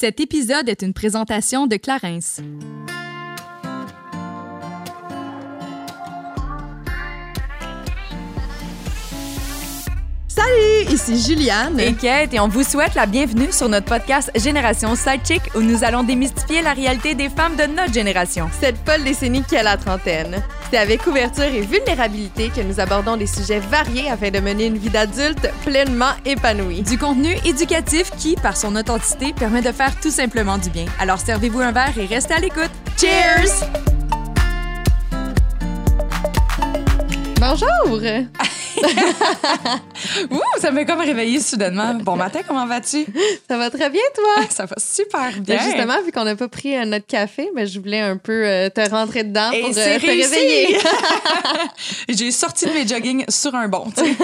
Cet épisode est une présentation de Clarence. Salut, ici Juliane. et Kate, et on vous souhaite la bienvenue sur notre podcast Génération Sidechick où nous allons démystifier la réalité des femmes de notre génération. Cette folle décennie qui a la trentaine. C'est avec ouverture et vulnérabilité que nous abordons des sujets variés afin de mener une vie d'adulte pleinement épanouie. Du contenu éducatif qui, par son authenticité, permet de faire tout simplement du bien. Alors servez-vous un verre et restez à l'écoute. Cheers! Bonjour! Ouh, ça m'a comme réveillé soudainement. Bon matin, comment vas-tu? Ça va très bien, toi? Ça va super bien. Ben, justement, vu qu'on n'a pas pris euh, notre café, ben, je voulais un peu euh, te rentrer dedans Et pour euh, te réveiller. J'ai sorti de mes jogging sur un bon. tu sais.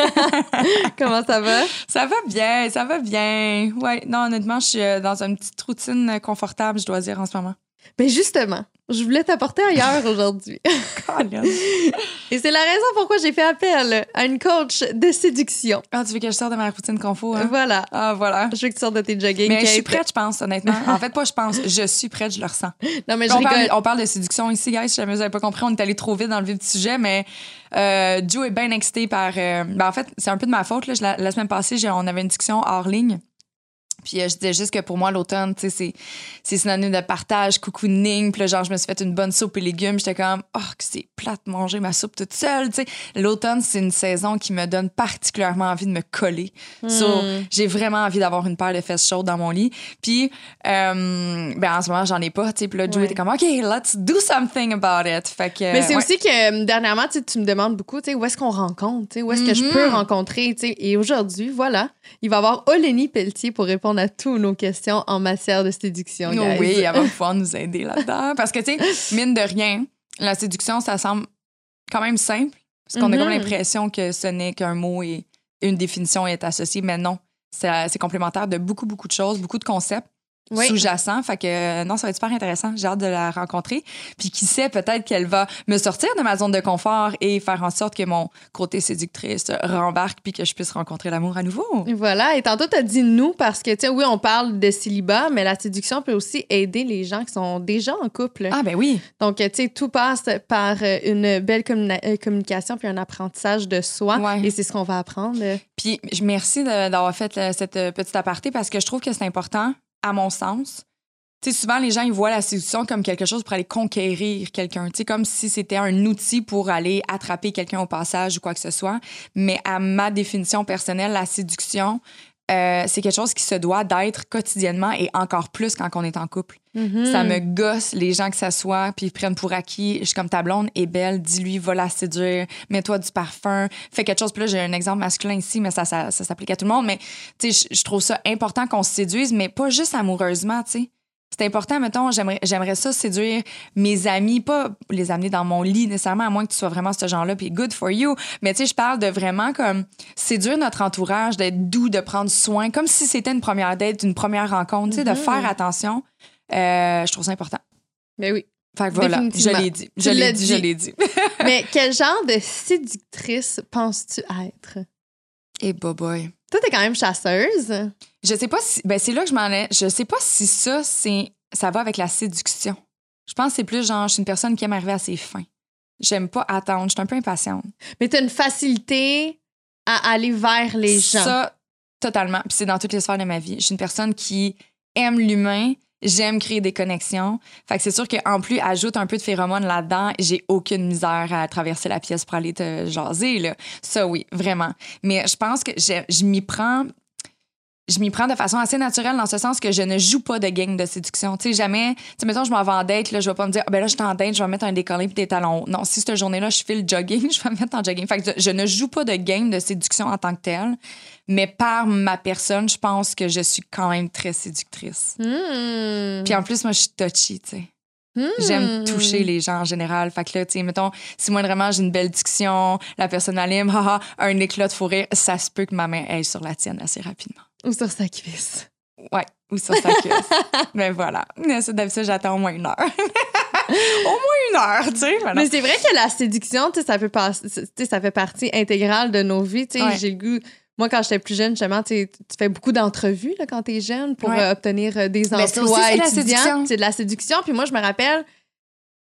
Comment ça va? Ça va bien, ça va bien. Ouais, non, honnêtement, je suis dans une petite routine confortable, je dois dire, en ce moment. Ben justement, je voulais t'apporter ailleurs aujourd'hui. Et c'est la raison pourquoi j'ai fait appel à une coach de séduction. Ah, tu veux que je sorte de ma routine confo, hein? Voilà. Ah, voilà. Je veux que tu sortes de tes jogging. Mais je suis prête, je pense, honnêtement. En fait, pas je pense, je suis prête, je le ressens. Non, mais je On rigole. parle, on parle de séduction ici, guys. Si jamais vous n'avez pas compris, on est allé trop vite dans le vif du sujet, mais euh, Joe est bien excité par. euh, ben, en fait, c'est un peu de ma faute. Là. La, la semaine passée, on avait une discussion hors ligne. Puis euh, je disais juste que pour moi, l'automne, tu sais, c'est, synonyme de partage, cocooning. Puis là, genre, je me suis fait une bonne soupe et légumes. J'étais comme, oh, que c'est plate de manger ma soupe toute seule, tu sais. L'automne, c'est une saison qui me donne particulièrement envie de me coller. So, j'ai vraiment envie d'avoir une paire de fesses chaudes dans mon lit. Puis, euh, ben, en ce moment, j'en ai pas, tu sais. Puis là, Joe Ouais. était comme, OK, let's do something about it. Fait que. Mais c'est ouais. aussi que euh, dernièrement, tu me demandes beaucoup, tu sais, où est-ce qu'on rencontre, tu sais, où est-ce que je peux Mhm. rencontrer, tu sais. Et aujourd'hui, voilà, il va y avoir Olénie Pelletier pour répondre à toutes nos questions en matière de séduction. Oui, elle va pouvoir nous aider là-dedans. Parce que, tu sais, mine de rien, la séduction, ça semble quand même simple. Parce qu'on a comme Mhm. l'impression que ce n'est qu'un mot et une définition est associée, mais non. C'est complémentaire de beaucoup, beaucoup de choses, beaucoup de concepts Oui. sous-jacents. Fait que euh, non, ça va être super intéressant. J'ai hâte de la rencontrer. Puis qui sait, peut-être qu'elle va me sortir de ma zone de confort et faire en sorte que mon côté séductrice rembarque puis que je puisse rencontrer l'amour à nouveau. Voilà, et tantôt, tu as dit nous parce que, tu sais, oui, on parle de célibat, mais la séduction peut aussi aider les gens qui sont déjà en couple. Ah, ben oui. Donc, tu sais, tout passe par euh, une belle euh, communication puis un apprentissage de soi. Ouais. Et c'est ce qu'on va apprendre. Puis je merci d'avoir fait cette petite aparté parce que je trouve que c'est important, à mon sens. Souvent, les gens, ils voient la séduction comme quelque chose pour aller conquérir quelqu'un. Comme si c'était un outil pour aller attraper quelqu'un au passage ou quoi que ce soit. Mais à ma définition personnelle, la séduction, euh, c'est quelque chose qui se doit d'être quotidiennement et encore plus quand on est en couple. Mhm. Ça me gosse les gens que ça soit, puis ils prennent pour acquis. Je suis comme ta blonde est belle, dis-lui, va la séduire, mets-toi du parfum, fais quelque chose. Puis là, j'ai un exemple masculin ici, mais ça, ça, ça s'applique à tout le monde. Mais tu sais, je- je trouve ça important qu'on se séduise, mais pas juste amoureusement, tu sais. C'est important, mettons, j'aimerais, ça séduire mes amis, pas les amener dans mon lit nécessairement, à moins que tu sois vraiment ce genre-là, puis good for you. Mais tu sais, je parle de vraiment comme séduire notre entourage, d'être doux, de prendre soin, comme si c'était une première date, une première rencontre, tu sais, de Mhm. faire attention. Euh, je trouve ça important. Mais oui. Fait que voilà, je l'ai dit. Je l'ai dit, je l'ai dit. mais quel genre de séductrice penses-tu être? Et boy. Toi, t'es quand même chasseuse. Je sais pas si. Ben, c'est là que je m'en ai. Je sais pas si ça, c'est. Ça va avec la séduction. Je pense que c'est plus genre, je suis une personne qui aime arriver à ses fins. J'aime pas attendre. Je suis un peu impatiente. Mais t'as une facilité à aller vers les gens. Ça, totalement. Puis c'est dans toutes les sphères de ma vie. Je suis une personne qui aime l'humain. J'aime créer des connexions. Fait que c'est sûr qu'en plus, ajoute un peu de phéromones là-dedans, j'ai aucune misère à traverser la pièce pour aller te jaser, là. Ça, oui, vraiment. Mais je pense que je, je m'y prends. Je m'y prends de façon assez naturelle dans ce sens que je ne joue pas de game de séduction. Tu sais, jamais. Tu sais, mettons, je m'en vais en date, là, je vais pas me dire, Ah, ben là, je suis en date, je vais mettre un décollé puis des talons. Non, si cette journée-là, je fais le jogging, je vais me mettre en jogging. Fait que je, je ne joue pas de game de séduction en tant que telle. Mais par ma personne, je pense que je suis quand même très séductrice. Hmm. Puis en plus, moi, je suis touchy, tu sais. Hmm. J'aime toucher les gens en général. Fait que là, tu sais, mettons, si moi, vraiment, j'ai une belle discussion, la personne allume, haha, un éclat de fou rire, ça se peut que ma main aille sur la tienne assez rapidement. Ou sur sa cuisse. Ouais, ou sur sa cuisse. Mais voilà. Mais ça, D'habitude, j'attends au moins une heure. au moins une heure, tu sais. mais c'est vrai que la séduction, tu sais, ça fait, pas- ça fait partie intégrale de nos vies. tu sais. Ouais. J'ai le goût Moi, quand j'étais plus jeune, justement, tu fais beaucoup d'entrevues là, quand tu es jeune pour Ouais. euh, obtenir euh, des aussi, emplois c'est la étudiants. C'est de la séduction. Puis moi, je me rappelle,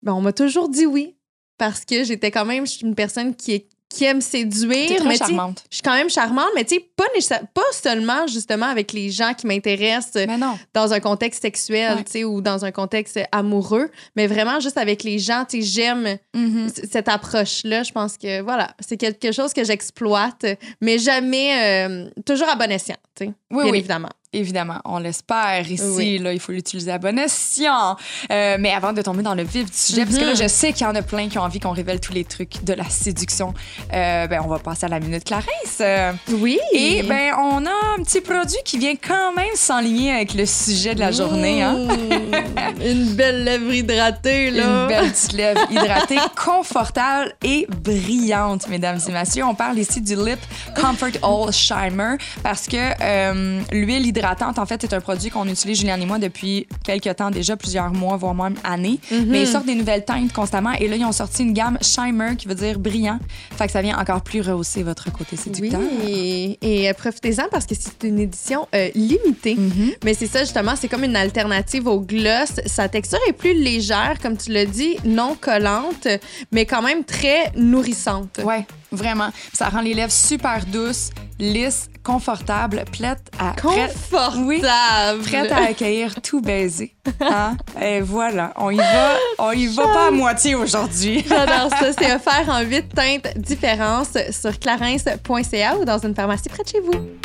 ben, on m'a toujours dit oui parce que j'étais quand même je suis une personne qui, est- qui aime séduire. Très mais charmante. je suis quand même charmante, mais tu sais, pas, seulement justement avec les gens qui m'intéressent dans un contexte sexuel, Ouais. tu sais, ou dans un contexte amoureux, mais vraiment juste avec les gens, tu sais, j'aime Mhm. c- cette approche-là. Je pense que, voilà, c'est quelque chose que j'exploite, mais jamais, euh, toujours à bon escient, tu sais, Oui, bien oui. évidemment. Évidemment, on l'espère ici. Oui. Là, il faut l'utiliser à bon escient. Euh, mais avant de tomber dans le vif du sujet, parce que là, Mhm. je sais qu'il y en a plein qui ont envie qu'on révèle tous les trucs de la séduction, euh, ben, on va passer à la minute Clarisse. Euh, Oui. et ben, on a un petit produit qui vient quand même s'enligner avec le sujet de la journée. Hein? Mmh, Une belle lèvre hydratée, là. Une belle petite lèvre hydratée, confortable et brillante, mesdames et messieurs. On parle ici du Lip Comfort All Shimmer parce que euh, l'huile hydratante, en fait, c'est un produit qu'on utilise, Julien et moi, depuis quelques temps déjà, plusieurs mois, voire même années. Mhm. Mais ils sortent des nouvelles teintes constamment et là, ils ont sorti une gamme Shimmer qui veut dire brillant. Fait que ça vient encore plus rehausser votre côté séducteur. Oui, et euh, profitez-en parce que c'est une édition euh, limitée. Mhm. Mais c'est ça, justement, c'est comme une alternative au gloss. Sa texture est plus légère, comme tu l'as dit, non collante, mais quand même très nourrissante. Ouais, vraiment. Ça rend les lèvres super douces, lisses, confortables, prêtes à... Confortable. Oui. prête à accueillir tout baiser. Hein? Et voilà, on y va, on y va pas à moitié aujourd'hui. J'adore ça. C'est offert en huit teintes différentes sur clarins.ca ou dans une pharmacie près de chez vous.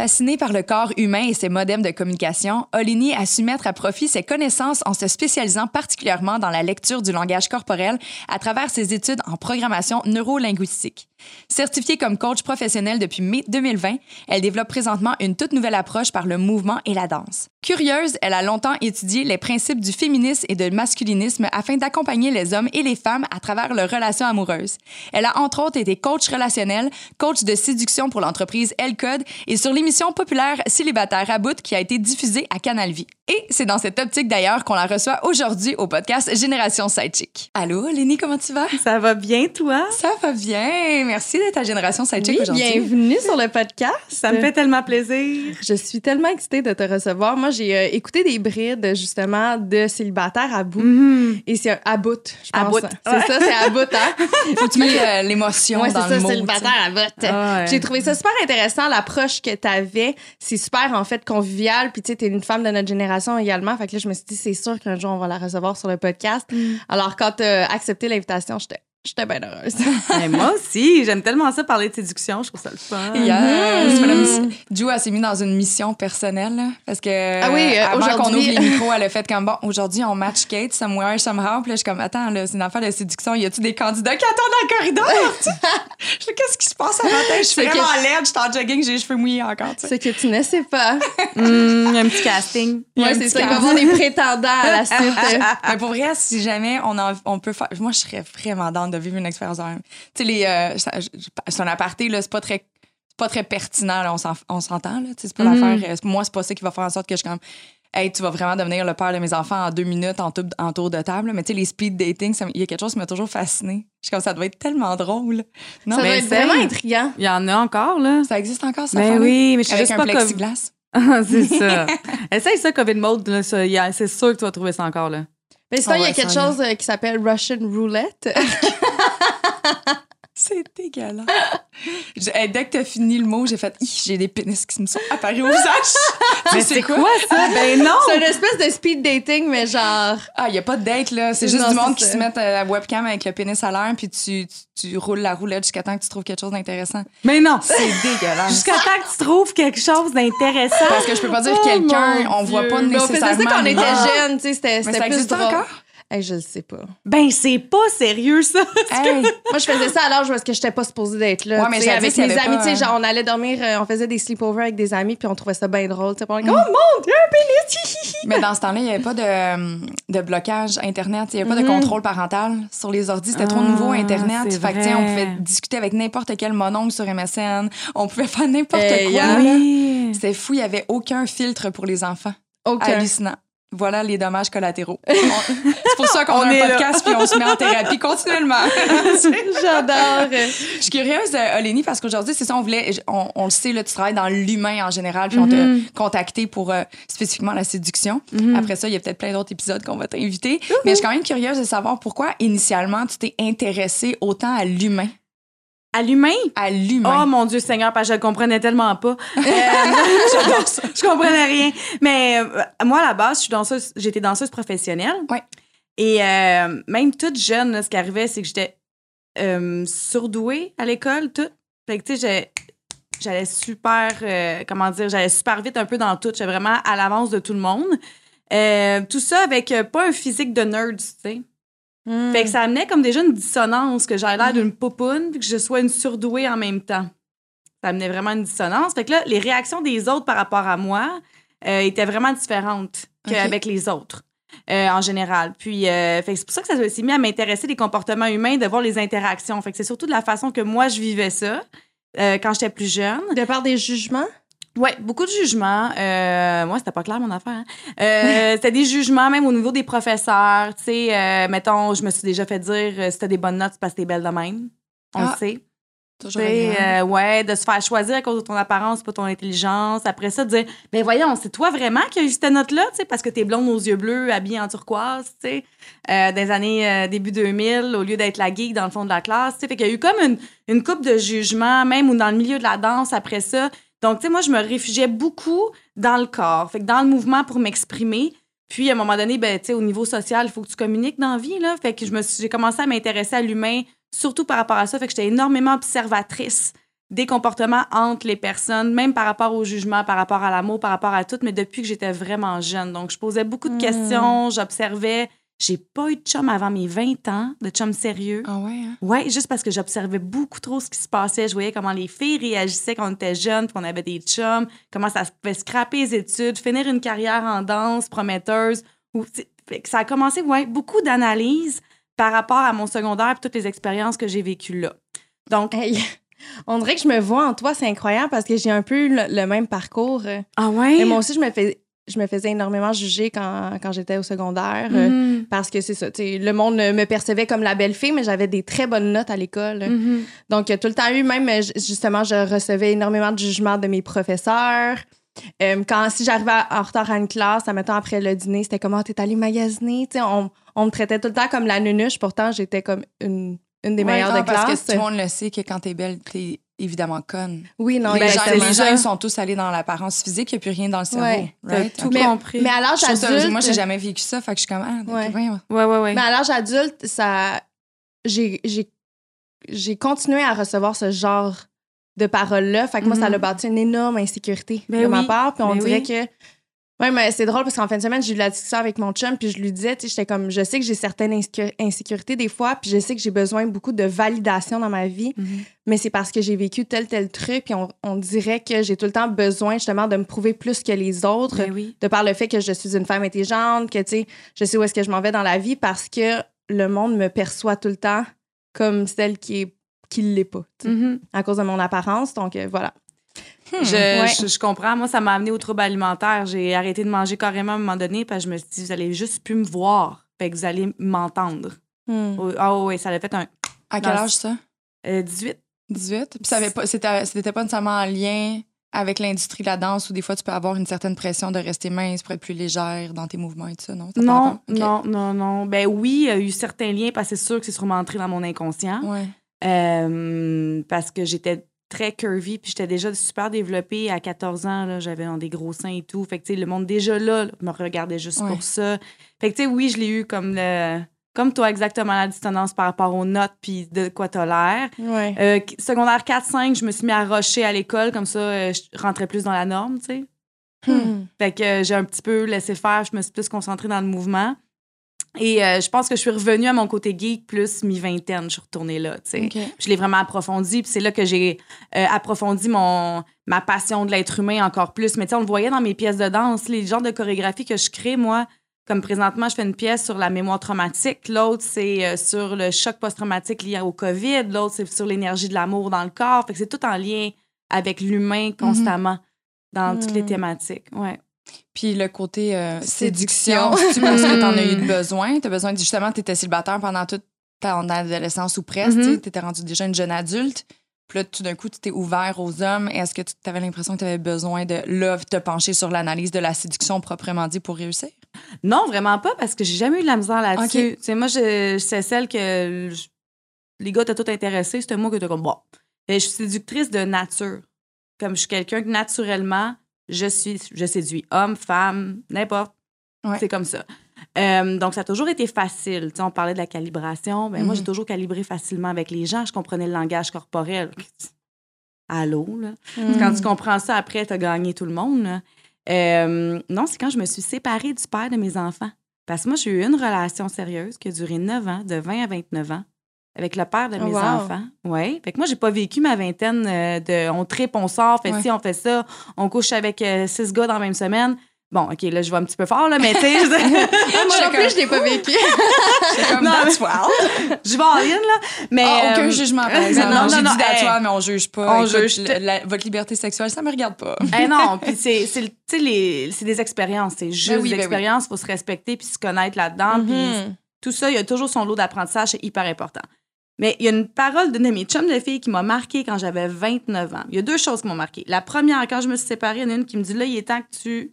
Fasciné par le corps humain et ses modems de communication, Olini a su mettre à profit ses connaissances en se spécialisant particulièrement dans la lecture du langage corporel à travers ses études en programmation neurolinguistique. Certifiée comme coach professionnel depuis mai 2020, elle développe présentement une toute nouvelle approche par le mouvement et la danse. Curieuse, elle a longtemps étudié les principes du féminisme et de masculinisme afin d'accompagner les hommes et les femmes à travers leurs relations amoureuses. Elle a entre autres été coach relationnel, coach de séduction pour l'entreprise El Code et sur l'émission populaire Célibataire à bout qui a été diffusée à Canal Vie. Et c'est dans cette optique d'ailleurs qu'on la reçoit aujourd'hui au podcast Génération Sidechick. Allô, Lénie, comment tu vas? Ça va bien, toi? Ça va bien. Merci d'être à Génération Sidechick Oui, aujourd'hui. bienvenue sur le podcast. Ça me fait tellement plaisir. Je suis tellement excitée de te recevoir. Moi, j'ai euh, écouté des brides, justement, de célibataire à bout. Mhm. Et c'est à bout, je À pense. bout. C'est ça, c'est à bout, hein? Faut que tu mettes euh, l'émotion Ouais, c'est ça, mot. célibataire à bout. Ah ouais. J'ai trouvé ça super intéressant, l'approche que tu avais. C'est super, en fait, convivial. Puis, tu sais, t'es une femme de notre génération également. Fait que là, je me suis dit, c'est sûr qu'un jour, on va la recevoir sur le podcast. Alors, quand tu as accepté l'invitation, j'étais j'étais bien heureuse. Mais moi aussi, j'aime tellement ça parler de séduction, je trouve ça le fun. Yes. Miss- Ju, elle s'est mise dans une mission personnelle. là, parce que Ah oui, euh, avant qu'on ouvre les micros, elle a fait comme bon, aujourd'hui, on match Kate, somewhere, somehow. Puis là, je suis comme, attends, là, c'est une affaire de séduction. Y a-tu des candidats qui attendent dans le corridor? je fais, qu'est-ce qui se passe à matin? Je suis C'est vraiment que- laide, je suis en jogging, j'ai les cheveux mouillés encore. tu sais. Ce que tu ne sais pas. Hum, un petit casting. Ouais, c'est ça. Il va y avoir des prétendants à la suite. Mais pour vrai, si jamais on, en- on peut faire. Moi, je serais vraiment dans de vivre une expérience de même. Tu sais, les. euh, c'est un aparté, là, c'est pas très. c'est Pas très pertinent, là, on s'en- on s'entend. C'est pas Mhm. l'affaire. euh, Moi, c'est pas ça qui va faire en sorte que je suis comme. Hey, tu vas vraiment devenir le père de mes enfants en deux minutes en, tou- en tour de table. Mais tu sais, les speed dating, il y a quelque chose qui m'a toujours fasciné. Je suis comme ça doit être tellement drôle. Non, ça doit mais être vraiment intriguant. Il y en a encore, là. ça existe encore, ça Ben oui, mais je suis Avec juste un pas comme... plexiglas. C'est ça. Essaye ça, COVID mode, là, ça, il y a- c'est sûr que tu vas trouver ça encore, là. Mais sinon, On il y a quelque chose euh, qui s'appelle Russian Roulette. C'est dégueulasse. Je- hey, dès que t'as fini le mot, j'ai fait j'ai des pénis qui me sont apparus au visage. Mais c'est quoi, ça? Ben non! c'est une espèce de speed dating, mais genre. Ah, il a pas de date là, c'est juste Non, du monde c'est qui ça. se met à la webcam avec le pénis à l'air puis tu, tu, tu roules la roulette jusqu'à temps que tu trouves quelque chose d'intéressant. Mais non! C'est dégueulasse. Jusqu'à temps que tu trouves quelque chose d'intéressant. Parce que je peux pas dire Oh, quelqu'un, mon on voit Dieu. pas Mais on faisait nécessairement. ça quand on était Ah. jeunes, tu sais, c'était Mais c'était ça plus existe drôle. encore? Hey, je le sais pas. Ben, c'est pas sérieux, ça. Hey, Moi, je faisais ça à l'âge est-ce que j'étais pas supposée d'être là. Ouais, mais avec mes amis, pas, euh, genre, on allait dormir, euh, on faisait des sleepovers avec des amis, puis on trouvait ça bien drôle. on était Mm. comme, oh mon Dieu, un pénis! mais dans ce temps-là, il y avait pas de, de blocage internet, il y avait pas de Mhm. contrôle parental sur les ordis, c'était trop Ah, nouveau internet. Fait que on pouvait discuter avec n'importe quel mononcle sur MSN, on pouvait faire n'importe Hey, quoi. là. Oui. C'était fou, il y avait aucun filtre pour les enfants. Aucun. Hallucinant. Voilà les dommages collatéraux. On- C'est pour ça qu'on On a est un podcast puis on se met en thérapie continuellement. J'adore. Je suis curieuse, euh, Olénie, parce qu'aujourd'hui, c'est ça, on voulait, on, on le sait, là, tu travailles dans l'humain en général, puis on Mhm. t'a contacté pour euh, spécifiquement la séduction. Mhm. Après ça, il y a peut-être plein d'autres épisodes qu'on va t'inviter. Mais je suis quand même curieuse de savoir pourquoi, initialement, tu t'es intéressée autant à l'humain. À l'humain? À Oh l'humain. mon Dieu Seigneur, parce que je le comprenais tellement pas. Euh, J'adore ça. Je comprenais rien. Mais euh, moi, à la base, je suis danseuse, j'étais danseuse professionnelle. Ouais. Et euh, même toute jeune, là, ce qui arrivait, c'est que j'étais euh, surdouée à l'école, tout. Fait que, tu sais, j'allais super, comment dire, j'allais super vite un peu dans tout. J'étais vraiment à l'avance de tout le monde. Tout ça avec pas un physique de nerd, tu sais. Hmm. Fait que ça amenait comme déjà une dissonance, que j'avais l'air d'une poupoune, puis que je sois une surdouée en même temps. Ça amenait vraiment une dissonance. Fait que là, les réactions des autres par rapport à moi euh, étaient vraiment différentes qu'avec les autres. euh, en général. Puis, euh, c'est pour ça que ça s'est mis à m'intéresser des comportements humains, de voir les interactions. Fait que c'est surtout de la façon que moi, je vivais ça quand j'étais plus jeune. De par des jugements? Ouais, beaucoup de jugements. Euh, moi, c'était pas clair mon affaire. hein. Euh, c'était des jugements même au niveau des professeurs. Tu sais, euh, mettons, je me suis déjà fait dire euh, si t'as des bonnes notes, c'est parce que t'es belle de même. On Ah, le sait. Tu Toujours ouais, de se faire choisir à cause de ton apparence, pas ton intelligence. Après ça, de dire, ben voyons, c'est toi vraiment qui as eu cette note-là, tu sais, parce que t'es blonde aux yeux bleus, habillée en turquoise, tu sais, euh, des années début 2000, au lieu d'être la geek dans le fond de la classe, tu sais. Fait qu'il y a eu comme une, une coupe de jugement, même ou dans le milieu de la danse après ça. Donc, tu sais, moi, je me réfugiais beaucoup dans le corps, fait que dans le mouvement pour m'exprimer. Puis, à un moment donné, ben, tu sais, au niveau social, il faut que tu communiques dans la vie, là. Fait que je me suis- j'ai commencé à m'intéresser à l'humain, surtout par rapport à ça. Fait que j'étais énormément observatrice des comportements entre les personnes, même par rapport au jugement, par rapport à l'amour, par rapport à tout, mais depuis que j'étais vraiment jeune. Donc, je posais beaucoup de Hmm. questions, j'observais. J'ai pas eu de chum avant mes 20 ans, de chum sérieux. Ah ouais, hein? Ouais, juste parce que j'observais beaucoup trop ce qui se passait. Je voyais comment les filles réagissaient quand on était jeunes, qu'on avait des chums, comment ça se pouvait scraper les études, finir une carrière en danse prometteuse. Ou, fait ça a commencé, ouais, beaucoup d'analyses par rapport à mon secondaire et toutes les expériences que j'ai vécues là. Donc, Hey, on dirait que je me vois en toi, c'est incroyable parce que j'ai un peu le, le même parcours. ah ouais? Mais moi aussi, je me, fais, je me faisais énormément juger quand, quand j'étais au secondaire. euh, Mhm. Parce que c'est ça, tu sais, le monde me percevait comme la belle fille, mais j'avais des très bonnes notes à l'école. Mhm. Donc, tout le temps eu, même euh, justement, je recevais énormément de jugements de mes professeurs. Euh, quand, si j'arrivais en retard à une classe, admettons après le dîner, c'était comment t'es allé magasiner. Tu sais, on, on me traitait tout le temps comme la nunuche. Pourtant, j'étais comme une, une des Ouais, meilleures ah, de parce classe. que tout le monde le sait que quand t'es belle, t'es évidemment conne. Oui, non, les, gens, les gens, ils sont tous allés dans l'apparence physique, il n'y a plus rien dans le cerveau. Ouais. Right? tout Ok. Mais- compris. Mais à l'âge trouve ça- adulte, moi, j'ai jamais vécu ça, fait que je suis comme, ah, Ouais. ouais, ouais, ouais. mais à l'âge adulte, ça, j'ai, j'ai, j'ai continué à recevoir ce genre de paroles-là. Fait que moi, ça Mhm. a bâti une énorme insécurité Ben de ma part. Puis on Ben dirait oui. que. Ouais, mais c'est drôle parce qu'en fin de semaine, j'ai eu la discussion avec mon chum, puis je lui disais, tu sais, j'étais comme, je sais que j'ai certaines insécu- insécurités des fois, puis je sais que j'ai besoin beaucoup de validation dans ma vie, Mhm. mais c'est parce que j'ai vécu tel, tel truc, puis on, on dirait que j'ai tout le temps besoin justement de me prouver plus que les autres, Ben oui. de par le fait que je suis une femme intelligente, que, tu sais, je sais où est-ce que je m'en vais dans la vie, parce que le monde me perçoit tout le temps comme celle qui est qui l'est pas, Mhm. à cause de mon apparence. Donc, euh, voilà. Hmm. Je, Ouais. je, je comprends. Moi, ça m'a amené aux troubles alimentaires. J'ai arrêté de manger carrément à un moment donné parce que je me suis dit, vous allez juste plus me voir. Fait que vous allez m'entendre. Hmm. Oh, Ah oui, ça a fait un À quel âge ça? euh, 18. 18? Puis ça pas, c'était, pas nécessairement en lien avec l'industrie de la danse où des fois tu peux avoir une certaine pression de rester mince pour être plus légère dans tes mouvements et tout ça, non? Ça non, non, non. Ben oui, il y a eu certains liens parce que c'est sûr que c'est sûrement entré dans mon inconscient. Ouais. Euh, parce que j'étais très curvy, puis j'étais déjà super développée à 14 ans. là, J'avais des gros seins et tout. Fait que, le monde déjà là, là, me regardait juste Ouais. pour ça. Fait que, tu sais, oui, je l'ai eu comme le... Comme toi, exactement, la dissonance par rapport aux notes, puis de quoi t'as l'air. Ouais. Euh, secondaire 4-5, je me suis mis à rusher à l'école, comme ça, euh, je rentrais plus dans la norme, tu sais. Hmm. Fait que euh, j'ai un petit peu laissé faire, je me suis plus concentrée dans le mouvement. Et euh, je pense que je suis revenue à mon côté geek plus mi-vingtaine, je suis retournée là, tu sais. Je l'ai vraiment approfondi, puis c'est là que j'ai euh, approfondi mon ma passion de l'être humain encore plus. Mais tu sais, on le voyait dans mes pièces de danse, les genres de chorégraphie que je crée, moi. Comme présentement, je fais une pièce sur la mémoire traumatique. L'autre, c'est euh, sur le choc post-traumatique lié au COVID. L'autre, c'est sur l'énergie de l'amour dans le corps. Fait que c'est tout en lien avec l'humain constamment dans toutes les Mhm. thématiques. Ouais. Puis le côté euh, Séduction. c'est parce que t'en as eu besoin. T'as besoin, de, justement, t'étais célibataire pendant toute ton adolescence ou presque. Mhm. tu T'étais rendu déjà une jeune adulte. Puis là, tout d'un coup, tu t'es ouvert aux hommes. Est-ce que tu avais l'impression que tu avais besoin de, là, te pencher sur l'analyse de la séduction proprement dit pour réussir? Non, vraiment pas, parce que j'ai jamais eu de la misère là-dessus. Ok. Tu sais, moi, c'est celle que je- les gars t'ont tout intéressé. C'était moi que t'as comme, bon. Et je suis séductrice de nature. Comme je suis quelqu'un que naturellement, je suis, je séduis homme, femme, n'importe. Ouais. C'est comme ça. Euh, donc, ça a toujours été facile. Tu sais, on parlait de la calibration. Ben, Moi, j'ai toujours calibré facilement avec les gens. Je comprenais le langage corporel. Allô, là? Mm. Quand tu comprends ça, après, tu as gagné tout le monde. là. Euh, non, c'est quand je me suis séparée du père de mes enfants. Parce que moi, j'ai eu une relation sérieuse qui a duré 9 ans, de 20 à 29 ans, avec le père de Oh, mes wow. enfants. Oui. Fait que moi, j'ai pas vécu ma vingtaine euh, de on tripe, on sort, fait Ouais. ci, on fait ça, on couche avec euh, six gars dans la même semaine. Bon, OK, là, je vais un petit peu fort, là, mais tu sais, je, Moi non plus, je l'ai pas vécu. C'est comme Non, that's wild. je vais en ligne, là. Mais, Ah, aucun euh, jugement, par exemple. non, Non, non, non, dit hey. wild, mais on juge pas. On Écoute, juge le- la- votre liberté sexuelle, ça me regarde pas. Eh non, puis c'est c'est c'est des expériences, c'est juste Ben oui, des ben oui. expériences, il faut se respecter puis se connaître là-dedans, puis Mhm. tout ça, il y a toujours son lot d'apprentissage, c'est hyper important. Mais il y a une parole d'une de mes chums de filles qui m'a marqué quand j'avais 29 ans. Il y a deux choses qui m'ont marqué. La première, quand je me suis séparée, il y en a une qui me dit là, il est temps que tu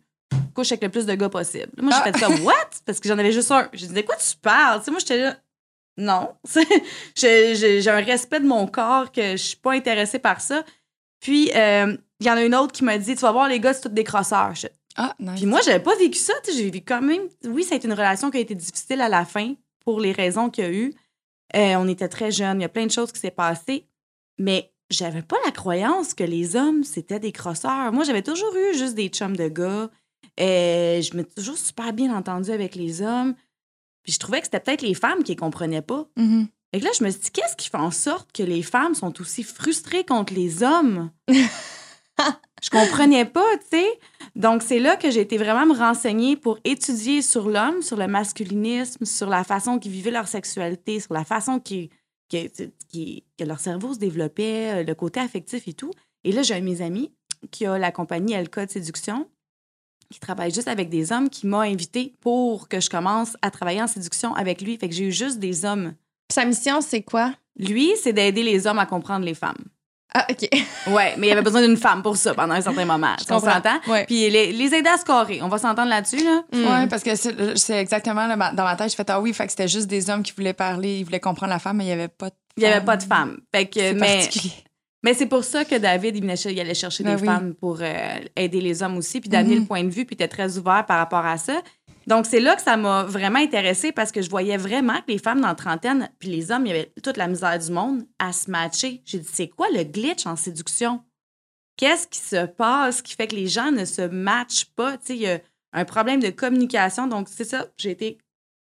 couches avec le plus de gars possible. Moi, j'ai Ah. fait comme what? Parce que j'en avais juste un. J'ai dit de quoi tu parles? Tu sais, moi, j'étais là. Non. j'ai un respect de mon corps que je suis pas intéressée par ça. Puis, euh, il y en a une autre qui m'a dit Tu vas voir, les gars, c'est tous des crosseurs. Ah, nice. puis moi, j'avais pas vécu ça. J'ai vécu quand même. Oui, ça a été une relation qui a été difficile à la fin pour les raisons qu'il y a eu. Euh, on était très jeunes. Il y a plein de choses qui s'est passées. Mais j'avais pas la croyance que les hommes, c'était des crosseurs. Moi, j'avais toujours eu juste des chums de gars. Euh, je me suis toujours super bien entendue avec les hommes. Puis je trouvais que c'était peut-être les femmes qui les comprenaient pas. Et là, je me suis dit, qu'est-ce qui fait en sorte que les femmes sont aussi frustrées contre les hommes? je comprenais pas, tu sais. Donc, c'est là que j'ai été vraiment me renseigner pour étudier sur l'homme, sur le masculinisme, sur la façon qu'ils vivaient leur sexualité, sur la façon qui, qui- qui- que leur cerveau se développait, euh, le côté affectif et tout. Et là, j'ai un de mes amis qui a la compagnie Elka de séduction, qui travaille juste avec des hommes, qui m'a invité pour que je commence à travailler en séduction avec lui. Fait que j'ai eu juste des hommes. Sa mission, c'est quoi? Lui, c'est d'aider les hommes à comprendre les femmes. Ah, OK. Ouais, mais il y avait besoin d'une femme pour ça pendant un certain moment. Je on s'entend? Ouais. Puis les, les aider à scorer. On va s'entendre là-dessus, là? Mm. Ouais, parce que c'est exactement là, dans ma tête, je fais ah oui, fait que c'était juste des hommes qui voulaient parler, ils voulaient comprendre la femme, mais il y avait pas de Il n'y avait femme. pas de femme. Fait que, C'est mais particulier. mais c'est pour ça que David, il, venait ch- il allait chercher Ben des oui. femmes pour euh, aider les hommes aussi, puis d'amener Mhm. le point de vue, puis il était très ouvert par rapport à ça. Donc, c'est là que ça m'a vraiment intéressée parce que je voyais vraiment que les femmes dans la trentaine, puis les hommes, il y avait toute la misère du monde à se matcher. J'ai dit, c'est quoi le glitch en séduction? Qu'est-ce qui se passe qui fait que les gens ne se matchent pas? Il y a un problème de communication. Donc, c'est ça, j'ai été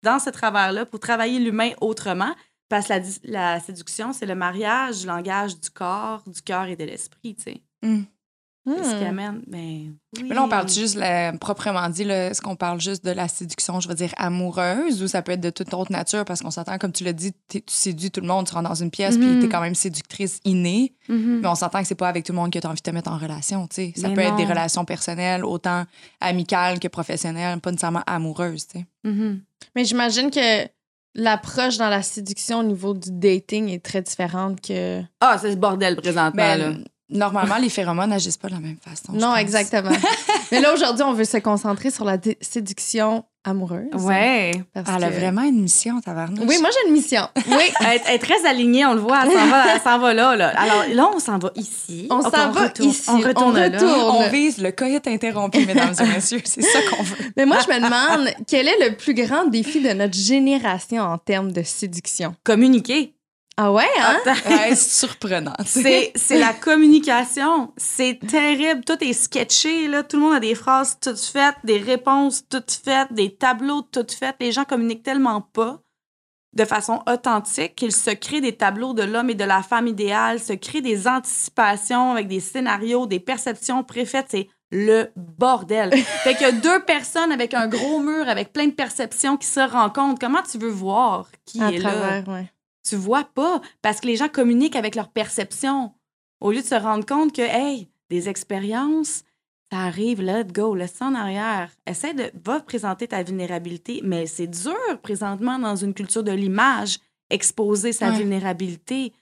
dans ce travers-là pour travailler l'humain autrement. Parce que la, séduction, c'est le mariage du langage du corps, du cœur et de l'esprit. Mm. Qu'est-ce qui Hmm. amène? Ben, oui. Mais là, on parle juste, proprement dit, là, est-ce qu'on parle juste de la séduction, je veux dire, amoureuse, ou ça peut être de toute autre nature, parce qu'on s'entend, comme tu l'as dit, tu séduis tout le monde, tu rentres dans une pièce, puis t'es quand même séductrice innée, Mhm. mais on s'entend que c'est pas avec tout le monde que t'as envie de te mettre en relation, tu sais. Ça Mais peut être des relations personnelles, autant amicales que professionnelles, pas nécessairement amoureuses, tu sais. Mhm. Mais j'imagine que l'approche dans la séduction au niveau du dating est très différente que. Ah, c'est ce bordel présentement, Ben, là. Normalement, les phéromones n'agissent pas de la même façon. Non, exactement. Mais là, aujourd'hui, on veut se concentrer sur la séduction amoureuse. Ouais. Parce Elle a vraiment une mission, tabarnouche. Oui, moi, j'ai une mission. Oui. Elle, est- très alignée, on le voit. Elle s'en va, elle s'en va là, là. Alors là, on s'en va ici. On s'en va retourne- ici. On retourne, On là. retourne. On vise le coyote interrompu, mesdames et messieurs. C'est ça qu'on veut. Mais moi, je me demande quel est le plus grand défi de notre génération en termes de séduction? Communiquer. Ah ouais, hein? Ouais, c'est surprenant. C'est, la communication. C'est terrible. Tout est sketché, là. Tout le monde a des phrases toutes faites, des réponses toutes faites, des tableaux toutes faits. Les gens communiquent tellement pas de façon authentique qu'ils se créent des tableaux de l'homme et de la femme idéale, se créent des anticipations avec des scénarios, des perceptions préfaites. C'est le bordel. fait qu'il y a deux personnes avec un gros mur, avec plein de perceptions qui se rencontrent. Comment tu veux voir qui À est là? travers, ouais. Tu vois pas parce que les gens communiquent avec leur perception au lieu de se rendre compte que hey des expériences T'arrives, let go, laisse ça en arrière. Essaie de. Va présenter ta vulnérabilité, mais c'est dur présentement dans une culture de l'image, exposer sa Ouais. vulnérabilité.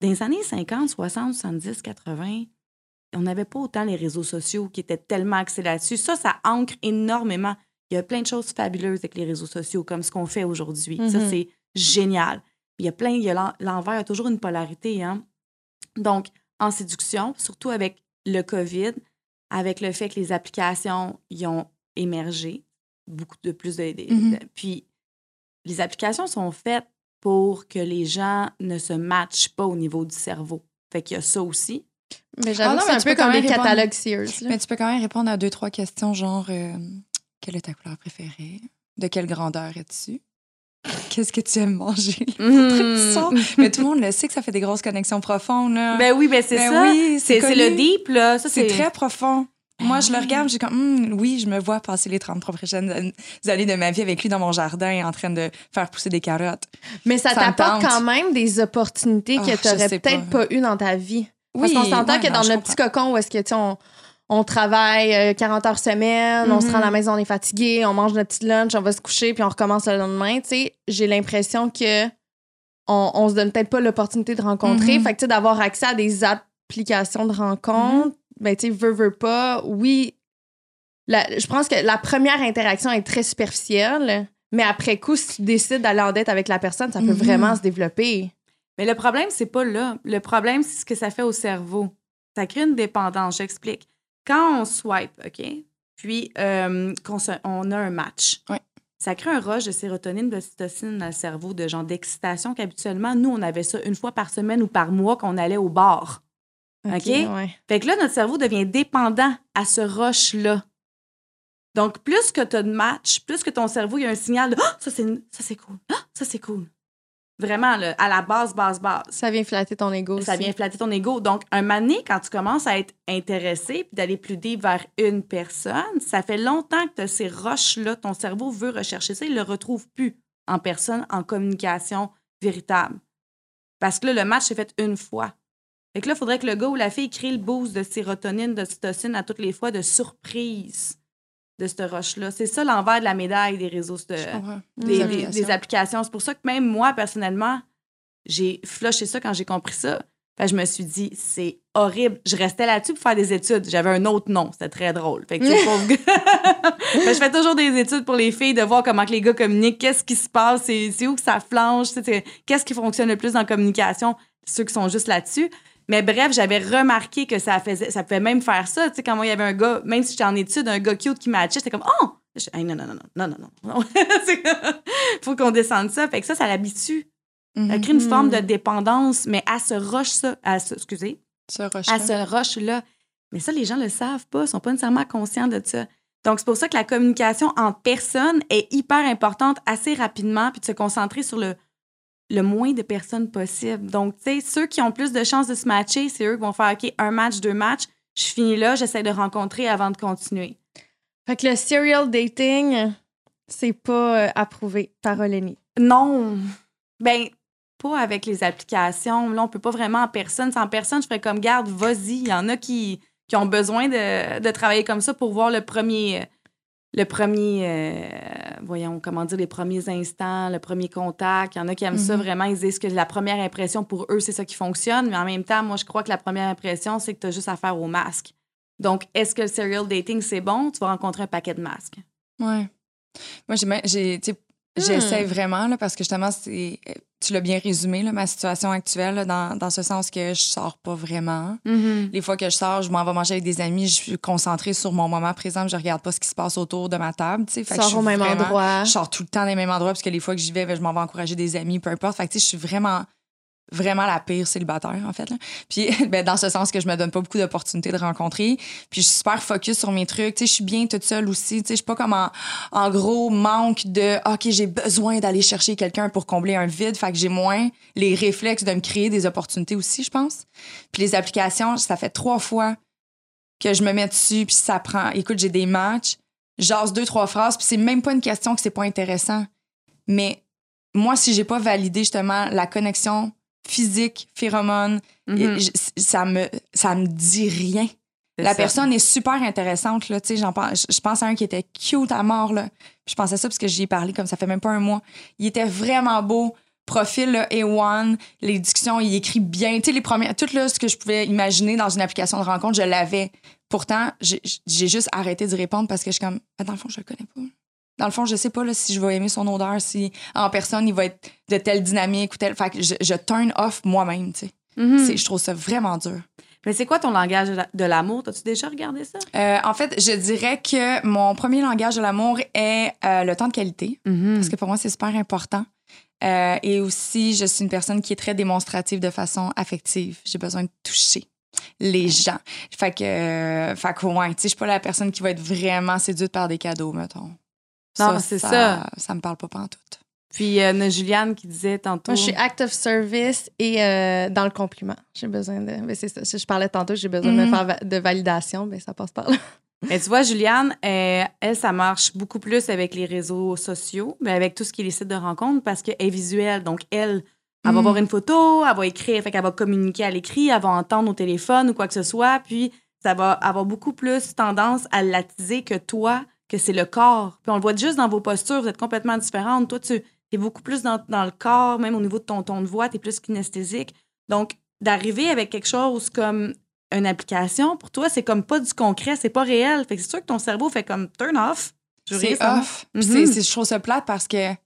Dans les années 50, 60, 70, 80, on n'avait pas autant les réseaux sociaux qui étaient tellement axés là-dessus. Ça, ça ancre énormément. Il y a plein de choses fabuleuses avec les réseaux sociaux, comme ce qu'on fait aujourd'hui. Ça, Mhm. c'est génial. Il y a plein, il y a l'en- l'envers, il y a toujours une polarité. Hein? Donc, en séduction, surtout avec le COVID, avec le fait que les applications y ont émergé, beaucoup de plus de. de- Mhm. de- puis, les applications sont faites pour que les gens ne se matchent pas au niveau du cerveau. Fait qu'il y a ça aussi. Mais j'avoue Ah non, que c'est mais un tu peu peux quand comme les même répondre. catalogues Sears. là. Mais tu peux quand même répondre à deux, trois questions, genre euh, quelle est ta couleur préférée? De quelle grandeur es-tu? Qu'est-ce que tu aimes manger? Mhm. Ça. Mais tout le monde le sait que ça fait des grosses connexions profondes. Là. Ben oui, ben c'est Ben ça. oui, c'est le deep, là. C'est très profond. Moi, je le oui. regarde, j'ai comme, Hum, oui, je me vois passer les 33 prochaines an- années de ma vie avec lui dans mon jardin en train de faire pousser des carottes. Mais ça, t'apporte quand même des opportunités Ah, que je t'aurais sais peut-être pas, eues dans ta vie. Parce qu'on s'entend ouais, que non, dans comprends. petit cocon où est-ce que, tu on, on travaille euh, 40 heures semaine, on se Mhm. rend à la maison, on est fatigué, on mange notre petit lunch, on va se coucher, puis on recommence le lendemain. Tu sais, j'ai l'impression que on, on se donne peut-être pas l'opportunité de rencontrer. Mhm. Fait que, tu sais, d'avoir accès à des applications de rencontre, ben, tu sais, veux, veux pas, oui. la- je pense que la première interaction est très superficielle, mais après coup, si tu décides d'aller en dette avec la personne, ça peut Mhm. vraiment se développer. Mais le problème, c'est pas là. Le problème, c'est ce que ça fait au cerveau. Ça crée une dépendance. J'explique. Quand on swipe, OK, puis euh, qu'on se- on a un match, ça crée un rush de sérotonine, d'ocytocine dans le cerveau, de genre d'excitation qu'habituellement, nous, on avait ça une fois par semaine ou par mois qu'on allait au bar. OK? ouais. Fait que là, notre cerveau devient dépendant à ce rush-là. Donc, plus que tu as de match, plus que ton cerveau, il y a un signal de Ah, ça, c'est ça, c'est cool. Ah, ça, c'est cool. Vraiment, là, à la base, base, base. Ça vient flatter ton ego Ça aussi. vient flatter ton ego. Donc, un donné, quand tu commences à être intéressé puis d'aller plus deep vers une personne, ça fait longtemps que tu as ces roches-là. Ton cerveau veut rechercher ça. Il le retrouve plus en personne, en communication véritable. Parce que là, le match s'est fait une fois. Fait que là, il faudrait que le gars ou la fille crée le boost de sérotonine, de cytocine à toutes les fois, de surprise de cette roche-là. C'est ça l'envers de la médaille des réseaux de, des, des- des applications. C'est pour ça que même moi, personnellement, j'ai flushé ça quand j'ai compris ça. Fait je me suis dit, c'est horrible. Je restais là-dessus pour faire des études. J'avais un autre nom. C'était très drôle. Fait que, je fais toujours des études pour les filles, de voir comment que les gars communiquent, qu'est-ce qui se passe, c'est où que ça flanche, qu'est-ce qui fonctionne le plus dans la communication, ceux qui sont juste là-dessus. Mais bref, j'avais remarqué que ça faisait, ça pouvait même faire ça. Tu sais, quand moi, il y avait un gars, même si j'étais en études, un gars cute qui matchait, j'étais comme, oh! Je- Hey, non, non, non, non, non, non, non. Faut qu'on descende ça. Fait que ça, ça l'habitue. Mhm. Ça crée une Mhm. forme de dépendance, mais à ce rush, ça, à ce, excusez, Ce rush à ce rush-là. Mais ça, les gens le savent pas, sont pas nécessairement conscients de ça. Donc, c'est pour ça que la communication en personne est hyper importante assez rapidement, puis de se concentrer sur le, le moins de personnes possible. Donc, tu sais, ceux qui ont plus de chances de se matcher, c'est eux qui vont faire, OK, un match, deux matchs, je finis là, j'essaie de rencontrer avant de continuer. Fait que le serial dating, c'est pas euh, approuvé par Olénie. Non. Ben, pas avec les applications. Là, on peut pas vraiment en personne. En personne, je ferais comme garde, vas-y. Il y en a qui, qui ont besoin de, de travailler comme ça pour voir le premier. Le premier, euh, voyons, comment dire, les premiers instants, le premier contact. Il y en a qui aiment ça Mhm. vraiment. Ils disent que la première impression, pour eux, c'est ça qui fonctionne. Mais en même temps, moi, je crois que la première impression, c'est que tu as juste affaire au masque. Donc, est-ce que le serial dating, c'est bon? Tu vas rencontrer un paquet de masques. Ouais. Moi, j'ai, sais, Hmm. j'essaie vraiment, là, parce que justement, c'est, tu l'as bien résumé, là, ma situation actuelle, là, dans, dans ce sens que je sors pas vraiment. Les fois que je sors, je m'en vais manger avec des amis, je suis concentrée sur mon moment présent, je regarde pas ce qui se passe autour de ma table, tu sais. Fait que je Sors au même vraiment- endroit. Je sors tout le temps des mêmes endroits parce que les fois que j'y vais, ben, je m'en vais encourager des amis, peu importe. Fait que, tu sais, je suis vraiment, vraiment la pire célibataire, en fait. Puis, ben, dans ce sens que je me donne pas beaucoup d'opportunités de rencontrer. Puis, je suis super focus sur mes trucs. Tu sais, je suis bien toute seule aussi. Tu sais, je suis pas comme en, en gros manque de, OK, j'ai besoin d'aller chercher quelqu'un pour combler un vide. Fait que j'ai moins les réflexes de me créer des opportunités aussi, je pense. Puis, les applications, ça fait trois fois que je me mets dessus, puis ça prend. Écoute, j'ai des matchs, j'ose deux, trois phrases, puis c'est même pas une question que c'est pas intéressant. Mais moi, si j'ai pas validé justement la connexion physique, phéromone, et j- ça me ça me dit rien. La ça. personne est super intéressante, là. Tu sais, j'en pense, je pense à un qui était cute à mort, là. Je pensais ça parce que j'y ai parlé comme ça fait même pas un mois. Il était vraiment beau. Profil là, A1, les discussions, il écrit bien. Tu sais, les premières, tout là, ce que je pouvais imaginer dans une application de rencontre, je l'avais. Pourtant, j'ai j'ai juste arrêté de répondre parce que je suis comme, Ah, dans le fond, je le connais pas. Dans le fond, je sais pas là, si je vais aimer son odeur, si en personne, il va être de telle dynamique ou telle. Fait que je, je turn off moi-même, tu sais. Mhm. Je trouve ça vraiment dur. Mais c'est quoi ton langage de la- de l'amour? T'as-tu déjà regardé ça? Euh, en fait, je dirais que mon premier langage de l'amour est euh, le temps de qualité, parce que pour moi, c'est super important. Euh, et aussi, je suis une personne qui est très démonstrative de façon affective. J'ai besoin de toucher les gens. Fait que, fait que ouais, tu sais, je suis pas la personne qui va être vraiment séduite par des cadeaux, mettons. Non, c'est ça. Ça me parle pas pantoute. Puis, euh, il y a Juliane qui disait tantôt. Moi, je suis act of service et euh, dans le compliment. J'ai besoin de. Mais c'est ça. Si je parlais tantôt, j'ai besoin de me faire va- de validation, mais ça passe par là. Mais tu vois, Juliane, euh, elle, ça marche beaucoup plus avec les réseaux sociaux, mais avec tout ce qui est les sites de rencontres parce qu'elle est visuelle. Donc, elle, elle va Mm. voir une photo, elle va écrire, fait qu'elle va communiquer à l'écrit, elle va entendre au téléphone ou quoi que ce soit, puis ça va avoir beaucoup plus tendance à l'attiser que toi, que c'est le corps. Puis on le voit juste dans vos postures, vous êtes complètement différentes. Toi, tu es beaucoup plus dans, dans le corps, même au niveau de ton ton de voix, tu es plus kinesthésique. Donc, d'arriver avec quelque chose comme une application, pour toi, c'est comme pas du concret, c'est pas réel. Fait que c'est sûr que ton cerveau fait comme turn off. C'est off. Mhm. c'est- je trouve ça plate parce que, tu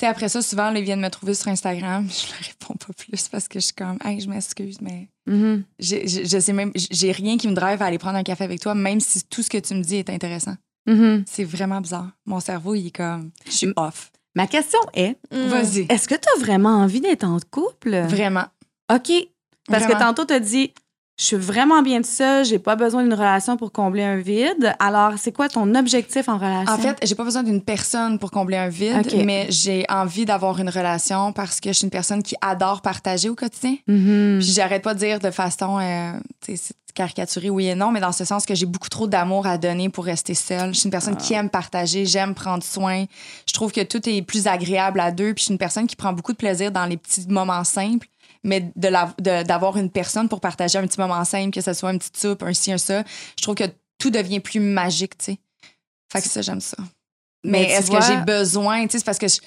sais, après ça, souvent, ils viennent me trouver sur Instagram. Je leur réponds pas plus parce que je suis comme, hey, je m'excuse, mais Mhm. je je sais même, j'ai rien qui me drive à aller prendre un café avec toi, même si tout ce que tu me dis est intéressant. Mhm. C'est vraiment bizarre. Mon cerveau, il est comme, je suis Mm. off. Ma question est, Vas-y. est-ce que tu as vraiment envie d'être en couple? Vraiment. OK. Parce que tantôt, tu as dit, je suis vraiment bien de ça, j'ai pas besoin d'une relation pour combler un vide. Alors, c'est quoi ton objectif en relation? En fait, j'ai pas besoin d'une personne pour combler un vide, mais j'ai envie d'avoir une relation parce que je suis une personne qui adore partager au quotidien. Mhm. Puis j'arrête pas de dire de façon euh, caricaturée oui et non, mais dans ce sens que j'ai beaucoup trop d'amour à donner pour rester seule. Je suis une personne qui aime partager, j'aime prendre soin. Je trouve que tout est plus agréable à deux. Puis je suis une personne qui prend beaucoup de plaisir dans les petits moments simples. Mais de la- de- d'avoir une personne pour partager un petit moment simple, que ce soit une petite soupe, un ci, un ça, je trouve que tout devient plus magique, tu sais. Fait que ça, j'aime ça. Mais est-ce vois- que j'ai besoin, tu sais, c'est parce que je-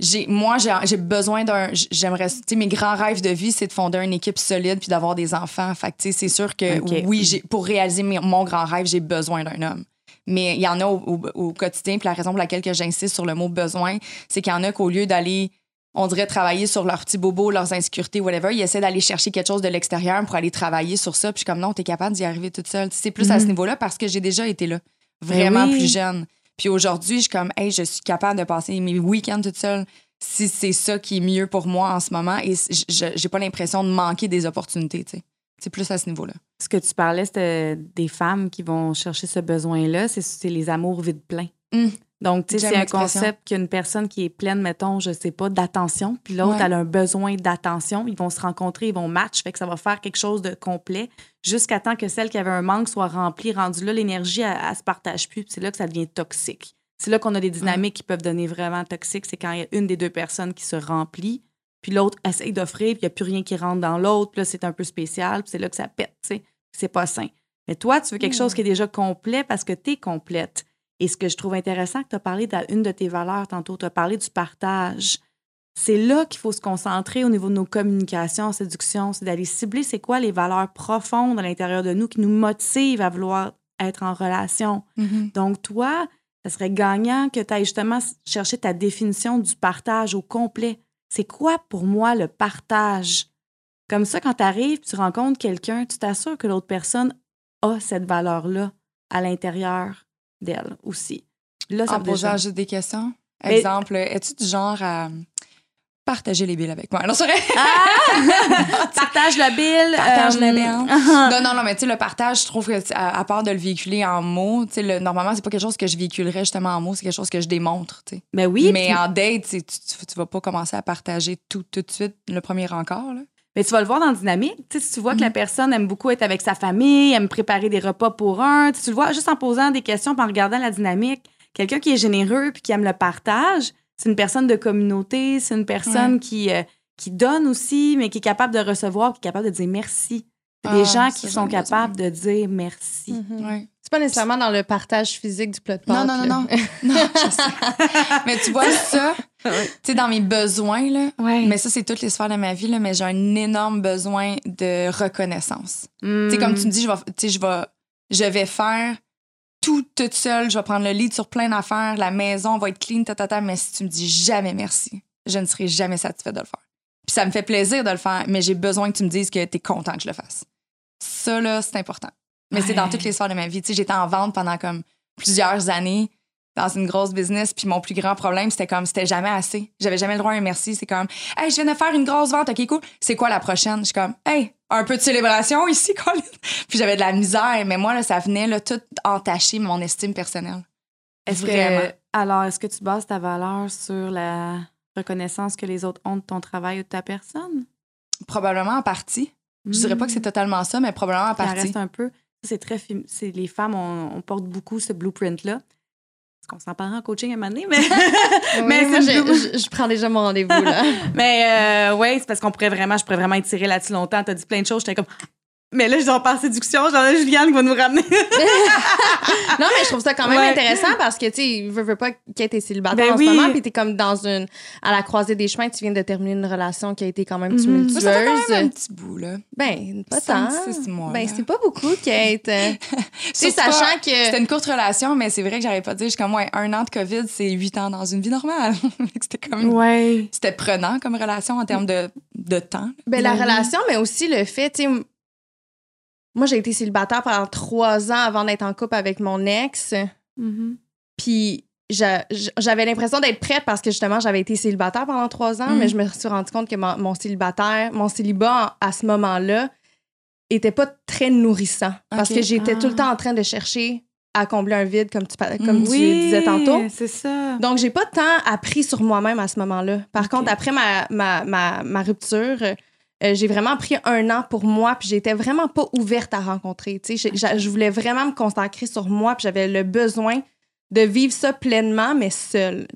j'ai moi j'ai j'ai besoin d'un j'aimerais tu sais mes grands rêves de vie c'est de fonder une équipe solide puis d'avoir des enfants fait que tu sais c'est sûr que oui j'ai pour réaliser mes- mon grand rêve j'ai besoin d'un homme mais il y en a au, au- au quotidien puis la raison pour laquelle que j'insiste sur le mot besoin c'est qu'il y en a qu'au lieu d'aller on dirait travailler sur leurs petits bobos, leurs insécurités, whatever. Ils essaient d'aller chercher quelque chose de l'extérieur pour aller travailler sur ça. Puis je suis comme non, t'es capable d'y arriver toute seule. C'est plus à ce Mhm. niveau-là parce que j'ai déjà été là, vraiment oui. plus jeune. Puis aujourd'hui, je suis comme, hey, je suis capable de passer mes week-ends toute seule si c'est ça qui est mieux pour moi en ce moment. Et j'ai pas l'impression de manquer des opportunités, tu sais. C'est plus à ce niveau-là. Ce que tu parlais, c'était des femmes qui vont chercher ce besoin-là, c'est- les amours vides pleins. Mm. Donc, tu sais, c'est un concept qu'une personne qui est pleine, mettons, je sais pas, d'attention, puis l'autre, Ouais. elle a un besoin d'attention. Ils vont se rencontrer, ils vont match, fait que ça va faire quelque chose de complet jusqu'à temps que celle qui avait un manque soit remplie. Rendu là, l'énergie, elle, elle se partage plus, puis c'est là que ça devient toxique. C'est là qu'on a des dynamiques qui peuvent donner vraiment toxiques. C'est quand il y a une des deux personnes qui se remplit, puis l'autre essaye d'offrir, puis il n'y a plus rien qui rentre dans l'autre, puis là, c'est un peu spécial, puis c'est là que ça pète, tu sais. C'est pas sain. Mais toi, tu veux quelque chose qui est déjà complet parce que tu es complète. Et ce que je trouve intéressant, que tu as parlé d'une de tes valeurs tantôt, tu as parlé du partage. C'est là qu'il faut se concentrer au niveau de nos communications, séduction, c'est d'aller cibler c'est quoi les valeurs profondes à l'intérieur de nous qui nous motivent à vouloir être en relation. Donc, toi, ça serait gagnant que tu ailles justement chercher ta définition du partage au complet. C'est quoi pour moi le partage? Comme ça, quand tu arrives, tu rencontres quelqu'un, tu t'assures que l'autre personne a cette valeur-là à l'intérieur d'elle aussi. Là, ça En posant déjà... juste des questions? Mais- Exemple, es-tu du genre à partager les billes avec moi? Non, c'est vrai. Ah! Partage la bille. Partage la euh, bille. non, non, non, mais tu sais, le partage, je trouve que, à, à part de le véhiculer en mots, tu sais, le- normalement, c'est pas quelque chose que je véhiculerais justement en mots, c'est quelque chose que je démontre, tu sais. Mais oui, mais en date, tu vas pas commencer à partager tout, tout de suite le premier encore, là. Mais tu vas le voir dans la dynamique. Tu sais, si tu vois que la personne aime beaucoup être avec sa famille, aime préparer des repas pour un, tu sais, tu le vois juste en posant des questions en regardant la dynamique. Quelqu'un qui est généreux puis qui aime le partage, c'est une personne de communauté, c'est une personne qui, euh, qui donne aussi, mais qui est capable de recevoir, qui est capable de dire merci. Des Ah, gens qui sont besoin. capables de dire merci. Mhm. Ouais. C'est pas nécessairement dans le partage physique du plat de Non, pâtes, non, non, non. non je sais. mais tu vois ça, tu sais, dans mes besoins, là, Ouais. mais ça, c'est toutes les sphères de ma vie, là, mais j'ai un énorme besoin de reconnaissance. Tu sais, comme tu me dis, je vais, tu sais, je vais, je vais faire tout toute seule, je vais prendre le lead sur plein d'affaires, la maison va être clean, ta, ta, ta, mais si tu me dis jamais merci, je ne serai jamais satisfaite de le faire. Puis ça me fait plaisir de le faire, mais j'ai besoin que tu me dises que tu es content que je le fasse. Ça, là, c'est important. Mais c'est dans toutes les sphères de ma vie. Tu sais, j'étais en vente pendant comme plusieurs années dans une grosse business, puis mon plus grand problème, c'était comme, c'était jamais assez. J'avais jamais le droit à un merci. C'est comme, hey, je viens de faire une grosse vente, ok, cool. C'est quoi la prochaine? Je suis comme, hey, un peu de célébration ici, Colin. Puis j'avais de la misère, mais moi, là, ça venait, là, tout entacher mon estime personnelle. Est-ce Vraiment. que, alors, est-ce que tu bases ta valeur sur la reconnaissance que les autres ont de ton travail ou de ta personne? Probablement en partie. Je dirais pas que c'est totalement ça, mais probablement en Hmm. Ça reste un peu. C'est très. les femmes, on, on porte beaucoup ce blueprint-là. Est-ce qu'on s'en parle en coaching à un moment donné? Mais, Oui, Mais moi, c'est je, le- je- je prends déjà mon rendez-vous, là. mais euh, ouais, c'est parce qu'on pourrait vraiment, je pourrais vraiment étirer là-dessus longtemps. T'as dit plein de choses. J'étais comme. Mais là, je dois par séduction. J'en ai Juliane qui va nous ramener. Non, mais je trouve ça quand même Ouais. intéressant parce que, tu sais, veux, veux pas qu'elle était célibataire Ben en oui. ce moment, puis t'es comme dans une. à la croisée des chemins, tu viens de terminer une relation qui a été quand même Mhm. tumultueuse. Moi, ça fait quand même un petit bout, là. Ben, pas tant. six mois, Ben, c'est pas beaucoup, Kate. tu sais, Surtout pas- sachant C'était que. une courte relation, mais c'est vrai que j'arrivais pas à dire, je suis comme, ouais, un an de COVID, c'est huit ans dans une vie normale. C'était comme, Ouais. c'était prenant comme relation en termes de, de temps. Ben, la Ben relation, mais aussi le fait, tu sais. Moi, j'ai été célibataire pendant trois ans avant d'être en couple avec mon ex. Mhm. Puis j'a- j'avais l'impression d'être prête parce que justement, j'avais été célibataire pendant trois ans, Mm. mais je me suis rendu compte que mon, mon célibataire, mon célibat à ce moment-là était pas très nourrissant parce que j'étais Ah. tout le temps en train de chercher à combler un vide, comme tu, comme Mm. tu Oui, disais tantôt. c'est ça. Donc, j'ai pas tant appris sur moi-même à ce moment-là. Par contre, après ma, ma, ma, ma rupture, euh, j'ai vraiment pris un an pour moi, puis j'étais vraiment pas ouverte à rencontrer. Je voulais vraiment me consacrer sur moi, puis j'avais le besoin de vivre ça pleinement, mais seule.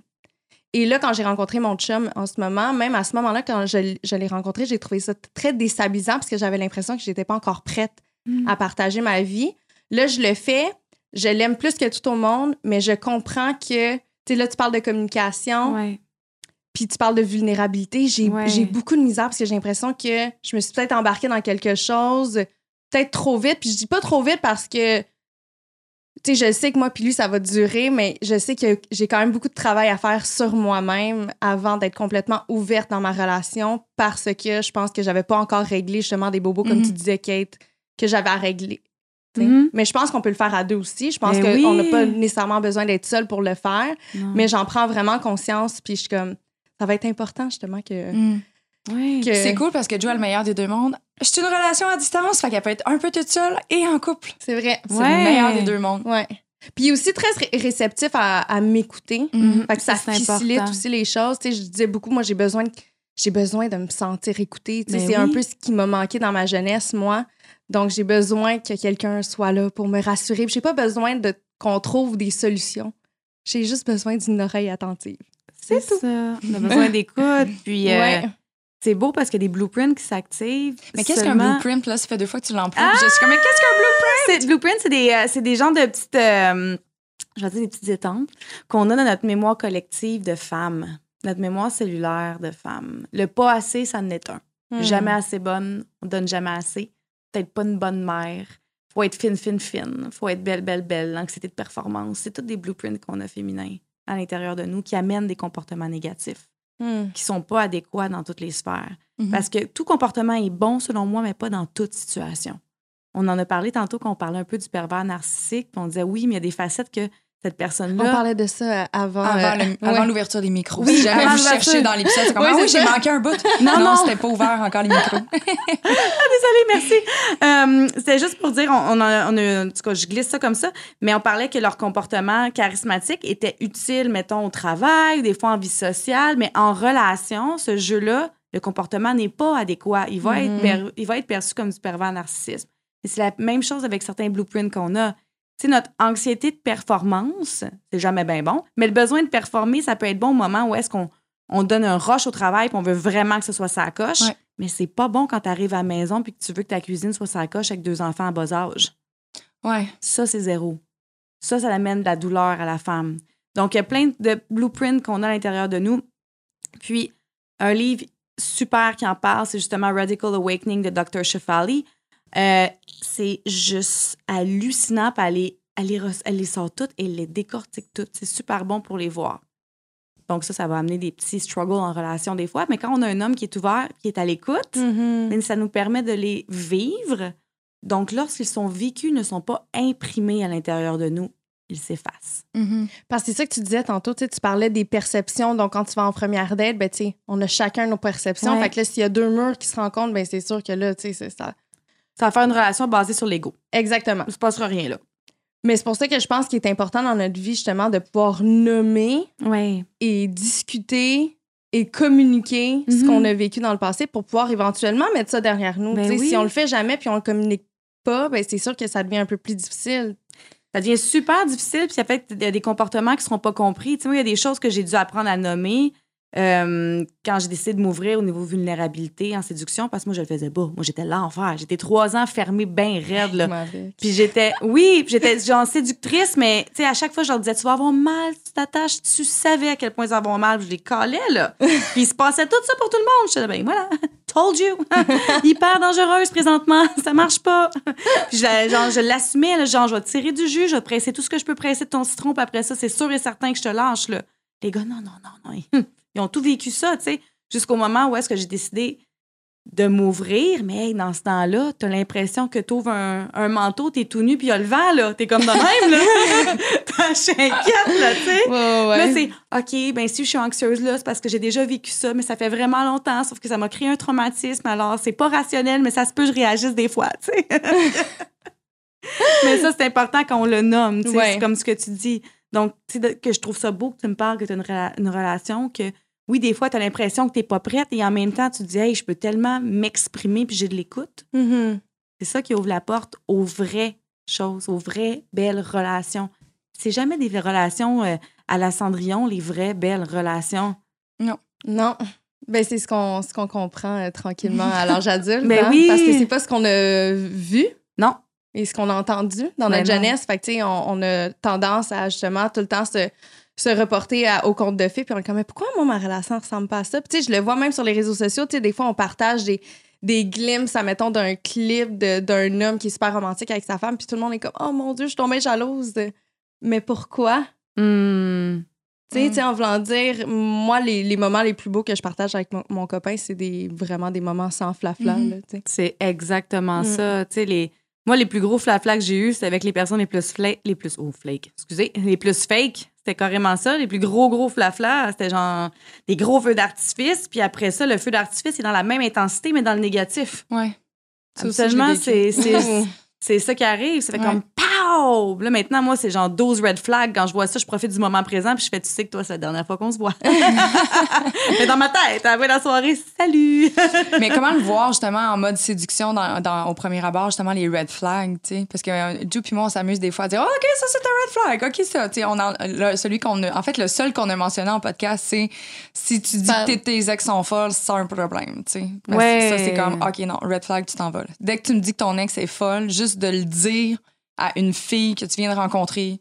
Et là, quand j'ai rencontré mon chum en ce moment, même à ce moment-là, quand je, je l'ai rencontré, j'ai trouvé ça très déstabilisant parce que j'avais l'impression que j'étais pas encore prête Mm. à partager ma vie. Là, je le fais. Je l'aime plus que tout au monde, mais je comprends que, tu sais, là, tu parles de communication, Ouais. Puis tu parles de vulnérabilité. J'ai Ouais. beaucoup de misère parce que j'ai l'impression que je me suis peut-être embarquée dans quelque chose, peut-être trop vite. Puis je dis pas trop vite parce que, tu sais, je sais que moi puis lui, ça va durer, mais je sais que j'ai quand même beaucoup de travail à faire sur moi-même avant d'être complètement ouverte dans ma relation parce que je pense que j'avais pas encore réglé justement des bobos, comme Mhm. tu disais, Kate, que j'avais à régler. Mhm. Mais je pense qu'on peut le faire à deux aussi. Je pense Ben qu'on oui. n'a pas nécessairement besoin d'être seul pour le faire, Non. mais j'en prends vraiment conscience. Puis je suis comme, ça va être important justement que. Mm. Que- C'est cool parce que Joe a le meilleur des deux mondes. C'est une relation à distance, fait qu'elle peut être un peu toute seule et en couple. C'est vrai. C'est Ouais. le meilleur des deux mondes. Ouais. Puis il est aussi très ré- réceptif à, à m'écouter. Mm. Fait que ça, Ça, facilite important. aussi les choses. Tu sais, je disais beaucoup, moi, j'ai besoin de, j'ai besoin de me sentir écoutée. Tu sais, Ben c'est un oui. peu ce qui m'a manqué dans ma jeunesse, moi. Donc, j'ai besoin que quelqu'un soit là pour me rassurer. J'ai pas besoin de qu'on trouve des solutions. J'ai juste besoin d'une oreille attentive. C'est ça. On a besoin d'écoute. Puis euh, c'est beau parce qu'il y a des blueprints qui s'activent. Mais qu'est-ce qu'un blueprint? Là, ça fait deux fois que tu l'emploies. puis Je suis comme, mais qu'est-ce qu'un blueprint? C'est, blueprint, c'est des, euh, c'est des genres de petites, euh, je vais dire des petites étampes qu'on a dans notre mémoire collective de femmes, notre mémoire cellulaire de femmes. Le pas assez, ça en est un. Hmm. Jamais assez bonne, on donne jamais assez. Peut-être pas une bonne mère. Faut être fine, fine, fine. Faut être belle, belle, belle. L'anxiété de performance. C'est tous des blueprints qu'on a féminins à l'intérieur de nous qui amènent des comportements négatifs, Hmm. qui sont pas adéquats dans toutes les sphères. Mhm. Parce que tout comportement est bon selon moi, mais pas dans toute situation. On en a parlé tantôt quand on parlait un peu du pervers narcissique, puis on disait oui, mais il y a des facettes que cette On parlait de ça euh, avant. Avant, euh, avant ouais. l'ouverture des micros. Oui, si jamais vous cherchez dans l'épisode, c'est comme, Oui, ah oui, j'ai manqué un bout. Non, non, non. c'était pas ouvert encore les micros. Désolée, merci. Euh, C'était juste pour dire, on, on a, on a- en tout cas, je glisse ça comme ça, mais on parlait que leur comportement charismatique était utile, mettons, au travail, des fois en vie sociale, mais en relation, ce jeu-là, le comportement n'est pas adéquat. Il va, être, per- il va être perçu comme du pervers narcissisme. Et c'est la même chose avec certains blueprints qu'on a. Sais, notre anxiété de performance, c'est jamais bien bon, mais le besoin de performer, ça peut être bon au moment où est-ce qu'on on donne un rush au travail puis on veut vraiment que ce soit sa coche. Ouais. Mais c'est pas bon quand tu arrives à la maison puis que tu veux que ta cuisine soit sa coche avec deux enfants à bas âge. Ouais. Ça, c'est zéro. Ça, ça amène de la douleur à la femme. Donc, il y a plein de blueprints qu'on a à l'intérieur de nous. Puis, un livre super qui en parle, c'est justement Radical Awakening de Dr. Shefali. Euh, c'est juste hallucinant. Puis elle les, elle, les, re- elle les sort toutes et elle les décortique toutes. C'est super bon pour les voir. Donc, ça, ça va amener des petits struggles en relation des fois. Mais quand on a un homme qui est ouvert, qui est à l'écoute, mais ça nous permet de les vivre. Donc, lorsqu'ils sont vécus, ils ne sont pas imprimés à l'intérieur de nous, ils s'effacent. Mhm. Parce que c'est ça que tu disais tantôt, tu parlais des perceptions. Donc, quand tu vas en première date, ben, tu sais, on a chacun nos perceptions. Ouais. Fait que là, s'il y a deux murs qui se rencontrent, ben, c'est sûr que là, tu sais, c'est ça. Ça va faire une relation basée sur l'ego. Exactement. Il ne se passera rien là. Mais c'est pour ça que je pense qu'il est important dans notre vie, justement, de pouvoir nommer et discuter et communiquer ce Mhm. qu'on a vécu dans le passé pour pouvoir éventuellement mettre ça derrière nous. Ben oui. Si on le fait jamais puis on le communique pas, ben, c'est sûr que ça devient un peu plus difficile. Ça devient super difficile, puis ça fait qu'il y a des comportements qui ne seront pas compris. Tu sais, moi, il y a des choses que j'ai dû apprendre à nommer euh, quand j'ai décidé de m'ouvrir au niveau vulnérabilité en séduction, parce que moi, je le faisais pas. Moi, j'étais l'enfer. J'étais trois ans fermée, bien raide, là. Puis j'étais, oui, j'étais genre séductrice, mais tu sais, à chaque fois, je leur disais, tu vas avoir mal, tu t'attaches, tu savais à quel point ils vont avoir mal, puis je les calais, là. puis il se passait tout ça pour tout le monde. J'étais, ben voilà, told you. Hyper dangereuse présentement, ça marche pas. puis je, genre, je l'assumais, là, genre, je vais tirer du jus, je vais presser tout ce que je peux presser de ton citron, puis après ça, c'est sûr et certain que je te lâche, là. Les gars, non, non, non, non. Ils ont tout vécu ça, tu sais, jusqu'au moment où est-ce que j'ai décidé de m'ouvrir, mais hey, dans ce temps-là, t'as l'impression que t'ouvres un, un manteau, t'es tout nu, puis il y a le vent, là. T'es comme de même, là. T'as inquiète, là, tu sais. Ouais, ouais. Là, c'est OK, ben si je suis anxieuse là, c'est parce que j'ai déjà vécu ça, mais ça fait vraiment longtemps, sauf que ça m'a créé un traumatisme. Alors, c'est pas rationnel, mais ça se peut je réagisse des fois, tu sais. mais ça, c'est important quand on le nomme, tu sais. Ouais. C'est comme ce que tu dis. Donc, tu sais, que je trouve ça beau que tu me parles que tu as une, rela- une relation, que oui, des fois, tu as l'impression que tu pas prête et en même temps, tu te dis, hey, je peux tellement m'exprimer puis j'ai de l'écoute. Mhm. C'est ça qui ouvre la porte aux vraies choses, aux vraies belles relations. C'est jamais des relations euh, à la Cendrillon, les vraies belles relations. Non. Ben, c'est ce qu'on ce qu'on comprend euh, tranquillement à l'âge adulte. Ben hein, oui. Parce que c'est pas ce qu'on a vu Non. et ce qu'on a entendu dans Ben notre non. jeunesse. Fait que, on, on a tendance à justement tout le temps se, se reporter à- au conte de fées. Puis on est comme, mais pourquoi moi, ma relation ressemble pas à ça? Puis, tu sais, je le vois même sur les réseaux sociaux. Tu sais, des fois, on partage des, des glimpses, mettons, d'un clip de- d'un homme qui est super romantique avec sa femme. Puis tout le monde est comme, oh mon Dieu, je suis tombée jalouse. Mais pourquoi? Hmm. Tu sais, tu sais, en voulant dire, moi, les, les moments les plus beaux que je partage avec mon, mon copain, c'est des, vraiment des moments sans flafla. Là, tu sais. C'est exactement Mm. ça. Tu sais, les... Moi, les plus gros flaflas que j'ai eus, c'est avec les personnes les plus flake, les plus oh, flake, excusez, les plus fake. C'était carrément ça. Les plus gros, gros flaflas, c'était genre des gros feux d'artifice. Puis après ça, le feu d'artifice est dans la même intensité, mais dans le négatif. Ouais. Absolument, c'est c'est- c'est ça qui arrive. Ça fait Ouais. comme pow! Là, maintenant, moi, c'est genre 12 red flags. Quand je vois ça, je profite du moment présent. Puis je fais, tu sais que toi, c'est la dernière fois qu'on se voit. Mais dans ma tête, après la soirée, salut! Mais comment le voir justement en mode séduction dans, dans- au premier abord, justement les red flags, tu sais? Parce que euh, Joe puis moi, on s'amuse des fois à dire oh, OK, ça c'est un red flag, OK, ça. Tu sais, on en- le- celui qu'on a, en fait, le seul qu'on a mentionné en podcast, c'est si tu dis que tes- ex sont folles, c'est un problème, tu sais. Ouais. Ça, c'est comme OK, non, red flag, tu t'en vas. Dès que tu me dis que ton ex est folle, juste de le dire à une fille que tu viens de rencontrer,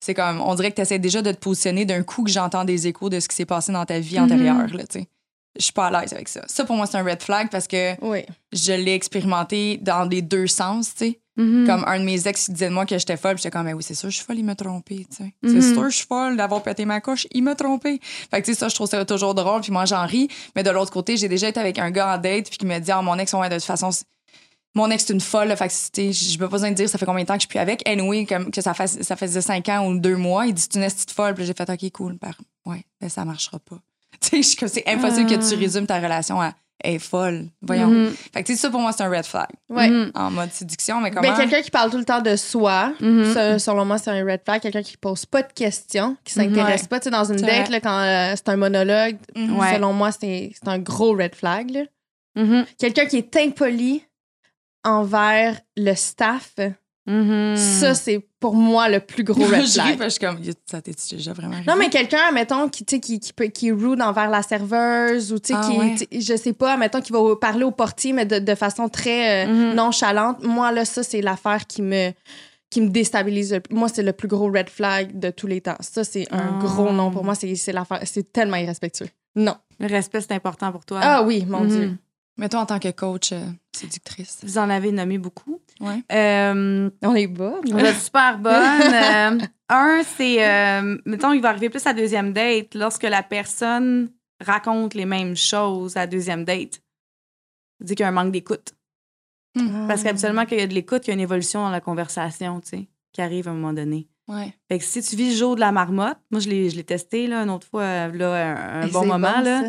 c'est comme, on dirait que tu essaies déjà de te positionner d'un coup que j'entends des échos de ce qui s'est passé dans ta vie Mhm. antérieure, là, tu sais. Je suis pas à l'aise avec ça. Ça, pour moi, c'est un red flag parce que Oui. je l'ai expérimenté dans les deux sens, tu sais. Mhm. Comme un de mes ex qui disait de moi que j'étais folle, j'étais comme, mais oui, c'est sûr, je suis folle, il m'a trompé, tu sais. Mhm. C'est sûr, je suis folle d'avoir pété ma coche, il m'a trompé. Fait que, tu sais, ça, je trouve ça toujours drôle, puis moi, j'en ris. Mais de l'autre côté, j'ai déjà été avec un gars en date, puis qui me dit, ah, mon ex, ouais, de toute façon, mon ex, c'est une folle, là, fait que, j'ai pas besoin de dire ça fait combien de temps que je suis plus avec. Anyway, comme que ça, fait, ça faisait cinq ans ou deux mois, il dit, c'est une petite folle, puis j'ai fait, OK, cool, par... ouais, ben, ça marchera pas. Tu sais, c'est impossible Ah. que tu résumes ta relation à, elle est folle. Voyons. Mhm. Fait que, tu sais, ça, pour moi, c'est un red flag Ouais. Mhm. en mode séduction, mais comment? Ben, quelqu'un qui parle tout le temps de soi, Mhm. ça, selon moi, c'est un red flag. Quelqu'un qui pose pas de questions, qui s'intéresse Ouais. pas. Tu sais, dans une date, là, quand euh, c'est un monologue. Ouais. selon moi, c'est c'est un gros red flag. Quelqu'un qui est impoli envers le staff Mhm. Ça, c'est pour moi le plus gros red flag. je suis comme, ça t'es déjà vraiment Non, mais quelqu'un, mettons, qui, qui, qui, peut, qui est rude envers la serveuse ou, tu sais, Ah qui, ouais. je sais pas, mettons, qui va parler au portier, mais de, de façon très euh, Mhm. nonchalante. Moi, là, ça, c'est l'affaire qui me, qui me déstabilise. le plus. Moi, c'est le plus gros red flag de tous les temps. Ça, c'est un Ah. gros non pour moi. C'est c'est l'affaire. C'est tellement irrespectueux. Non. Le respect, c'est important pour toi. Ah oui, mon Mhm. Dieu. Mais toi, en tant que coach euh, séductrice. Vous en avez nommé beaucoup. Ouais. Euh, On est bas. Vous êtes super bonne. Euh, un, c'est, euh, mettons, il va arriver plus à deuxième date lorsque la personne raconte les mêmes choses à la deuxième date. Dit qu'il y a un manque d'écoute. Parce qu'habituellement, quand il y a de l'écoute, il y a une évolution dans la conversation, tu sais, qui arrive à un moment donné. Ouais. Fait que si tu vis le jour de la marmotte, moi, je l'ai, je l'ai testé, là, une autre fois, là, un, bon moment, là. ça.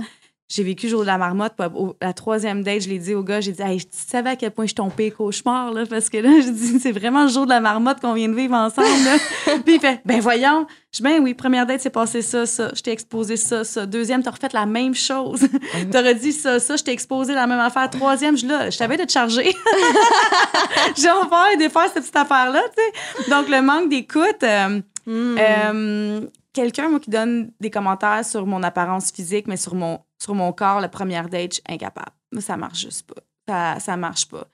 J'ai vécu le jour de la marmotte. la troisième date, je l'ai dit au gars, j'ai dit, hey, tu savais à quel point je pire cauchemar, là, parce que là, je dis, c'est vraiment le jour de la marmotte qu'on vient de vivre ensemble, là. Puis il fait, ben voyons. Je dis, ben oui, première date, c'est passé ça, ça. Je t'ai exposé ça, ça. Deuxième, t'as refait la même chose. T'aurais dit ça, ça. Je t'ai exposé la même affaire. Troisième, je là, je t'avais de te charger. J'ai envie de faire cette petite affaire-là, tu sais. Donc, le manque d'écoute. euh, Mm. euh, Quelqu'un, moi, qui donne des commentaires sur mon apparence physique, mais sur mon, sur mon corps, la première date, je suis incapable. Ça marche juste pas. Ça, ça marche pas.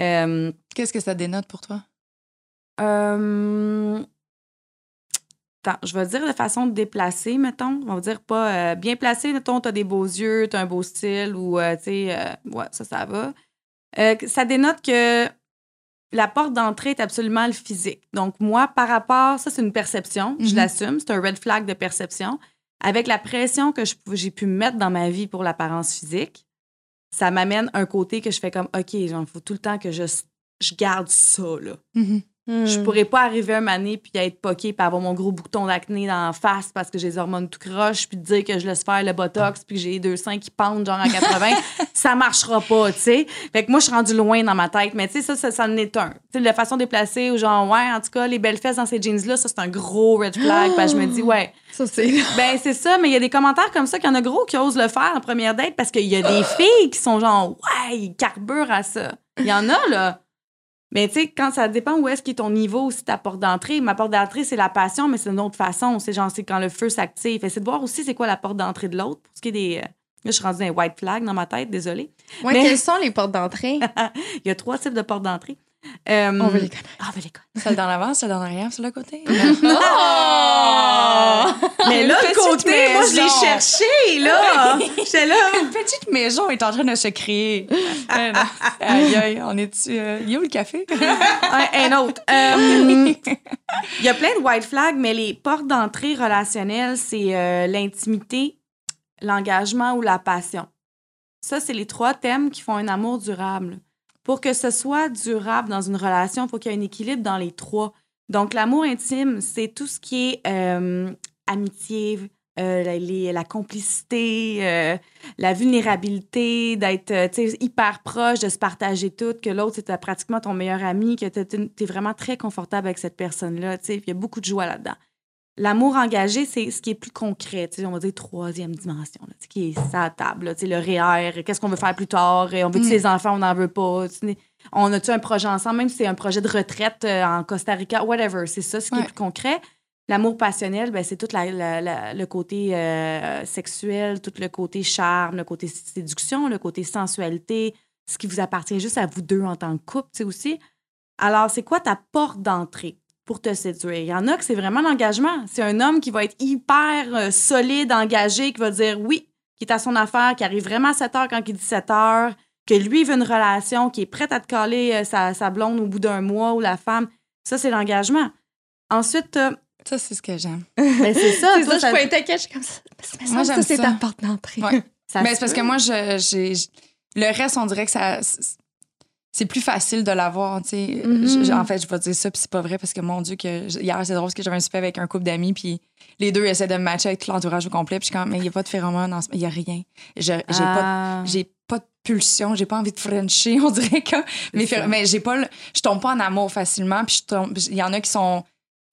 Euh, Qu'est-ce que ça dénote pour toi? euh, Attends, je vais dire de façon déplacée, mettons. On va dire pas euh, bien placé, mettons, t'as des beaux yeux, t'as un beau style, ou, tu sais, ouais, ça, ça va. Ça dénote que la porte d'entrée est absolument le physique. Donc, moi, par rapport, ça, c'est une perception, je Mhm. l'assume, c'est un red flag de perception. Avec la pression que j'ai pu mettre dans ma vie pour l'apparence physique, ça m'amène un côté que je fais comme, OK, il faut tout le temps que je, je garde ça, là. Mm. Je pourrais pas arriver un mané puis être poqué puis avoir mon gros bouton d'acné dans la face parce que j'ai les hormones tout croche puis dire que je laisse faire le botox puis que j'ai les deux seins qui pendent genre à 80 ça marchera pas tu sais. Fait que moi je suis rendue loin dans ma tête mais tu sais ça ça, ça en est un. Tu sais la façon déplacée ou genre ouais en tout cas les belles fesses dans ces jeans là ça c'est un gros red flag que je me dis ouais. Ça, c'est. ben c'est ça mais il y a des commentaires comme ça qu'il y en a gros qui osent le faire en première date parce qu'il y a des filles qui sont genre ouais ils carburent à ça. Il y en a là mais tu sais, quand ça dépend où est-ce qu'est ton niveau, aussi ta porte d'entrée. Ma porte d'entrée, c'est la passion, mais c'est d'une autre façon. C'est genre, c'est quand le feu s'active. Et c'est de voir aussi c'est quoi la porte d'entrée de l'autre. Pour ce qui est des. euh, Là, je suis rendue un white flag dans ma tête, désolée. Ouais, Mais- Quelles sont les portes d'entrée? Il y a trois types de portes d'entrée. Euh, On veut les connaître. Ah, on veut les connaître. Celle dans l'avant, celle dans l'arrière, celle à côté? Oh! Mais là, le côté, moi, je l'ai maison. cherché, là. J'étais là. Une petite maison est en train de se créer. Euh, non. aïe, aïe, on est-tu... Euh, il est où le café? un, un autre. Euh, Il y a plein de white flags, mais les portes d'entrée relationnelles, c'est euh, l'intimité, l'engagement ou la passion. Ça, c'est les trois thèmes qui font un amour durable. Pour que ce soit durable dans une relation, il faut qu'il y ait un équilibre dans les trois. Donc, l'amour intime, c'est tout ce qui est euh, amitié, euh, la, complicité, euh, la vulnérabilité, d'être hyper proche, de se partager tout, que l'autre, c'est pratiquement ton meilleur ami, que tu es vraiment très confortable avec cette personne-là. Il y a beaucoup de joie là-dedans. L'amour engagé, c'est ce qui est plus concret, on va dire troisième dimension, là, qui est sa table, là, le REER, qu'est-ce qu'on veut faire plus tard, on veut-tu Mm. des enfants, on n'en veut pas, on a-tu un projet ensemble, même si c'est un projet de retraite euh, en Costa Rica, whatever, c'est ça, ce qui Ouais. est plus concret. L'amour passionnel, ben, c'est tout la- la- la- le côté euh, sexuel, tout le côté charme, le côté séduction, le côté sensualité, ce qui vous appartient juste à vous deux en tant que couple, tu sais aussi. Alors, c'est quoi ta porte d'entrée? Pour te séduire? Il y en a que c'est vraiment l'engagement. C'est un homme qui va être hyper euh, solide, engagé, qui va dire oui, qui est à son affaire, qui arrive vraiment à 7 heures quand il dit 7 heures, que lui il veut une relation, qui est prête à te caler euh, sa, sa blonde au bout d'un mois ou la femme. Ça, c'est l'engagement. Ensuite, euh, Ça, c'est ce que j'aime. ben, c'est ça. C'est ça, ça- je pointais que je suis comme ça. Mais Moi, ça, c'est ta porte d'entrée. Ouais. Mais c'est parce que moi, je, j'ai, j'- le reste, on dirait que ça. C'est- plus facile de l'avoir, tu sais. Mhm. Je- En fait, je vais dire ça, puis c'est pas vrai parce que mon Dieu, que hier, c'est drôle parce que j'avais un souper avec un couple d'amis, puis les deux essaient de me matcher avec tout l'entourage au complet, puis je suis comme, mais il n'y a pas de phéromones, en ce- il n'y a rien. Je- J'ai pas, Ah. j'ai pas de pulsion, j'ai pas envie de frencher, on dirait que. Mais, mais j'ai pas le- je tombe pas en amour facilement, puis je tombe. Il y en a qui sont.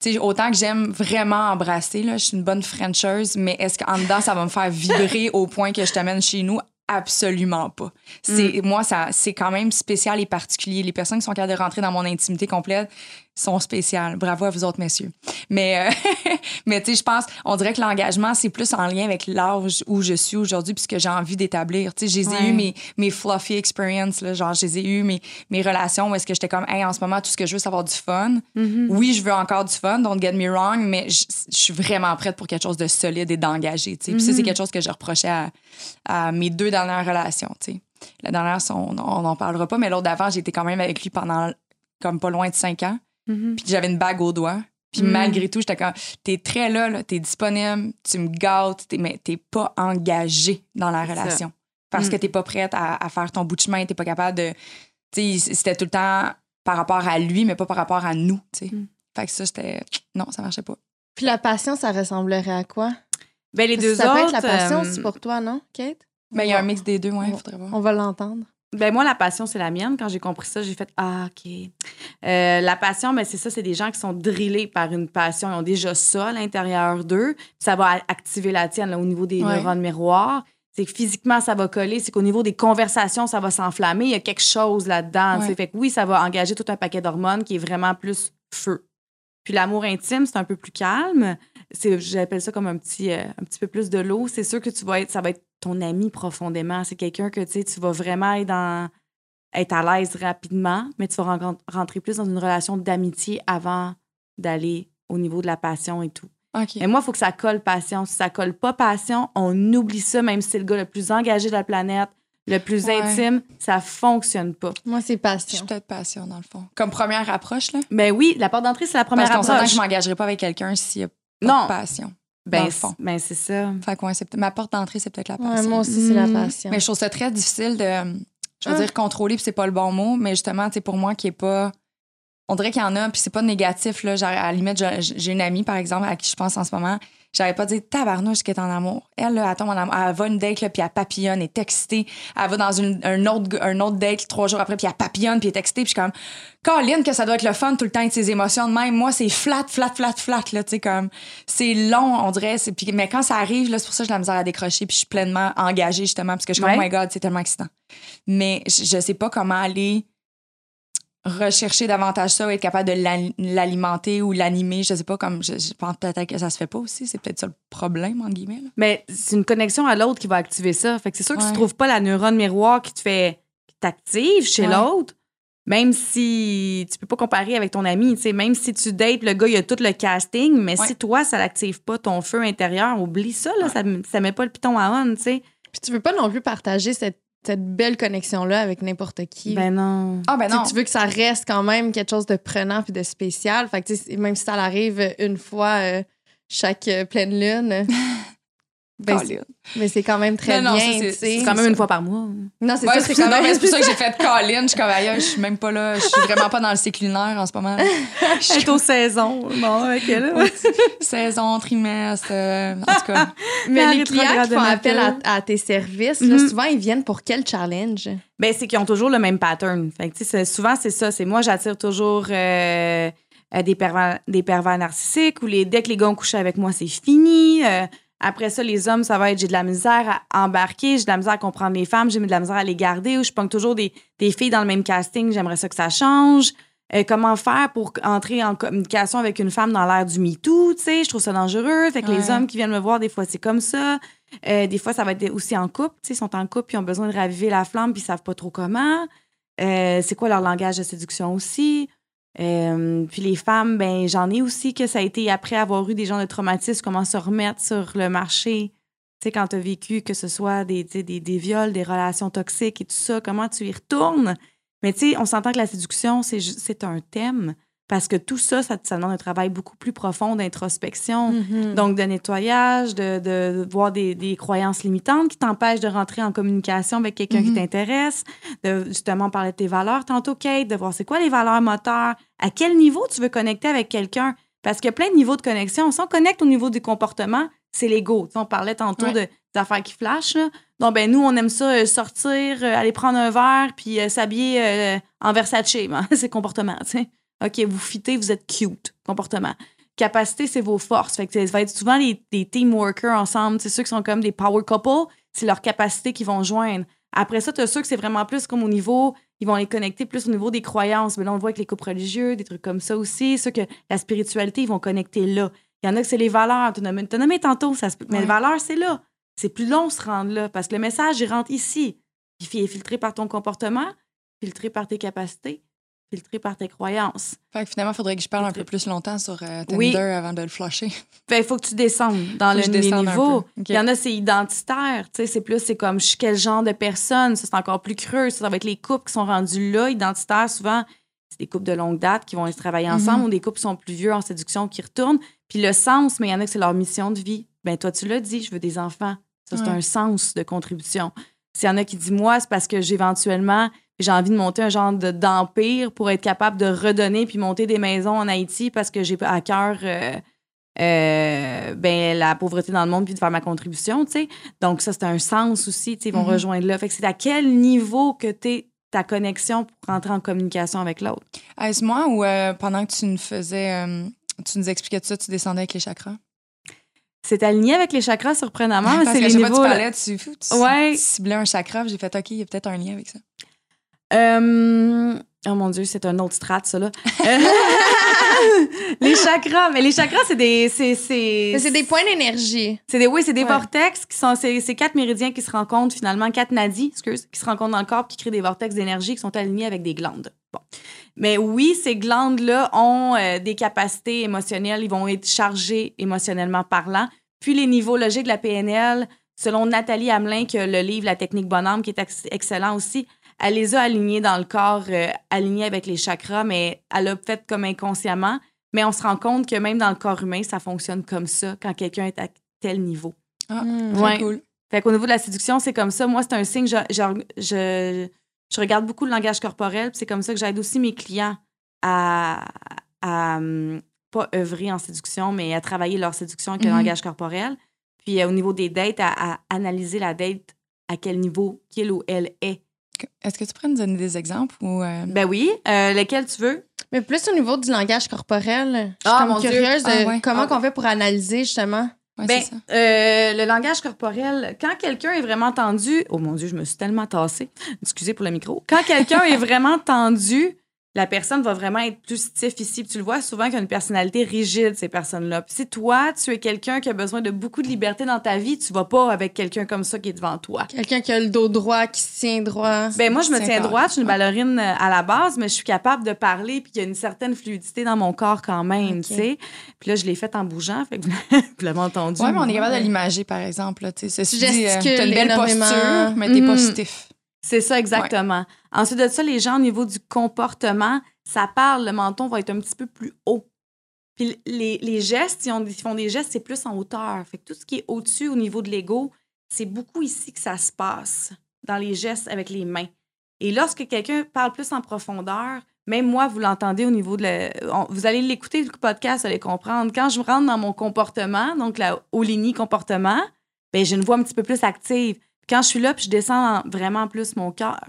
Tu sais, autant que j'aime vraiment embrasser, là, je suis une bonne frencheuse, mais est-ce qu'en dedans, ça va me faire vibrer au point que je t'amène chez nous? Absolument pas. C'est moi ça c'est quand même spécial et particulier. Les personnes qui sont capables de rentrer dans mon intimité complète sont spéciales. Bravo à vous autres messieurs. Mais euh, mais tu sais je pense on dirait que l'engagement c'est plus en lien avec l'âge où je suis aujourd'hui puisque j'ai envie d'établir. Tu sais j'ai Ouais. eu mes mes fluffy experiences là, genre j'ai eu mes mes relations où est-ce que j'étais comme hey en ce moment tout ce que je veux c'est avoir du fun. Mhm. Oui, je veux encore du fun, don't get me wrong, mais je, suis vraiment prête pour quelque chose de solide et d'engagé. tu sais. Puis ça, c'est quelque chose que je reprochais à, à mes deux dernières relations. tu sais. La dernière, on n'en parlera pas, mais l'autre d'avant, été quand même avec lui pendant comme pas loin de cinq ans. Mhm. Puis j'avais une bague au doigt. Puis Mhm. malgré tout, j'étais comme, t'es très là, là t'es disponible, tu me gâtes, t'es- mais t'es pas engagé dans la C'est ça. relation. Parce que Mhm. t'es pas prête à, à faire ton bout de chemin, t'es pas capable de. Tu sais, c'était tout le temps par rapport à lui, mais pas par rapport à nous, tu sais. Mhm. Fait que ça, c'était. Non, ça marchait pas. Puis la passion, ça ressemblerait à quoi? Ben, les Parce que deux ça autres. peut être la passion euh, aussi pour toi, non, Kate? Mais il y a un mix des deux, ouais, on- faudrait voir. On va l'entendre. Ben moi, la passion, c'est la mienne. Quand j'ai compris ça, j'ai fait Ah, OK. Euh, la passion, ben, c'est ça, c'est des gens qui sont drillés par une passion. Ils ont déjà ça à l'intérieur d'eux. Ça va activer la tienne là, au niveau des Ouais. neurones miroirs. C'est que physiquement, ça va coller. C'est qu'au niveau des conversations, ça va s'enflammer. Il y a quelque chose là-dedans. Ouais. Fait que oui, ça va engager tout un paquet d'hormones qui est vraiment plus feu. Puis l'amour intime, c'est un peu plus calme. J'appelle ça comme un petit, euh, un petit peu plus de l'eau. C'est sûr que tu vas être, ça va être ton ami profondément. C'est quelqu'un que tu sais, tu vas vraiment être dans être à l'aise rapidement, mais tu vas ren- rentrer plus dans une relation d'amitié avant d'aller au niveau de la passion et tout. Mais moi, il faut que ça colle passion. Si ça colle pas passion, on oublie ça, même si c'est le gars le plus engagé de la planète, le plus Ouais. intime, ça fonctionne pas. Moi, c'est Je suis passion. peut-être passion, dans le fond. Comme première approche, là? Ben oui, la porte d'entrée, c'est la première Parce qu'on s'entend que approche. je m'engagerai pas avec quelqu'un s'il y a pas Non. de passion. Ben, ben, c'est ça. Fait que ouais, c'est peut- ma porte d'entrée, c'est peut-être la Ouais, passion. moi aussi, c'est la Mm. passion. Mais je trouve ça très difficile de, je veux Ah. dire, contrôler, puis c'est pas le bon mot, mais justement, tu sais, pour moi, qui est pas. On dirait qu'il y en a, puis c'est pas négatif, là. Genre, à la limite, j'ai une amie, par exemple, à qui je pense en ce moment. J'avais pas dit tabarnouche qu'elle est en amour. Elle, là, elle tombe en amour. Elle va une date, là, puis elle papillonne, elle est excitée. Elle va dans une, un, autre, un autre date trois jours après, puis elle papillonne, puis elle est excitée. Puis je suis comme, Colin, que ça doit être le fun tout le temps avec ses émotions de même. Moi, c'est flat, flat, flat, flat, là, tu sais, comme, c'est long, on dirait. Puis, mais quand ça arrive, là, c'est pour ça que j'ai la misère à décrocher, puis je suis pleinement engagée, justement, parce que je suis comme, Ouais. oh my God, c'est tellement excitant. Mais je, je sais pas comment aller rechercher davantage ça ou être capable de l'al- l'alimenter ou l'animer. Je sais pas, comme, je, je pense peut-être que ça se fait pas aussi. C'est peut-être ça le problème, entre guillemets. là. Mais c'est une connexion à l'autre qui va activer ça. Fait que c'est sûr que Ouais. tu trouves pas la neurone miroir qui te fait qui t'active chez Ouais. l'autre. Même si tu peux pas comparer avec ton ami, tu sais, même si tu dates, le gars, il a tout le casting, mais Ouais. si toi, ça l'active pas ton feu intérieur, oublie ça, là, ça, ça met pas le piton à on, tu sais. Puis tu veux pas non plus partager cette, cette belle connexion-là avec n'importe qui. Ben non. Ah, ben non. Tu veux que ça reste quand même quelque chose de prenant puis de spécial. Fait que tu sais, même si ça arrive une fois euh, chaque euh, pleine lune, ben, mais c'est quand même très Non, non, bien. c'est- quand même une fois par mois. Non, c'est Ouais, ça, c'est quand non, mais même. c'est pour ça que j'ai fait Colin. Je suis comme, aïe, je suis même pas là. Je suis vraiment pas dans le cycle lunaire en ce moment. Je suis aux saisons. Bon, ok, là. saison, trimestre, euh, en tout cas. Mais La les clients qui font appel à, à tes services, là, Mhm. souvent, ils viennent pour quel challenge? Ben, c'est qu'ils ont toujours le même pattern. Fait que, souvent, c'est ça. C'est moi, j'attire toujours euh, euh, des, pervers, des pervers narcissiques ou les, dès que les gars ont couché avec moi, c'est fini. Euh, après ça, les hommes, ça va être j'ai de la misère à embarquer, j'ai de la misère à comprendre les femmes, j'ai de la misère à les garder ou je pogne toujours des, des filles dans le même casting, j'aimerais ça que ça change. Euh, comment faire pour entrer en communication avec une femme dans l'ère du MeToo, tu sais, je trouve ça dangereux. Fait que les hommes qui viennent me voir, des fois, c'est comme ça. Euh, des fois, ça va être aussi en couple. Tu sais, ils sont en couple, puis ils ont besoin de raviver la flamme, puis ils savent pas trop comment. Euh, c'est quoi leur langage de séduction aussi? Euh, puis les femmes, ben j'en ai aussi que ça a été après avoir eu des gens de traumatisme, comment se remettre sur le marché. Tu sais, quand tu as vécu que ce soit des, des, des viols, des relations toxiques et tout ça, comment tu y retournes? Mais tu sais, on s'entend que la séduction, c'est un thème. Parce que tout ça, ça, ça demande un travail beaucoup plus profond d'introspection. Mhm. Donc, de nettoyage, de, de, de voir des, des croyances limitantes qui t'empêchent de rentrer en communication avec quelqu'un qui Mhm. t'intéresse, de justement parler de tes valeurs tantôt, Kate, de voir c'est quoi les valeurs moteurs, à quel niveau tu veux connecter avec quelqu'un? Parce qu'il y a plein de niveaux de connexion. Si on connecte au niveau du comportement, c'est l'ego. Tu sais, on parlait tantôt Ouais. de, des affaires qui flashent. Là. Donc, ben, nous, on aime ça euh, sortir, euh, aller prendre un verre, puis euh, s'habiller en Versace. Ben, c'est comportement, tu sais. OK, vous fitez, vous êtes cute. Comportement. Capacité, c'est vos forces. Fait que ça va être souvent les, des team workers ensemble. C'est ceux qui sont comme des power couples. c'est leur capacité qu'ils vont joindre. Après ça, tu as ceux que c'est vraiment plus comme au niveau, ils vont les connecter plus au niveau des croyances. Mais là, on le voit avec les couples religieux, des trucs comme ça aussi. Ceux que la spiritualité, ils vont connecter là. Il y en a que c'est les valeurs. Tu as nommé, nommé tantôt, ça se- mais les valeurs, c'est là. C'est plus long se rendre là parce que le message, il rentre ici. Il est filtré par ton comportement, filtré par tes capacités, filtré par tes croyances. Fait que finalement, il faudrait que je parle un peu plus longtemps sur euh, Tinder Oui. avant de le flusher. Fait il faut que tu descendes dans le. OK. Il y en a, c'est identitaire. Tu sais, c'est plus, c'est comme, je suis quel genre de personne? Ça, c'est encore plus creux. Ça, ça va être les couples qui sont rendus là. Identitaires, souvent, c'est des couples de longue date qui vont se travailler ensemble Mhm. ou des couples qui sont plus vieux en séduction qui retournent. Puis le sens, mais il y en a que c'est leur mission de vie. Ben toi, tu l'as dit, je veux des enfants. Ça, c'est Ouais. un sens de contribution. S'il y en a qui disent, moi, c'est parce que j'éventuellement, j'ai envie de monter un genre de- d'empire pour être capable de redonner puis monter des maisons en Haïti parce que j'ai à cœur euh, euh, ben, la pauvreté dans le monde puis de faire ma contribution, tu sais. Donc, ça, c'est un sens aussi, tu sais, ils vont Mhm. rejoindre là. Fait que c'est à quel niveau que tu ta connexion pour rentrer en communication avec l'autre? Est-ce moi ou euh, pendant que tu nous faisais, tu nous expliquais tout ça, tu descendais avec les chakras? C'est aligné avec les chakras, surprenamment, mais Parce c'est que les je sais pas, niveaux. tu là. parlais, tu, fou, tu, Ouais. tu ciblais un chakra, j'ai fait OK, il y a peut-être un lien avec ça. Euh, Oh mon Dieu, c'est un autre strat, ça, là. les chakras, mais les chakras, c'est des. C'est, c'est, Mais c'est des points d'énergie. C'est des, oui, c'est des Ouais. vortex qui sont, c'est, quatre méridiens qui se rencontrent finalement, quatre nadis, excuse, qui se rencontrent dans le corps qui créent des vortex d'énergie qui sont alignés avec des glandes. Bon. Mais oui, ces glandes-là ont euh, des capacités émotionnelles, ils vont être chargés émotionnellement parlant. Puis les niveaux logiques de la PNL, selon Nathalie Hamelin, que le livre La technique bonhomme, qui est ex- excellent aussi, elle les a alignés dans le corps, euh, alignés avec les chakras, mais elle l'a fait comme inconsciemment. Mais on se rend compte que même dans le corps humain, ça fonctionne comme ça quand quelqu'un est à tel niveau. Ah, Mm. très Ouais. cool. Fait qu'au niveau de la séduction, c'est comme ça. Moi, c'est un signe. Je, je, je, je regarde beaucoup le langage corporel. puis C'est comme ça que j'aide aussi mes clients à, à, hum, pas œuvrer en séduction, mais à travailler leur séduction avec le Mhm. langage corporel. Puis euh, au niveau des dates, à, à analyser la date à quel niveau qu'il ou elle est. Est-ce que tu pourrais nous donner des exemples ou euh, Ben oui. Euh, lequel tu veux? Mais plus au niveau du langage corporel, je suis Ah, mon comme Dieu. curieuse de Ah, ouais. comment Ah. qu'on fait pour analyser justement. ouais, Ben, ça. euh, le langage corporel, quand quelqu'un est vraiment tendu, oh mon Dieu, je me suis tellement tassée. Excusez pour le micro. Quand quelqu'un est vraiment tendu, la personne va vraiment être plus stiff ici. Puis tu le vois souvent qu'il y a une personnalité rigide, ces personnes-là. Puis si toi, tu es quelqu'un qui a besoin de beaucoup de liberté dans ta vie, tu vas pas avec quelqu'un comme ça qui est devant toi. Quelqu'un qui a le dos droit, qui se tient droit. Ben moi, je me Tiens droite, je suis une ballerine euh, à la base, mais je suis capable de parler, puis il y a une certaine fluidité dans mon corps quand même, tu sais. Puis là, je l'ai fait en bougeant, fait que vous l'avez entendu. Ouais, mais on est capable ouais. de l'imager, par exemple. Tu sais. Dit, euh, une belle énormément. posture, mais t'es pas Mhm. stiff. C'est ça, exactement. Ensuite de ça, les gens, au niveau du comportement, ça parle, le menton va être un petit peu plus haut. Puis les, les gestes, ils, ont- ils font des gestes, c'est plus en hauteur. Fait que tout ce qui est au-dessus, au niveau de l'ego, c'est beaucoup ici que ça se passe, dans les gestes avec les mains. Et lorsque quelqu'un parle plus en profondeur, même moi, vous l'entendez au niveau de vous allez l'écouter, le podcast, vous allez comprendre. Quand je rentre dans mon comportement, donc la Olini comportement, ben j'ai une voix un petit peu plus active. Quand je suis là, puis je descends en- vraiment plus mon cœur,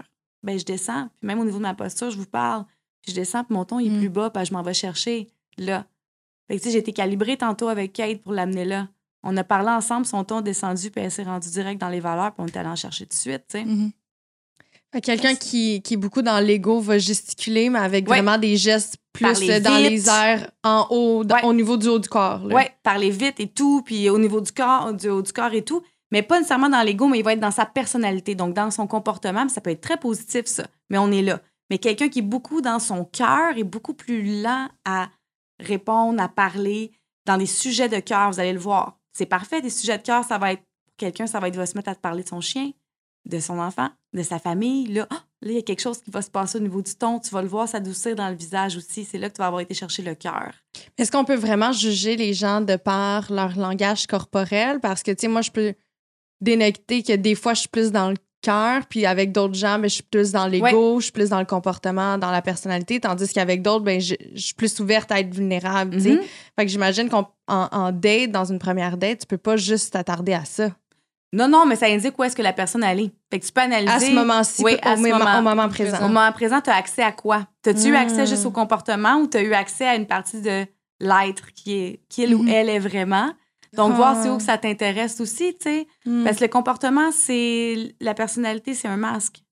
ben je descends. Puis même au niveau de ma posture, je vous parle. Puis je descends, puis mon ton il est Mm. plus bas, puis je m'en vais chercher là. Fait que tu sais, j'ai été calibrée tantôt avec Kate pour l'amener là. On a parlé ensemble, son ton est descendu, puis elle s'est rendue direct dans les valeurs, puis on est allé en chercher tout de suite, tu sais. Mhm. Que Quelqu'un qui, qui est beaucoup dans l'ego va gesticuler, mais avec Ouais. vraiment des gestes plus euh, dans vite. les airs, en haut, dans- Ouais. au niveau du haut du corps. Ouais, parler vite et tout, puis au niveau du corps, du haut du corps et tout, mais pas nécessairement dans l'ego, mais il va être dans sa personnalité, donc dans son comportement, ça peut être très positif ça, mais on est là. Mais quelqu'un qui est beaucoup dans son cœur est beaucoup plus lent à répondre, à parler dans des sujets de cœur, vous allez le voir. C'est parfait, des sujets de cœur, ça va être quelqu'un, ça va être il va se mettre à te parler de son chien, de son enfant, de sa famille. Là, Ah! là, il y a quelque chose qui va se passer au niveau du ton. Tu vas le voir s'adoucir dans le visage aussi. C'est là que tu vas avoir été chercher le cœur. Est-ce qu'on peut vraiment juger les gens de par leur langage corporel? Parce que, tu sais, moi, je peux dénecter que des fois, je suis plus dans le cœur, puis avec d'autres gens, ben, je suis plus dans l'ego, je suis plus dans le comportement, dans la personnalité, tandis qu'avec d'autres, ben, je, je suis plus ouverte à être vulnérable, sais. Mhm. Fait que j'imagine qu'en en date, dans une première date, tu peux pas juste t'attarder à ça. Non, non, mais ça indique où est-ce que la personne allait. Fait que tu peux analyser. À ce moment-ci, Oui, au, moment, moment. au moment présent. Au moment présent, tu as accès à quoi? T'as-tu eu Mm. accès juste au comportement ou tu as eu accès à une partie de l'être qui est qu'il ou Mhm. elle est vraiment? Donc, Ah. voir c'est où que ça t'intéresse aussi, tu sais. Hmm. Parce que le comportement, c'est. La personnalité, c'est un masque.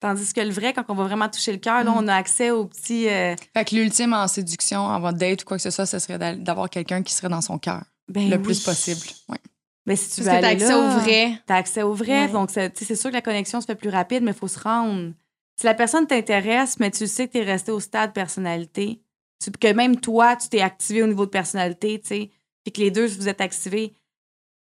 Tandis que le vrai, quand on va vraiment toucher le cœur, là, Mm. on a accès aux petits. euh, Fait que l'ultime en séduction, en votre date ou quoi que ce soit, ce serait d'a- d'avoir quelqu'un qui serait dans son cœur ben le oui. plus possible. Ouais. Ben, si tu Parce veux que t'as aller accès là, au vrai. T'as accès au vrai. Ouais. Donc, c'est tu sais, c'est sûr que la connexion se fait plus rapide, mais il faut se rendre. Si la personne t'intéresse, mais tu sais que tu es resté au stade personnalité, que même toi, tu t'es activé au niveau de personnalité, tu sais, puis que les deux, vous êtes activés,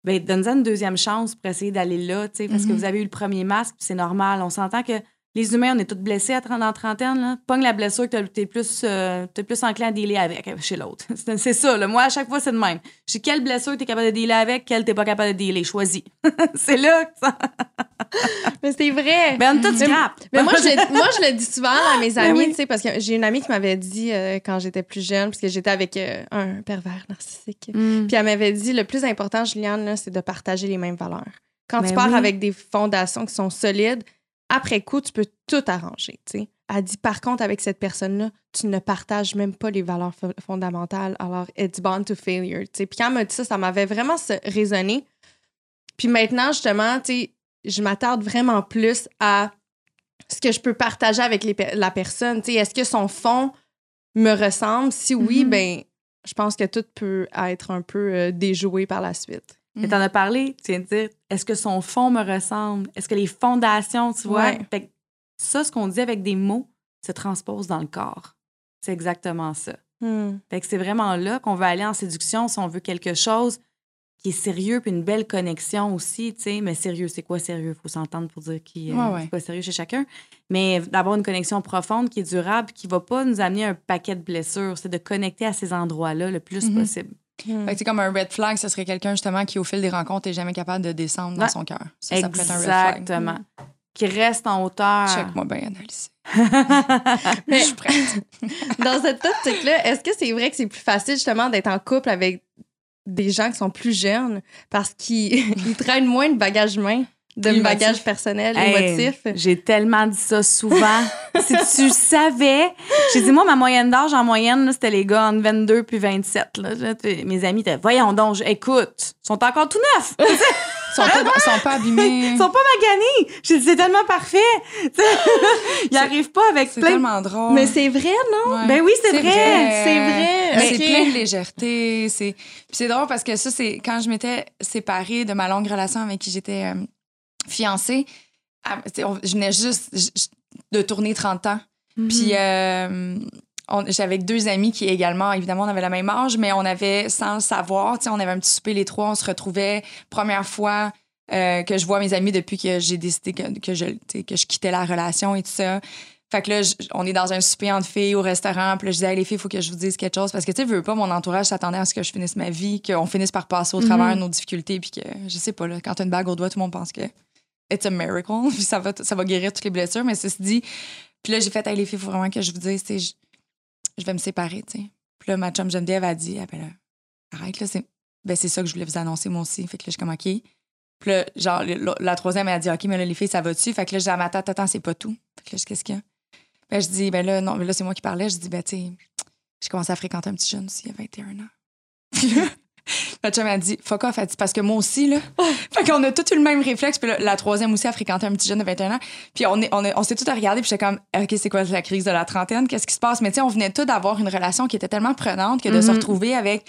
ben, donne-en une deuxième chance pour essayer d'aller là, tu sais, parce que Mhm. vous avez eu le premier masque, c'est normal. On s'entend que les humains, on est tous blessés à 30, dans trentaine, là. Pogne la blessure que t'es plus, euh, t'es plus enclin à dealer avec euh, chez l'autre. C'est ça, là. Moi, à chaque fois, c'est de même. J'ai quelle blessure t'es capable de dealer avec, quelle t'es pas capable de dealer. Choisis. c'est là que ça. Mais c'est vrai. Ben, on tout Mais-. Mais moi, je, le- moi, je le dis souvent à mes Ben amis, oui. tu sais, parce que j'ai une amie qui m'avait dit euh, quand j'étais plus jeune, parce que j'étais avec euh, un pervers narcissique. Mm. Puis elle m'avait dit le plus important, Juliane, c'est de partager les mêmes valeurs. Quand Ben tu pars oui. avec des fondations qui sont solides, après coup, tu peux tout arranger. tu sais. Elle dit par contre, avec cette personne-là, tu ne partages même pas les valeurs fo- fondamentales. Alors, it's bound to failure. Puis quand elle m'a dit ça, ça m'avait vraiment résonné. Puis maintenant, justement, je m'attarde vraiment plus à ce que je peux partager avec les la personne. Est-ce que son fond me ressemble? Si oui, Mhm. ben, je pense que tout peut être un peu euh, déjoué par la suite. Mais t'en as parlé, tu viens de dire, est-ce que son fond me ressemble? Est-ce que les fondations, tu vois? Ouais. Fait que ça, ce qu'on dit avec des mots, se transpose dans le corps. C'est exactement ça. Hmm. Fait que c'est vraiment là qu'on veut aller en séduction si on veut quelque chose qui est sérieux puis une belle connexion aussi, tu sais. Mais sérieux, c'est quoi sérieux? Faut s'entendre pour dire qui euh, Ouais, c'est pas sérieux chez chacun. Mais d'avoir une connexion profonde qui est durable qui va pas nous amener un paquet de blessures. C'est de connecter à ces endroits-là le plus Mhm. possible. Hmm. Fait que c'est comme un red flag, ce serait quelqu'un justement qui, au fil des rencontres, est jamais capable de descendre dans Ouais. son cœur. Ça, ça peut être un red flag. Exactement. Qui reste en hauteur. Check-moi bien. Mais- Je suis prête. Dans cette optique-là, est-ce que c'est vrai que c'est plus facile justement d'être en couple avec des gens qui sont plus jeunes parce qu'ils ils traînent moins de bagages humains, de Émotifs. bagages personnels, Hey, émotifs? J'ai tellement dit ça souvent. si tu savais. J'ai dit, moi, ma moyenne d'âge, en moyenne, c'était les gars entre 22 puis 27. Là. Mes amis étaient, voyons donc, écoute, ils sont encore tout neufs. Ils sont pas, sont pas abîmés. Ils sont pas maganés. J'ai dit, c'est tellement parfait. Ils arrivent pas avec C'est plein de... tellement drôle. Mais c'est vrai, non? Ouais. Ben oui, c'est vrai. C'est vrai. Ok. C'est plein de légèreté. C'est Puis c'est drôle parce que ça, c'est quand je m'étais séparée de ma longue relation avec qui j'étais euh, fiancée. ah, Je venais juste de tourner 30 ans. Mhm. Puis euh, j'avais deux amis qui également, évidemment, on avait le même âge, mais on avait, sans le savoir, on avait un petit souper les trois, on se retrouvait. Première fois euh, que je vois mes amis depuis que j'ai décidé que, que, je, que je quittais la relation et tout ça. Fait que là, je- on est dans un souper entre filles au restaurant. Puis là, je disais, Hey, les filles, il faut que je vous dise quelque chose. Parce que, tu sais, veux pas, mon entourage s'attendait à ce que je finisse ma vie, qu'on finisse par passer au travers de nos difficultés. Puis que, je sais pas, là, quand t'as une bague au doigt, tout le monde pense que it's a miracle. Puis ça va, ça va guérir toutes les blessures. Mais ceci dit, puis là, j'ai fait, hey, les filles, il faut vraiment que je vous dise, je, je vais me séparer. Puis là, ma chum Geneviève a dit, ah ben là, arrête, là, c'est ben, ça que je voulais vous annoncer, moi aussi. Fait que là, je suis comme, OK. Puis là, genre, le- la troisième, elle a dit, OK, mais là, les filles, ça va-tu? Fait que là, je dis, ah, attends, attends, c'est pas tout. Fait que là, qu'est-ce qu'il y a? Ben, je dis, ben là, non, mais là, c'est moi qui parlais. Je dis, ben, tu sais, j'ai commencé à fréquenter un petit jeune aussi, il y a 21 ans. Puis là, ma chum a dit, fuck off, elle dit, parce que moi aussi, là. fait qu'on a tous eu le même réflexe. Puis là, la troisième aussi a fréquenté un petit jeune de 21 ans. Puis on, est, on, est- on s'est tous regardés, puis j'étais comme, OK, c'est quoi la crise de la trentaine? Qu'est-ce qui se passe? Mais tu sais, on venait tous d'avoir une relation qui était tellement prenante que de se Mhm. retrouver avec,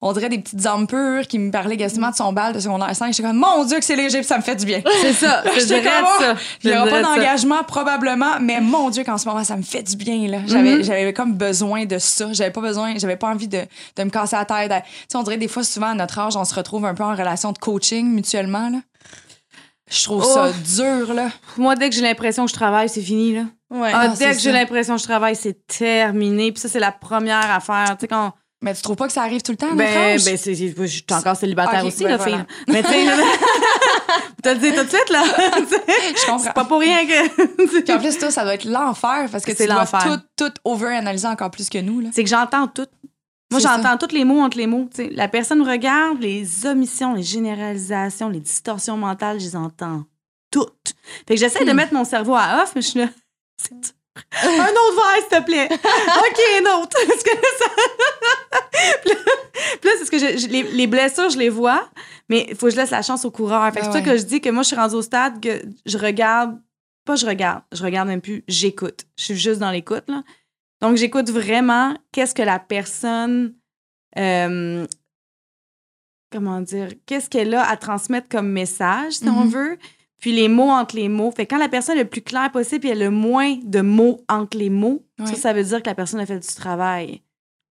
on dirait des petites âmes pures qui me parlaient quasiment de son bal de secondaire 5. J'étais comme, mon Dieu, que c'est léger, puis ça me fait du bien. C'est ça. Je J'étais comme, ça. Il n'y aura pas d'engagement, probablement, mais mon Dieu, qu'en ce moment, ça me fait du bien. là. J'avais comme besoin de ça. J'avais pas besoin, j'avais pas envie de, de me casser la tête. Tu sais, on dirait des fois, souvent, à notre âge, on se retrouve un peu en relation de coaching mutuellement. Là. Je trouve ça Oh. dur, là. Moi, dès que j'ai l'impression que je travaille, c'est fini, là. Ouais. Ah, Ah, dès que j'ai l'impression que je travaille, c'est terminé. Puis ça, c'est la première affaire. Tu sais, quand. Mais tu trouves pas que ça arrive tout le temps Ben, ben c'est, je suis encore célibataire aussi, ben voilà. fille. Mais tu sais, te le dis tout de suite, là. Je comprends. c'est pas pour rien que. Puis en plus, toi, ça doit être l'enfer parce que C'est l'enfer. tout, tout over-analyser encore plus que nous. Là. c'est que j'entends tout. Moi, j'entends tous les mots entre les mots. La personne regarde, les omissions, les généralisations, les distorsions mentales, je les entends toutes. Fait que j'essaie de Hmm. mettre mon cerveau à off, mais je suis là. Un autre verre, s'il te plaît. OK, un autre. Parce que ça... puis là, c'est ce que je- je- les, les blessures, je les vois, mais il faut que je laisse la chance au coureur. Fait que Ben c'est ça que je dis que moi, je suis rendue au stade que je regarde, pas je regarde, je regarde même plus, j'écoute. Je suis juste dans l'écoute, là. Donc, j'écoute vraiment qu'est-ce que la personne. euh, comment dire? Qu'est-ce qu'elle a à transmettre comme message, si on Mhm. veut. Puis les mots entre les mots. Fait que quand la personne est le plus claire possible elle a le moins de mots entre les mots, ça, ça veut dire que la personne a fait du travail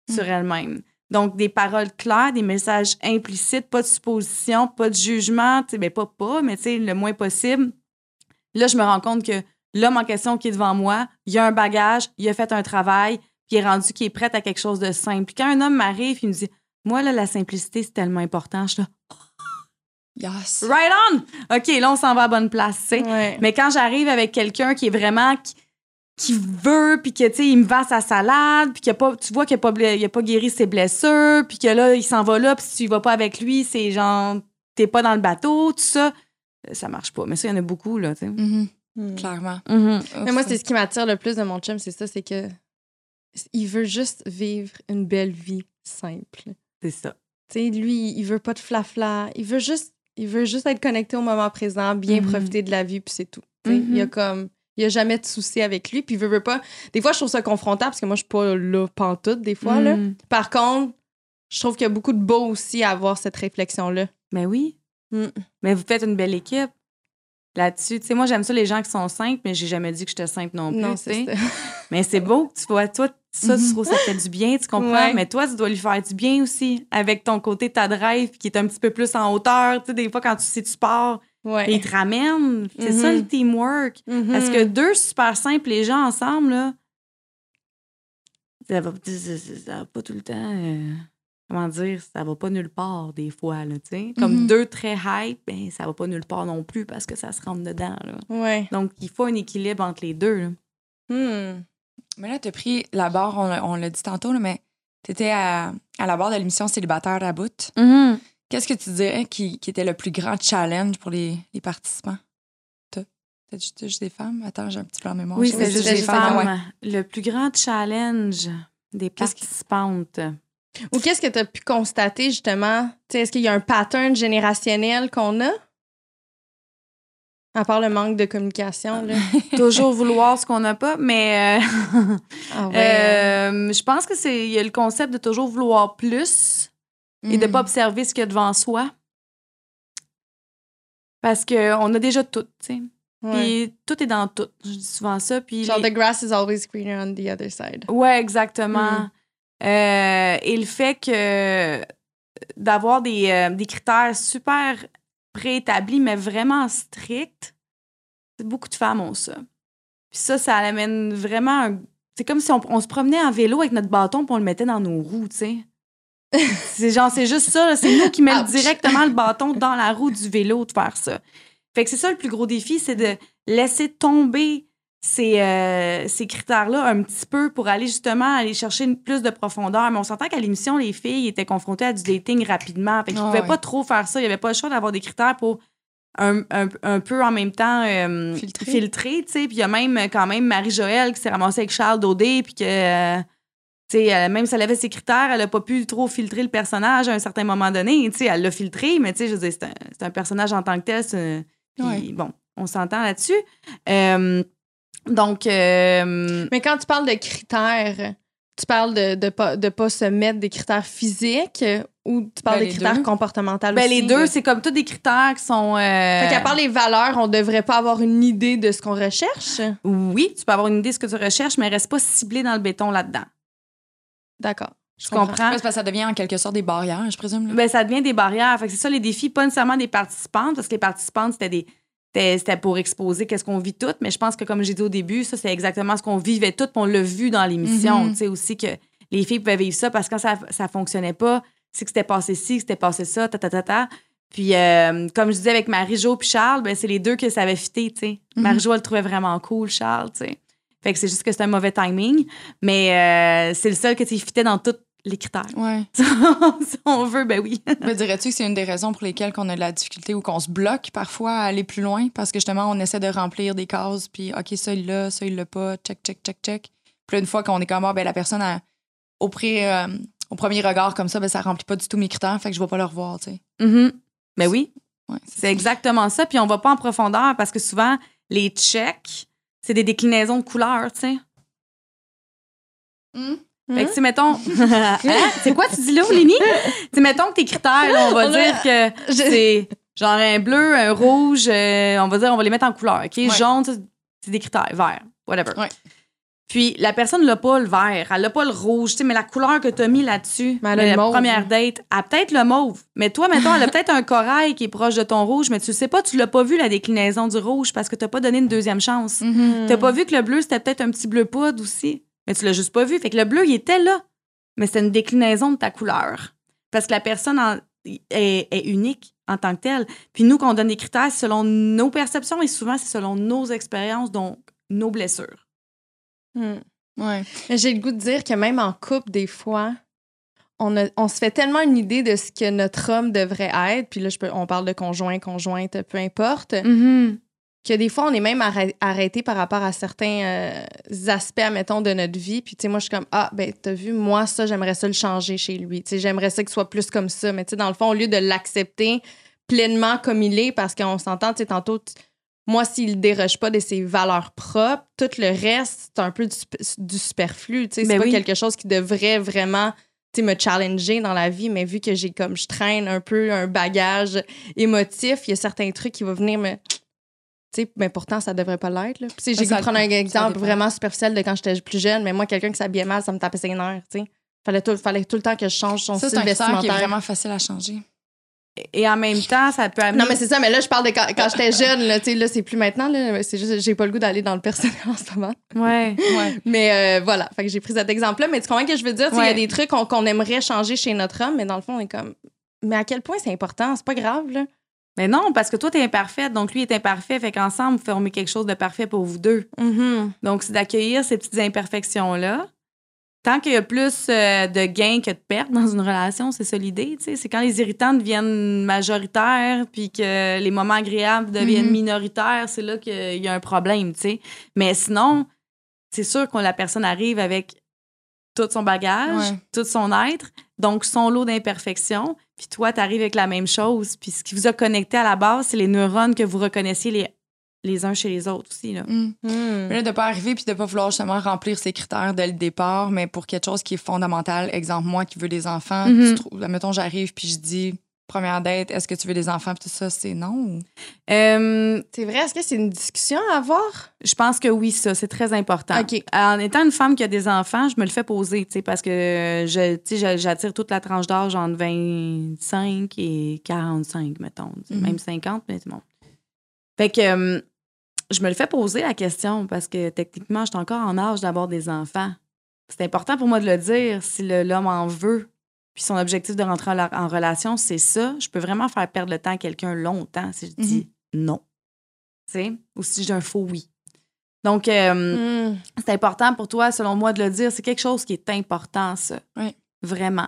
sur Mm. elle-même. Donc, des paroles claires, des messages implicites, pas de supposition, pas de jugement, tu sais, ben pas pas, mais tu sais, le moins possible. Là, je me rends compte que l'homme en question qui est devant moi, il a un bagage, il a fait un travail, puis il est rendu qu'il est prêt à quelque chose de simple. Puis quand un homme m'arrive, il me dit Moi, là, la simplicité, c'est tellement important. Je suis là, Yes. right on! OK, là, on s'en va à bonne place, tu sais. Ouais. Mais quand j'arrive avec quelqu'un qui est vraiment qui, qui veut puis que tu sais il me vend sa salade puis qu'il a pas tu vois qu'il a pas ble- il a pas guéri ses blessures puis que là il s'en va là puis si tu y vas pas avec lui c'est genre t'es pas dans le bateau tout ça euh, ça marche pas mais ça il y en a beaucoup là tu sais Mhm, Hmm. Clairement. Mhm. Mais moi, c'est ce qui m'attire le plus de mon chum, c'est ça, c'est que il veut juste vivre une belle vie simple. c'est ça Tu sais, lui, il veut pas de flafla. Il veut juste, il veut juste être connecté au moment présent, bien Mhm. profiter de la vie, puis c'est tout. Il y a Mhm. comme, il y a jamais de souci avec lui, puis il veut, veut pas. Des fois, je trouve ça confrontant parce que moi, je suis pas là pantoute des fois là. Mhm. Par contre, je trouve qu'il y a beaucoup de beau aussi à avoir cette réflexion là. mais oui Mm. mais vous faites une belle équipe là-dessus tu sais moi j'aime ça les gens qui sont simples mais j'ai jamais dit que j'étais simple non plus Non. Mais c'est beau, tu vois, toi, ça, tu Mhm. trouves ça fait du bien, tu comprends? Ouais. Mais toi, tu dois lui faire du bien aussi, avec ton côté ta drive qui est un petit peu plus en hauteur. Tu sais, des fois, quand tu sais, tu pars, Ouais. et il te ramène. C'est Mhm. ça, le teamwork. Mhm. Parce que deux super simples, les gens ensemble, là, ça va, ça- ça- ça va pas tout le temps. euh, comment dire? Ça va pas nulle part, des fois, là, tu sais? Comme Mhm. deux très hype, ben, ça va pas nulle part non plus parce que ça se rentre dedans, là. Ouais. Donc, il faut un équilibre entre les deux, là. Mais là, tu as pris la barre, on l'a- on l'a dit tantôt, là, mais tu étais à, à la barre de l'émission Célibataire à bout. Qu'est-ce que tu dirais qui, qui était le plus grand challenge pour les, les participants? T'as t'as juste, t'as juste des femmes? Attends, j'ai un petit plan de mémoire. Oui, c'est juste des femmes. ouais. Le plus grand challenge des Qu'est-ce qui- participantes. Ou qu'est-ce que tu as pu constater justement? Est-ce qu'il y a un pattern générationnel qu'on a? À part le manque de communication, là. Toujours vouloir ce qu'on n'a pas, mais euh, Ah ouais. euh, je pense que c'est y a le concept de toujours vouloir plus et de Mhm. pas observer ce qu'il y a devant soi. Parce qu'on a déjà tout, tu sais. Puis tout est dans tout. Je dis souvent ça. Puis Genre, les- the grass is always greener on the other side. Ouais, exactement. Mm. Euh, et le fait que d'avoir des, des critères super préétablis, mais vraiment stricts, beaucoup de femmes ont ça. Puis ça, ça amène vraiment un- C'est comme si on, on se promenait en vélo avec notre bâton puis on le mettait dans nos roues, tu sais. c'est genre, c'est juste ça. C'est nous qui mettons directement le bâton dans la roue du vélo de faire ça. Fait que c'est ça le plus gros défi, c'est de laisser tomber ces, euh, ces critères-là un petit peu pour aller justement aller chercher plus de profondeur. Mais on s'entend qu'à l'émission, les filles étaient confrontées à du dating rapidement. Fait qu'ils Ah pouvaient pas trop faire ça. Il y avait pas le choix d'avoir des critères pour un, un- un peu en même temps euh, tu sais. Puis il y a même quand même Marie-Joëlle qui s'est ramassée avec Charles Daudet puis que... euh, sais, même si elle avait ses critères, elle a pas pu trop filtrer le personnage à un certain moment donné. Sais, elle l'a filtré, mais tu sais, je c'est un, un personnage en tant que tel. puis Ouais. bon, on s'entend là-dessus. Euh, donc, euh, Mais quand tu parles de critères, tu parles de ne pas, de pas se mettre des critères physiques euh, ou tu parles Ben, de les critères deux. comportementaux ben, aussi? les deux, c'est comme tous des critères qui sont. euh, Fait qu'à part les valeurs, on devrait pas avoir une idée de ce qu'on recherche? Oui, tu peux avoir une idée de ce que tu recherches, mais reste pas ciblé dans le béton là-dedans. D'accord. Tu comprends. parce que ça devient en quelque sorte des barrières, je présume. là. Ben, ça devient des barrières. Fait que c'est ça les défis, pas nécessairement des participantes, parce que les participantes, c'était des. C'était pour exposer qu'est-ce qu'on vit toutes, mais je pense que, comme j'ai dit au début, ça, c'est exactement ce qu'on vivait toutes, puis on l'a vu dans l'émission. Mhm. Tu sais, aussi que les filles pouvaient vivre ça parce que quand ça, ça fonctionnait pas, c'est que c'était passé ci, que c'était passé ça, ta, ta, ta, ta. Puis, euh, comme je disais avec Marie-Jo puis Charles, ben, c'est les deux que ça avait fité, tu sais. Mhm. Marie-Jo, elle le trouvait vraiment cool, Charles, tu sais. Fait que c'est juste que c'était un mauvais timing, mais euh, c'est le seul que tu fitait dans toute les critères. Ouais. si on veut, ben oui. Mais dirais-tu que c'est une des raisons pour lesquelles on a de la difficulté ou qu'on se bloque parfois à aller plus loin? Parce que justement, on essaie de remplir des cases, puis OK, ça, il l'a, ça, il l'a pas, check, check, check, check. Puis là, une fois qu'on est comme, ah, ben la personne, a, au, pré- euh, au premier regard comme ça, ben ça remplit pas du tout mes critères, fait que je vais pas le revoir, tu sais. Mhm. Ben oui, Ouais, c'est exactement ça. Puis on va pas en profondeur parce que souvent, les checks, c'est des déclinaisons de couleurs, tu sais. Hmm? Fait que, tu sais, mettons. Hein? C'est quoi tu dis là, Lénie? tu mettons que tes critères, là, on va On dire que Je- c'est genre un bleu, un rouge, euh, on va dire, on va les mettre en couleur, OK? Jaune, c'est des critères, vert, whatever. Ouais. Puis la personne n'a pas le vert, elle n'a pas le rouge, tu sais, mais la couleur que tu as mis là-dessus, la mauve. première date, elle a peut-être le mauve. Mais toi, mettons, elle a peut-être un corail qui est proche de ton rouge, mais tu sais pas, tu l'as pas vu la déclinaison du rouge parce que tu pas donné une deuxième chance. Mm-hmm. T'as pas vu que le bleu, c'était peut-être un petit bleu poudre aussi? Mais tu l'as juste pas vu. Fait que le bleu, il était là. Mais c'était une déclinaison de ta couleur. Parce que la personne en- est, est unique en tant que telle. Puis nous, qu'on donne des critères c'est selon nos perceptions et souvent, c'est selon nos expériences, donc nos blessures. Hmm. Ouais. J'ai le goût de dire que même en couple, des fois, on, a- on se fait tellement une idée de ce que notre homme devrait être, puis là, je peux, on parle de conjoint, conjointe, peu importe, Mm-hmm. Que des fois, on est même arrê- arrêté par rapport à certains euh, aspects, admettons, de notre vie. Puis, tu sais, moi, je suis comme, ah, ben, t'as vu, moi, ça, j'aimerais ça le changer chez lui. Tu sais, j'aimerais ça qu'il soit plus comme ça. Mais, tu sais, dans le fond, au lieu de l'accepter pleinement comme il est, parce qu'on s'entend, tu sais, tantôt, moi, s'il déroge pas de ses valeurs propres, tout le reste, c'est un peu du, sup- du superflu. Tu sais, c'est Ben pas oui. quelque chose qui devrait vraiment tu sais, me challenger dans la vie, mais vu que j'ai comme je traîne un peu un bagage émotif, il y a certains trucs qui vont venir me mais pourtant, ça devrait pas l'être. J'ai prendre un exemple vraiment superficiel de quand j'étais plus jeune, mais moi, quelqu'un qui s'habillait mal, ça me tapait ses nerfs. tu sais. Fallait tout, fallait tout le temps que je change son Ça, c'est style un critère qui est vestimentaire. vraiment facile à changer. Et en même temps, ça peut amener. Non, mais c'est ça, mais là, je parle de quand, quand j'étais jeune, là, tu sais, là, c'est plus maintenant, là, c'est juste, j'ai pas le goût d'aller dans le personnel en ce moment. Ouais. Ouais. Mais euh, voilà, fait que j'ai pris cet exemple-là, mais tu comprends ce que je veux dire? Il y a des trucs qu'on qu'on aimerait changer chez notre homme, mais dans le fond, on est comme, mais à quel point c'est important? C'est pas grave, là. Mais non, parce que toi, t'es imparfaite, donc lui est imparfait. Fait qu'ensemble, vous formez quelque chose de parfait pour vous deux. Mm-hmm. Donc, c'est d'accueillir ces petites imperfections-là. Tant qu'il y a plus euh, de gains que de pertes dans une relation, c'est ça l'idée. tu sais. C'est quand les irritants deviennent majoritaires puis que les moments agréables deviennent Mhm. minoritaires, c'est là qu'il y a un problème. tu sais. Mais sinon, c'est sûr que la personne arrive avec tout son bagage, Ouais. tout son être, donc son lot d'imperfections. Puis toi, tu arrives avec la même chose. Puis ce qui vous a connecté à la base, c'est les neurones que vous reconnaissiez les, les uns chez les autres aussi. Là. Mm. Mais là, de pas arriver puis de pas vouloir justement remplir ses critères dès le départ, mais pour quelque chose qui est fondamental. Exemple, moi qui veux des enfants, Mhm. tu trouves, mettons, j'arrive puis je dis, première date, est-ce que tu veux des enfants? Tout ça, c'est non. ou- Euh, C'est vrai, est-ce que c'est une discussion à avoir? Je pense que oui, ça, c'est très important. OK. En étant une femme qui a des enfants, je me le fais poser, tu sais, parce que je, tu sais, j'a- j'attire toute la tranche d'âge entre 25 et 45, mettons. Mhm. Même 50, mais bon. Fait que euh, je me le fais poser la question parce que techniquement, je suis encore en âge d'avoir des enfants. C'est important pour moi de le dire si le- l'homme en veut. Puis son objectif de rentrer en, la- en relation, c'est ça. Je peux vraiment faire perdre le temps à quelqu'un longtemps si je dis non. Tu sais? Ou si j'ai un faux oui. Donc, euh, Mm. c'est important pour toi, selon moi, de le dire. C'est quelque chose qui est important, ça. Oui. Vraiment.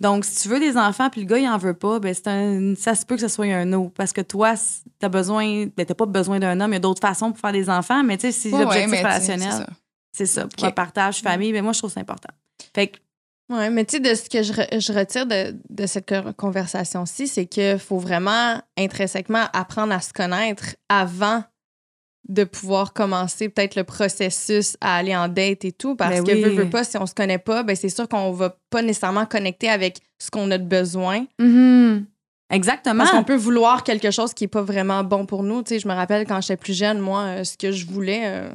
Donc, si tu veux des enfants puis le gars, il en veut pas, ben c'est un, ça se peut que ce soit un no. Parce que toi, t'as besoin, ben t'as pas besoin d'un homme. Il y a d'autres façons pour faire des enfants, mais tu sais, si Ouais, ouais, l'objectif mais sais, relationnel, c'est ça. c'est ça. Pour un partage famille, ben moi, je trouve ça important. Fait que, Ouais, mais tu sais, de ce que je, re- je retire de, de cette co- conversation-ci, c'est qu'il faut vraiment intrinsèquement apprendre à se connaître avant de pouvoir commencer peut-être le processus à aller en date et tout. Parce Ben que, oui. veut, veut pas, si on se connaît pas, ben c'est sûr qu'on va pas nécessairement connecter avec ce qu'on a de besoin. exactement. Parce qu'on peut vouloir quelque chose qui est pas vraiment bon pour nous. Tu sais, je me rappelle quand j'étais plus jeune, moi, euh, ce que je voulais, euh,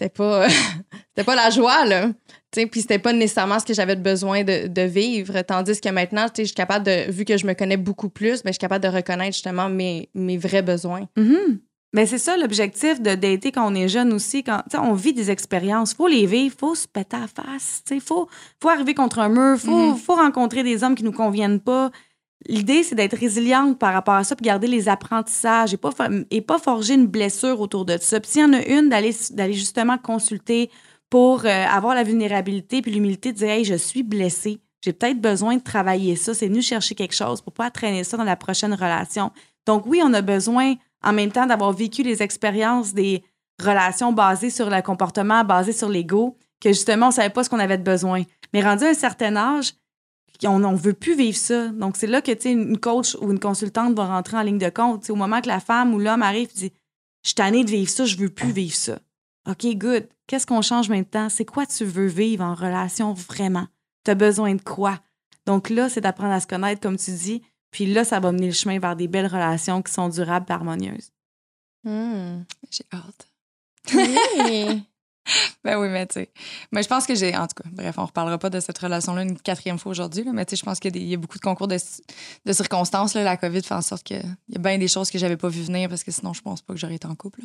c'était pas, c'était pas la joie, là. Puis c'était pas nécessairement ce que j'avais besoin de, de vivre. Tandis que maintenant, je suis capable de, vu que je me connais beaucoup plus, ben, je suis capable de reconnaître justement mes, mes vrais besoins. Mhm. Mais c'est ça l'objectif de dater quand on est jeune aussi. Quand on vit des expériences, faut les vivre, faut se péter à la face. Il faut, faut arriver contre un mur, faut, Mhm. faut rencontrer des hommes qui nous conviennent pas. L'idée, c'est d'être résiliente par rapport à ça, puis garder les apprentissages et pas, et pas forger une blessure autour de ça. Puis s'il y en a une, d'aller justement consulter pour euh, avoir la vulnérabilité puis l'humilité de dire Hey, je suis blessée. J'ai peut-être besoin de travailler ça. C'est venu chercher quelque chose pour pas traîner ça dans la prochaine relation. Donc, oui, on a besoin en même temps d'avoir vécu les expériences des relations basées sur le comportement, basées sur l'ego, que justement, on savait pas ce qu'on avait de besoin. Mais rendu à un certain âge, on ne veut plus vivre ça. Donc, c'est là que une coach ou une consultante va rentrer en ligne de compte. au moment que la femme ou l'homme arrive et dit Je suis tannée de vivre ça, je veux plus vivre ça. OK, good. Qu'est-ce qu'on change maintenant? C'est quoi tu veux vivre en relation vraiment? Tu as besoin de quoi? Donc là, c'est d'apprendre à se connaître, comme tu dis. Puis là, ça va mener le chemin vers des belles relations qui sont durables et harmonieuses. Hmm. J'ai hâte. Oui. ben oui, mais tu sais. Mais je pense que j'ai. En tout cas, bref, on reparlera pas de cette relation-là une quatrième fois aujourd'hui, mais tu sais, je pense qu'il y, a beaucoup de concours de, circonstances. Là, la COVID fait en sorte qu'il y a bien des choses que j'avais pas vu venir parce que sinon, je pense pas que j'aurais été en couple.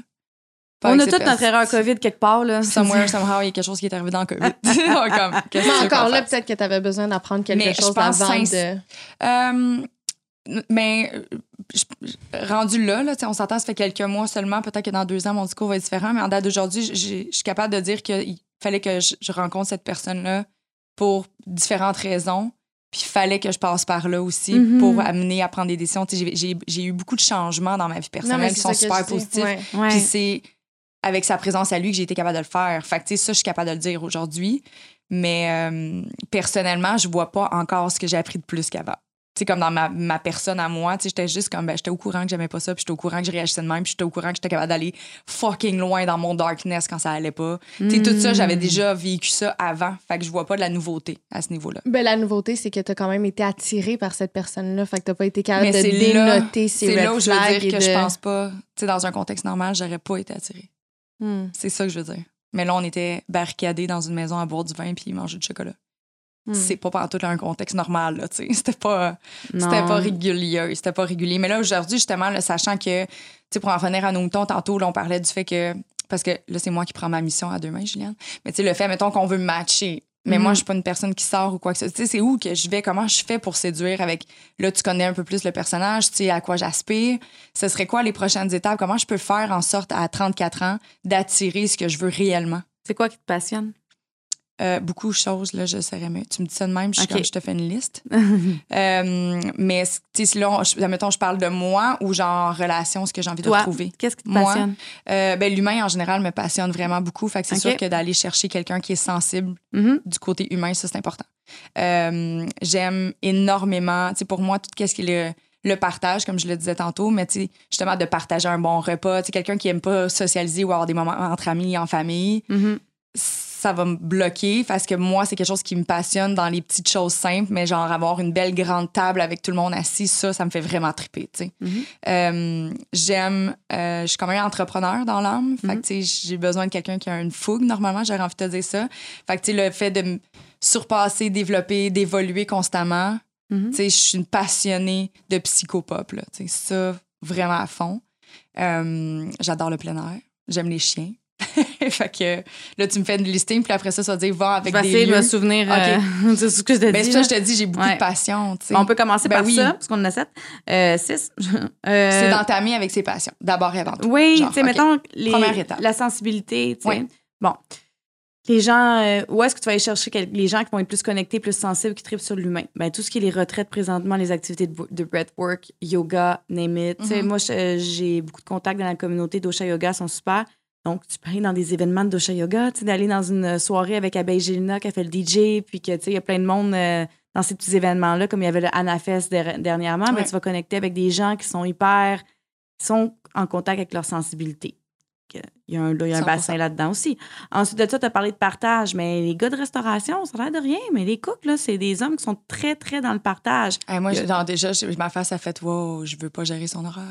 On a toute notre erreur COVID quelque part. Là. Somewhere, somehow, il y a quelque chose qui est arrivé dans le COVID. Comme, mais encore là, peut-être que tu avais besoin d'apprendre quelque chose avant de. Euh, mais rendu là, là on s'entend, ça fait quelques mois seulement. Peut-être que dans deux ans, mon discours va être différent. Mais en date d'aujourd'hui, je suis capable de dire qu'il fallait que je, rencontre cette personne-là pour différentes raisons. Puis il fallait que je passe par là aussi mm-hmm. pour amener à prendre des décisions. J'ai eu beaucoup de changements dans ma vie personnelle qui sont super positifs. Puis c'est avec sa présence à lui que j'ai été capable de le faire. Fait que, ça, je suis capable de le dire aujourd'hui. Mais euh, personnellement, je vois pas encore ce que j'ai appris de plus qu'avant sais, comme dans ma, ma, personne à moi, tu sais, j'étais juste comme, ben, j'étais au courant que j'aimais pas ça, puis j'étais au courant que je réagissais de même, puis j'étais au courant que j'étais capable d'aller fucking loin dans mon darkness quand ça allait pas. Tu sais, tout ça, j'avais déjà vécu ça avant, fait que je vois pas de la nouveauté à ce niveau-là. Ben, la nouveauté, c'est que t'as quand même été attiré par cette personne-là, fait que t'as pas été capable de dénoter ces C'est là où je veux dire que je pense pas, tu sais, dans un contexte normal, j'aurais pas été attirée. Hmm. C'est ça que je veux dire. Mais là, on était barricadés dans une maison à boire du vin puis manger du chocolat. Hmm. C'est pas partout un contexte normal, là, tu sais. C'était pas, c'était pas régulier, c'était pas régulier. Mais là, aujourd'hui, justement, là, sachant que, tu sais, pour en revenir à nos moutons, tantôt, là, on parlait du fait que, parce que là, c'est moi qui prends ma mission à deux mains, Juliane. Mais tu sais, le fait, mettons qu'on veut matcher. Mais moi, hmm. je suis pas une personne qui sort ou quoi que ce soit. Tu sais, c'est où que je vais, comment je fais pour séduire avec, là, tu connais un peu plus le personnage, tu sais, à quoi j'aspire? Ce serait quoi les prochaines étapes? Comment je peux faire en sorte, à 34 ans, d'attirer ce que je veux réellement? C'est quoi qui te passionne? Euh, beaucoup de choses, là, je serais mieux. Tu me dis ça de même, je, comme, je te fais une liste. euh, mais si là, mettons, je parle de moi ou genre relation, ce que j'ai envie de retrouver. Qu'est-ce qui te passionne? Euh, ben, l'humain, en général, me passionne vraiment beaucoup. Fait que c'est sûr que d'aller chercher quelqu'un qui est sensible mm-hmm. du côté humain, ça, c'est important. J'aime énormément, tu sais, pour moi, tout ce qui est le, partage, comme je le disais tantôt, mais tu justement, de partager un bon repas. Tu sais, quelqu'un qui aime pas socialiser ou avoir des moments entre amis, en famille. Mm-hmm ça va me bloquer parce que moi, c'est quelque chose qui me passionne dans les petites choses simples, mais genre avoir une belle grande table avec tout le monde assis, ça, ça me fait vraiment triper, tu sais. Mm-hmm. Euh, j'aime, euh, je suis quand même entrepreneur dans l'âme, fait que, mm-hmm. tu sais, j'ai besoin de quelqu'un qui a une fougue, normalement, j'aurais envie de te dire ça. Fait que, tu sais, le fait de me surpasser, développer, d'évoluer constamment, mm-hmm. tu sais, je suis une passionnée de psychopop, là, tu sais, ça, vraiment à fond. Euh, j'adore le plein air, j'aime les chiens. fait que là, tu me fais une listing, puis après ça, ça va dire va avec des lieux. de me souvenir. Euh, c'est ce que je te ben, dis. ça, je te dis, j'ai beaucoup de passion. on peut commencer ben par ça, parce qu'on en a sept. Euh, six. Euh, c'est d'entamer avec ses passions, d'abord et avant tout. Oui, tu sais, mettons, les, la sensibilité, tu sais. Bon. Les gens, où est-ce que tu vas aller chercher les gens qui vont être plus connectés, plus sensibles, qui tripent sur l'humain? Ben, tout ce qui est les retraites présentement, les activités de, de breathwork, yoga, name it. Mm-hmm. Moi, j'ai beaucoup de contacts dans la communauté d'Osha Yoga, sont super. Donc, tu peux aller dans des événements de dosha yoga, tu sais, d'aller dans une soirée avec Abeille Gélina qui a fait le DJ, puis que, tu sais, il y a plein de monde euh, dans ces petits événements-là, comme il y avait le Anafest dernièrement, mais tu vas connecter avec des gens qui sont hyper, qui sont en contact avec leur sensibilité. Il y a un, un bassin là-dedans aussi. Ensuite de ça, tu as parlé de partage, mais les gars de restauration, ça a l'air de rien, mais les cooks, là, c'est des hommes qui sont très, très dans le partage. moi, déjà, ma face a fait Wow, je veux pas gérer son horaire.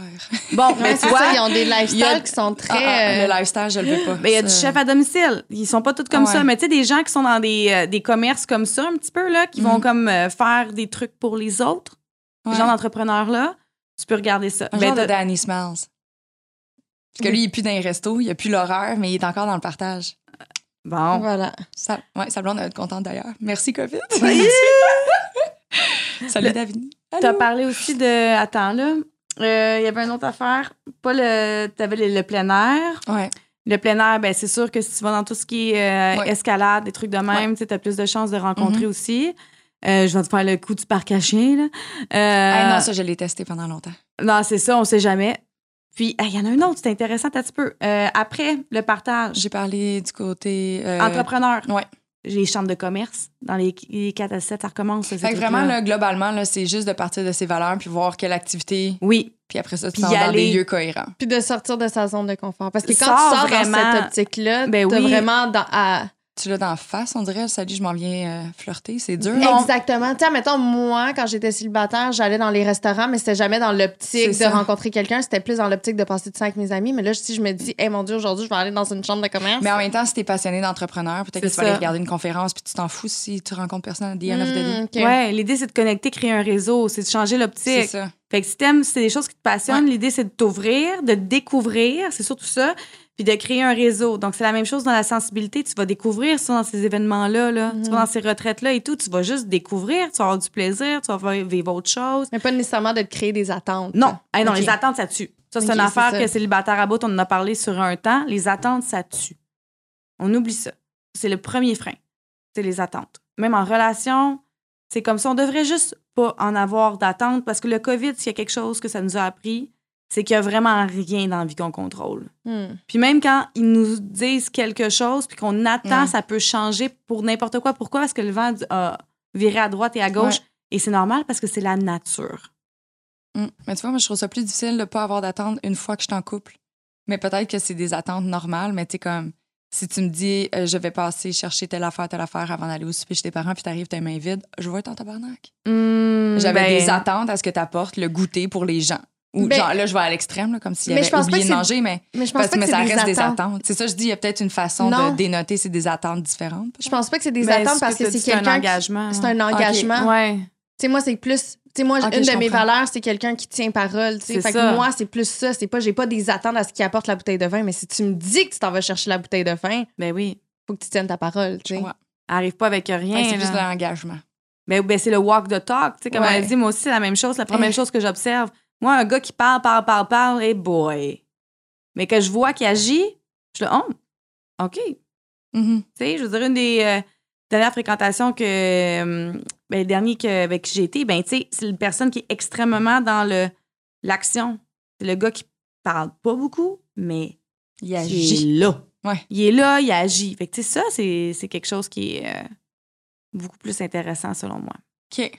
Bon, mais tu vois. ils ont des lifestyles qui sont très. Ah, ah, le lifestyle, je le veux pas. Mais il y a du chef à domicile. Ils sont pas tous comme ça, mais tu sais, des gens qui sont dans des, euh, des commerces comme ça, un petit peu, là, qui vont mhm. comme euh, faire des trucs pour les autres. Ouais. genre d'entrepreneurs-là, tu peux regarder ça. Un ben, de Danny Smells. Parce que lui, il est plus dans les restos, il a plus l'horreur, mais il est encore dans le partage. Bon. Voilà. Ça, ouais, blonde va être contente d'ailleurs. Merci, COVID. Salut, David. Tu as parlé aussi de. Attends, là. Euh, il y avait une autre affaire. Pas le. Tu avais le, plein air. Ouais. Le plein air, ben, c'est sûr que si tu vas dans tout ce qui est euh, Ouais. escalade, des trucs de même, tu as plus de chances de rencontrer aussi. Euh, je vais te faire le coup du parc à chien. Là. Euh, Ah non, ça, je l'ai testé pendant longtemps. non, c'est ça, on sait jamais. Puis, il y en a un autre, c'est intéressant un petit peu. Euh, après le partage, J'ai parlé du côté. euh, entrepreneur, Ouais. les chambres de commerce, dans les, les 4 à 7, ça recommence. Fait que vraiment, là, globalement, là, c'est juste de partir de ses valeurs puis voir quelle activité. Oui, Puis après ça, tu Puis t'en y vas dans aller. des lieux cohérents. Puis de sortir de sa zone de confort. Parce que quand Sors tu sors vraiment- dans cette optique-là, Ben t'as oui. vraiment dans, à- Tu l'as d'en face, on dirait. Salut, je m'en viens euh, flirter. C'est dur. Non? Exactement. Tu sais, mettons, moi, quand j'étais célibataire, j'allais dans les restaurants, mais c'était jamais dans l'optique de C'est ça. rencontrer quelqu'un. C'était plus dans l'optique de passer du temps avec mes amis. Mais là, si je me dis, hey, mon Dieu, aujourd'hui, je vais aller dans une chambre de commerce. Mais en même temps, si t'es passionné d'entrepreneur, peut-être que C'est tu vas aller regarder une conférence puis tu t'en fous si tu rencontres personne à the end of the day. Ok. ouais, l'idée, c'est de connecter, créer un réseau, c'est de changer C'est l'optique. ça. Fait que si t'aimes, si c'est des choses qui te passionnent, l'idée, c'est de t'ouvrir, de découvrir, c'est surtout ça, puis de créer un réseau. Donc, c'est la même chose dans la sensibilité. Tu vas découvrir ça dans ces événements-là, là. Mhm. Tu vas dans ces retraites-là et tout. Tu vas juste découvrir, tu vas avoir du plaisir, tu vas vivre autre chose. Mais pas nécessairement de te créer des attentes. Non, Hey, non les attentes, ça tue. Ça, c'est une affaire que célibataire à bout, on en a parlé sur un temps. Les attentes, ça tue. On oublie ça. C'est le premier frein. C'est les attentes. Même en relation, c'est comme ça. On devrait juste pas en avoir d'attentes parce que le COVID, s'il y a quelque chose que ça nous a appris, c'est qu'il y a vraiment rien dans la vie qu'on contrôle. Hmm. Puis même quand ils nous disent quelque chose puis qu'on attend, ça peut changer pour n'importe quoi. Pourquoi? Parce que le vent a viré à droite et à gauche. Et c'est normal parce que c'est la nature. Mm. Mais tu vois, moi, je trouve ça plus difficile de ne pas avoir d'attente une fois que je suis en couple. Mais peut-être que c'est des attentes normales, mais tu comme si tu me dis, euh, je vais passer chercher telle affaire, telle affaire avant d'aller au souper chez tes parents, puis t'arrives, t'as les mains vides, je vais être en tabarnak. Hmm, J'avais ben, des attentes à ce que tu apportes le goûter pour les gens. Ou Ben- genre, là, je vais à l'extrême, là, comme s'il Mais avait oublié de c'est- manger, mais, Mais je pense parce, pas que mais c'est ça des reste des attentes. attentes. C'est ça, je dis, il y a peut-être une façon Non. de dénoter, c'est des attentes différentes. Je pense pas que c'est des attentes ce parce que c'est un quelqu'un. qui- engagement. C'est un engagement. Ouais. Tu sais, moi, c'est plus. Tu sais, moi, Ok, une de mes valeurs, c'est quelqu'un qui tient parole. Tu sais, C'est fait ça. que moi, c'est plus ça. C'est pas, j'ai pas des attentes à ce qui apporte la bouteille de vin, mais si tu me dis que tu t'en vas chercher la bouteille de vin, Ben oui. faut que tu tiennes ta parole. Tu sais. Arrive pas avec rien. C'est plus de l'engagement. Ben, ben, c'est le walk the talk. Tu sais, comme Ouais. elle dit, moi aussi, c'est la même chose. La première chose que j'observe. Moi, un gars qui parle, parle, parle, parle, hey boy. Mais que je vois qu'il agit, je le oh, OK. Mhm. Tu sais, je veux dire, une des euh, dernières fréquentations que. euh, ben, le dernier que, avec qui j'ai été, ben, tu sais, c'est une personne qui est extrêmement dans le l'action. C'est le gars qui parle pas beaucoup, mais Il il agit. est là. Ouais. Il est là, il agit. Fait que, tu sais, ça, c'est c'est quelque chose qui est euh, beaucoup plus intéressant selon moi. OK.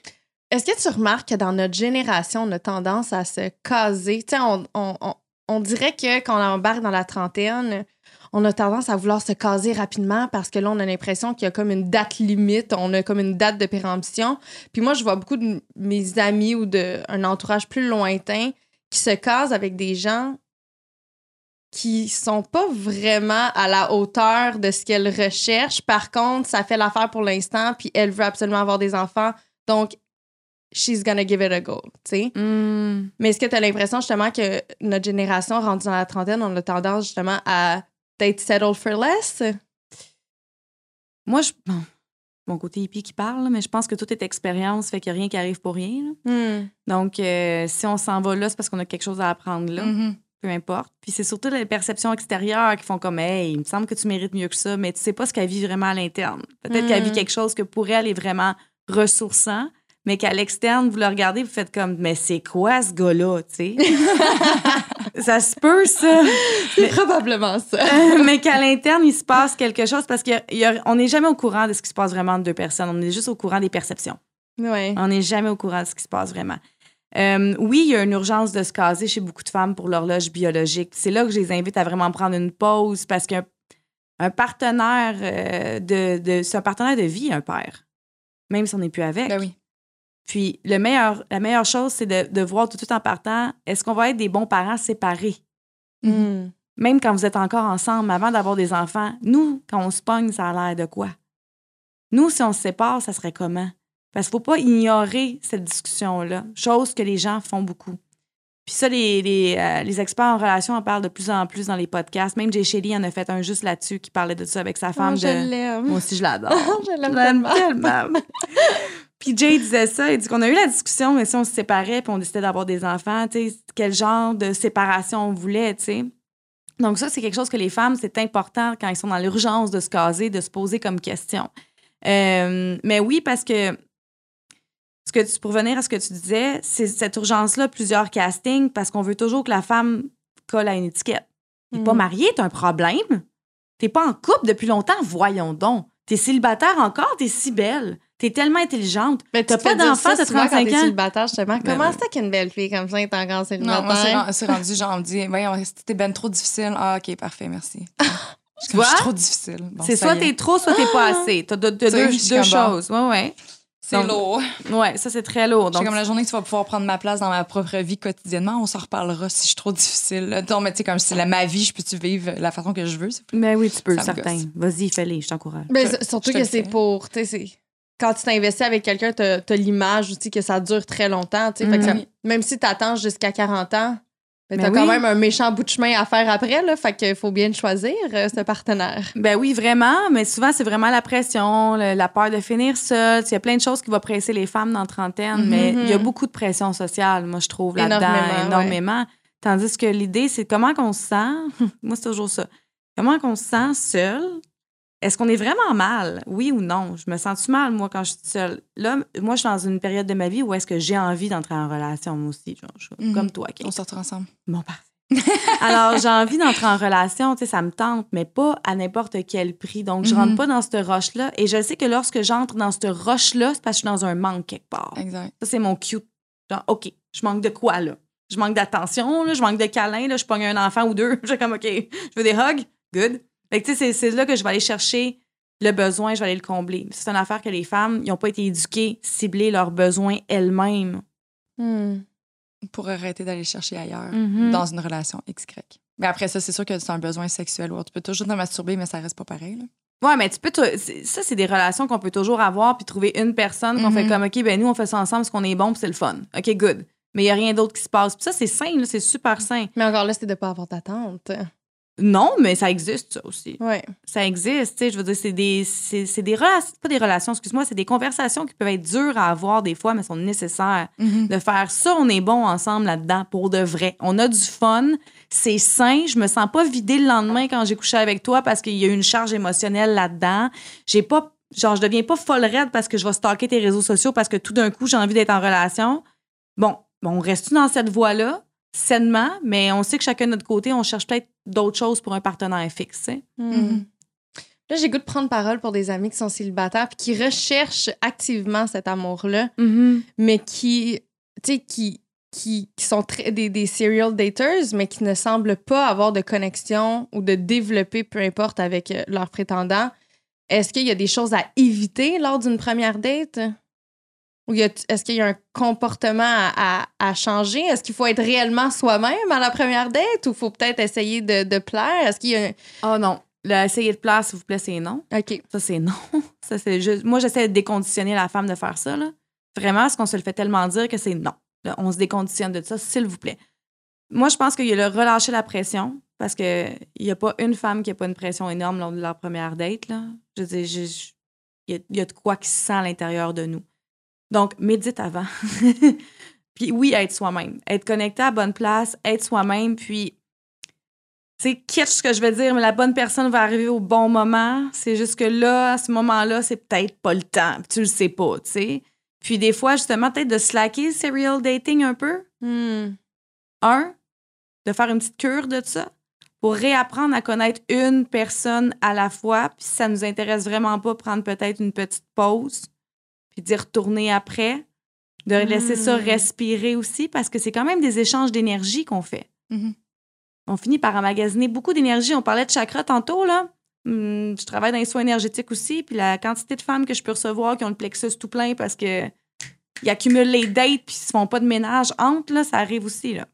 Est-ce que tu remarques que dans notre génération, on a tendance à se caser? Tu sais, on, on, on, on dirait que quand on embarque dans la trentaine, on a tendance à vouloir se caser rapidement parce que là, on a l'impression qu'il y a comme une date limite, on a comme une date de péremption. Puis moi, je vois beaucoup de mes amis ou d'un entourage plus lointain qui se casent avec des gens qui sont pas vraiment à la hauteur de ce qu'elle recherche. Par contre, ça fait l'affaire pour l'instant, puis elle veut absolument avoir des enfants. Donc, she's gonna give it a go, tu sais. Hmm. Mais est-ce que tu as l'impression justement que notre génération, rendue dans la trentaine, on a tendance justement à peut-être settle for less? Moi, je. Bon, mon côté hippie qui parle, mais je pense que toute est expérience, fait qu'il n'y a rien qui arrive pour rien. Hmm. Donc, euh, si on s'en va là, c'est parce qu'on a quelque chose à apprendre là, Mhm. peu importe. Puis c'est surtout les perceptions extérieures qui font comme, hey, il me semble que tu mérites mieux que ça, mais tu sais pas ce qu'elle vit vraiment à l'interne. Peut-être qu'elle vit Mm. quelque chose que pour elle est vraiment ressourçant, mais qu'à l'externe, vous le regardez, vous faites comme, mais c'est quoi ce gars-là, tu sais? ça se peut, ça. C'est probablement ça. mais qu'à l'interne, il se passe quelque chose parce qu'on n'est jamais au courant de ce qui se passe vraiment entre deux personnes. On est juste au courant des perceptions. Ouais. On n'est jamais au courant de ce qui se passe vraiment. Euh, oui, il y a une urgence de se caser chez beaucoup de femmes pour l'horloge biologique. C'est là que je les invite à vraiment prendre une pause parce qu'un un partenaire euh, de, de c'est un partenaire de vie, un père, même si on n'est plus avec. Ben oui. Puis le meilleur, la meilleure chose, c'est de, de voir tout de suite en partant, est-ce qu'on va être des bons parents séparés? Hmm. Même quand vous êtes encore ensemble, avant d'avoir des enfants, nous, quand on se pogne, ça a l'air de quoi? Nous, si on se sépare, ça serait comment? Parce qu'il ne faut pas ignorer cette discussion-là, chose que les gens font beaucoup. Puis ça, les, les, euh, les experts en relation en parlent de plus en plus dans les podcasts. Même Jay Shelly en a fait un juste là-dessus qui parlait de ça avec sa femme. Oh, je de... l'aime. Moi aussi, je l'adore. je l'aime Je l'aime tellement. tellement. puis Jay disait ça, il dit qu'on a eu la discussion, mais si on se séparait puis on décidait d'avoir des enfants, tu sais, quel genre de séparation on voulait, tu sais. Donc, ça, c'est quelque chose que les femmes, c'est important quand elles sont dans l'urgence de se caser, de se poser comme question. Euh, mais oui, parce que ce que tu, pour venir à ce que tu disais, c'est cette urgence-là, plusieurs castings, parce qu'on veut toujours que la femme colle à une étiquette. T'es pas Mhm. mariée, t'as un problème. T'es pas en couple depuis longtemps, voyons donc. T'es célibataire encore, t'es si belle. T'es tellement intelligente. Mais T'as pas d'enfant ça de souvent quand 35 t'es ans. célibataire, justement. Ben Comment oui. c'est qu'une belle fille comme ça est encore Non, célibataire? c'est ren- c'est rendu, genre, on me dit, voyons, c'était ben trop difficile. Ah, OK, parfait, merci. Je suis comme, vois? je suis trop difficile. Bon, c'est ça soit t'es trop, soit t'es pas assez. T'as de- deux, choses. Ouais, ouais. C'est lourd. Ouais, ça, c'est très lourd. C'est Donc, comme la journée que tu vas pouvoir prendre ma place dans ma propre vie quotidiennement, on s'en reparlera si je suis trop difficile. là. Non, mais tu sais, comme c'est la, ma vie, je peux-tu vivre la façon que je veux? Mais oui, tu peux, Ça certain. Vas-y, fais-les, je t'encourage. Ben, Je- s- surtout je te que c'est pour. tu sais, Quand tu t'investis avec quelqu'un, t'as as, l'image aussi que ça dure très longtemps. tu sais. Fait que Mhm. ça- même si t'attends jusqu'à 40 ans, ben, Ben t'as quand oui. même un méchant bout de chemin à faire après. Là, fait qu'il faut bien choisir, euh, ce partenaire. Ben oui, vraiment, mais souvent, c'est vraiment la pression, le- la peur de finir seule. Il y a plein de choses qui vont presser les femmes dans la trentaine, Mhm. mais il y a beaucoup de pression sociale, moi, je trouve, là-dedans, Énormément, énormément. Tandis que l'idée, c'est comment qu'on se sent. moi, c'est toujours ça. Comment qu'on se sent seul? Est-ce qu'on est vraiment mal? Oui ou non? Je me sens-tu mal, moi, quand je suis seule? Là, moi, je suis dans une période de ma vie où est-ce que j'ai envie d'entrer en relation, moi aussi, genre, je- Mhm. comme toi, Kate. On sortira ensemble. Bon, parfait. Alors, j'ai envie d'entrer en relation, tu sais, ça me tente, mais pas à n'importe quel prix. Donc, je Mhm. rentre pas dans cette roche-là. Et je sais que lorsque j'entre dans cette roche-là, c'est parce que je suis dans un manque quelque part. Exact. Ça, c'est mon cute. Genre, OK, je manque de quoi, là? Je manque d'attention, là, je manque de câlin, là, je pogne un enfant ou deux? Je suis comme, OK, je veux des hugs, good. Fait que, tu sais, c'est- là que je vais aller chercher le besoin, je vais aller le combler. C'est une affaire que les femmes, ils n'ont pas été éduquées, cibler leurs besoins elles-mêmes. Hmm. Pour arrêter d'aller chercher ailleurs Mhm. dans une relation XY. Mais après ça, c'est sûr que c'est un besoin sexuel. ou autre. Tu peux toujours te masturber, mais ça reste pas pareil. là. Ouais, mais tu peux. Ça, c'est des relations qu'on peut toujours avoir, puis trouver une personne qu'on fait comme, OK, ben nous, on fait ça ensemble parce qu'on est bon, puis c'est le fun. OK, good. Mais il n'y a rien d'autre qui se passe. Puis ça, c'est sain, là, c'est super sain. Mais encore là, c'est de pas avoir d'attente. Non, mais ça existe, ça aussi. Ouais. Ça existe, tu sais. Je veux dire, c'est des, c'est, c'est des relations, pas des relations, excuse-moi, c'est des conversations qui peuvent être dures à avoir des fois, mais sont nécessaires. De faire ça, on est bon ensemble là-dedans, pour de vrai. On a du fun, c'est sain. Je me sens pas vidée le lendemain quand j'ai couché avec toi parce qu'il y a eu une charge émotionnelle là-dedans. J'ai pas, genre, je deviens pas folle raide parce que je vais stalker tes réseaux sociaux parce que tout d'un coup, j'ai envie d'être en relation. Bon, bon on reste dans cette voie-là, sainement, mais on sait que chacun de notre côté, on cherche peut-être d'autres choses pour un partenaire fixe. Hmm. Mhm. Là, j'ai goût de prendre parole pour des amis qui sont célibataires puis qui recherchent activement cet amour-là, mais qui, tu sais, qui, qui, qui sont très, des, des serial daters, mais qui ne semblent pas avoir de connexion ou de développer, peu importe, avec euh, leur prétendant. Est-ce qu'il y a des choses à éviter lors d'une première date? Est-ce qu'il y a un comportement à, à- à changer? Est-ce qu'il faut être réellement soi-même à la première date ou faut peut-être essayer de, de plaire? Est-ce qu'il y a un... Oh non. Le essayer de place, s'il vous plaît, c'est non. OK. Ça, c'est non. Ça, c'est juste... Moi, j'essaie de déconditionner la femme de faire ça. Là. Vraiment, parce qu'on se le fait tellement dire que c'est non. Là, on se déconditionne de ça, s'il vous plaît. Moi, je pense qu'il y a le relâcher la pression, parce qu'il n'y a pas une femme qui n'a pas une pression énorme lors de leur première date. Là. Je veux dire, il y, y a de quoi qui se sent à l'intérieur de nous. Donc, médite avant. puis oui, être soi-même. Être connecté à la bonne place, être soi-même, puis c'est kitsch ce que je veux dire, mais la bonne personne va arriver au bon moment. C'est juste que là, à ce moment-là, c'est peut-être pas le temps. Puis tu le sais pas, tu sais. Puis des fois, justement, peut-être de slacker le serial dating un peu. Hmm. Un, de faire une petite cure de ça pour réapprendre à connaître une personne à la fois. Puis si ça nous intéresse vraiment pas, prendre peut-être une petite pause, puis d'y retourner après. De laisser ça Mm. respirer aussi, parce que c'est quand même des échanges d'énergie qu'on fait. Mhm. On finit par emmagasiner beaucoup d'énergie. On parlait de chakra tantôt, là. Hum, je travaille dans les soins énergétiques aussi, puis la quantité de femmes que je peux recevoir qui ont le plexus tout plein parce que ils accumulent les dates puis ils se font pas de ménage entre, là, ça arrive aussi, là.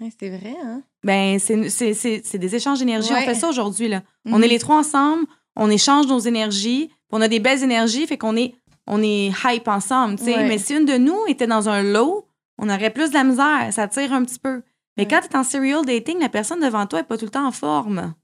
Ouais, c'est vrai, hein? Ben, c'est- c'est c'est- c'est des échanges d'énergie. Ouais. On fait ça aujourd'hui, là. On est les trois ensemble, on échange nos énergies, on a des belles énergies, fait qu'on est, on est hype ensemble, tu sais. Ouais. Mais si une de nous était dans un low, on aurait plus de la misère, ça tire un petit peu. Mais Ouais. quand tu es en serial dating, la personne devant toi est pas tout le temps en forme.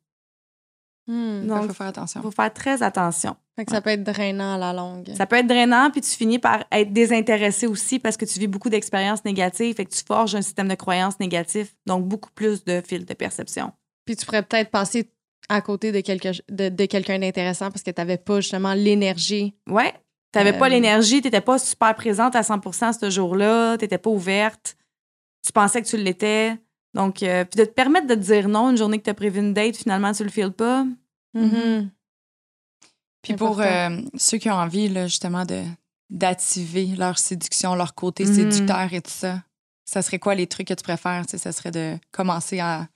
Hmm. Donc, qu'il faut faire attention. il faut faire très attention. Fait que ça peut être drainant à la longue. Ça peut être drainant, puis tu finis par être désintéressé aussi parce que tu vis beaucoup d'expériences négatives, fait que tu forges un système de croyances négatif, donc beaucoup plus de fils de perception. Puis tu pourrais peut-être passer à côté de, quelque, de, de quelqu'un d'intéressant parce que tu n'avais pas justement l'énergie. Ouais. T'avais pas Euh, l'énergie, t'étais pas super présente à 100% ce jour-là, t'étais pas ouverte, tu pensais que tu l'étais. Donc, euh, puis de te permettre de te dire non une journée que t'as prévu une date, finalement, tu le files pas. Mhm. Puis pour euh, ceux qui ont envie, là, justement, de d'activer leur séduction, leur côté Mhm. séducteur et tout ça, ça serait quoi les trucs que tu préfères? Tu sais, ça serait de commencer à.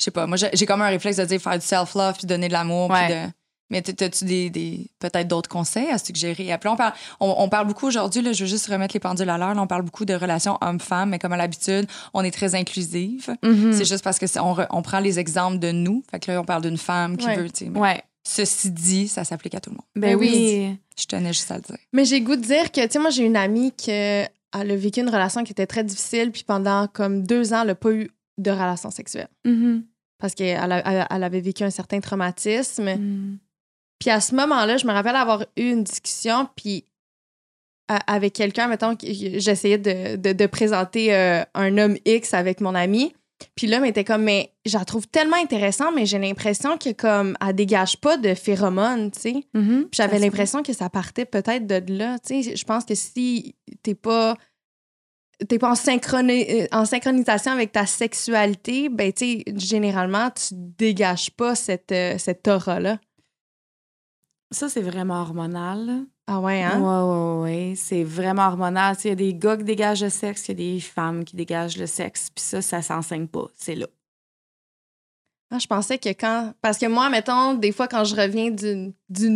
Je sais pas, moi, j'ai comme un réflexe de dire faire du self-love puis donner de l'amour. puis Ouais. de- Mais t'as-tu des, des peut-être d'autres conseils à suggérer? Après, on parle, on, on parle beaucoup aujourd'hui, je veux juste remettre les pendules à l'heure, on parle beaucoup de relations homme-femme, mais comme à l'habitude, on est très inclusive. Mm. C'est juste parce que on, re- on prend les exemples de nous. Fait que là, on parle d'une femme qui Ouais. veut, tu Ouais. Ceci dit, ça s'applique à tout le monde. Ben oui. oui. Je tenais juste à le dire. Mais j'ai goût de dire que, tu sais, moi, j'ai une amie qui elle a vécu une relation qui était très difficile, puis pendant comme deux ans, elle n'a pas eu de relation sexuelle. Mhm. Parce qu'elle elle, avait vécu un certain traumatisme. Mm. Puis à ce moment-là, je me rappelle avoir eu une discussion, puis avec quelqu'un, mettons, j'essayais de, de, de présenter euh, un homme X avec mon ami. Puis l'homme était comme, mais je la trouve tellement intéressante, mais j'ai l'impression que comme, elle dégage pas de phéromones, tu sais. Puis j'avais l'impression que ça partait peut-être de là. Tu sais, je pense que si t'es pas t'es pas en, euh, en synchronisation avec ta sexualité, ben tu sais, généralement, tu dégages pas cette, euh, cette aura-là. Ça, c'est vraiment hormonal. là. Ah ouais, hein? Ouais, ouais, ouais. C'est vraiment hormonal. Il y a des gars qui dégagent le sexe, il y a des femmes qui dégagent le sexe. Puis ça, ça s'enseigne pas. C'est là. Ah, je pensais que quand. Parce que moi, mettons, des fois, quand je reviens d'une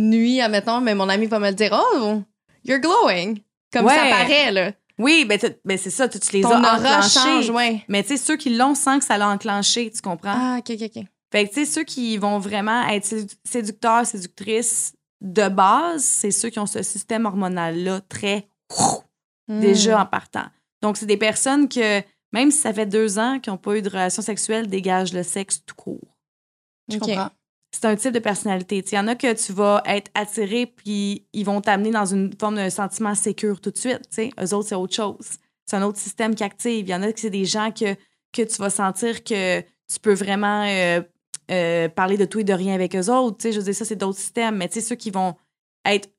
nuit, admettons, mais mon ami va me le dire Oh, you're glowing. Comme ça paraît, là. Oui, ben, ben c'est ça. Tu, tu les Ton as enclenchés. ouais. Mais tu sais, ceux qui l'ont sans que ça l'a enclenché, tu comprends? Ah, ok, ok, ok. Fait que, tu sais, ceux qui vont vraiment être sédu- séducteurs, séductrices de base, c'est ceux qui ont ce système hormonal-là très Hmm. déjà en partant. Donc, c'est des personnes que, même si ça fait deux ans qu'ils n'ont pas eu de relation sexuelle, dégagent le sexe tout court. Je comprends. C'est un type de personnalité. Il y en a que tu vas être attiré, puis ils vont t'amener dans une forme de sentiment sécure tout de suite. sais. Eux autres, c'est autre chose. C'est un autre système qui active. Il y en a que c'est des gens que, que tu vas sentir que tu peux vraiment euh, euh, parler de tout et de rien avec eux autres. Je veux dire, ça, c'est d'autres systèmes. Mais ceux qui vont être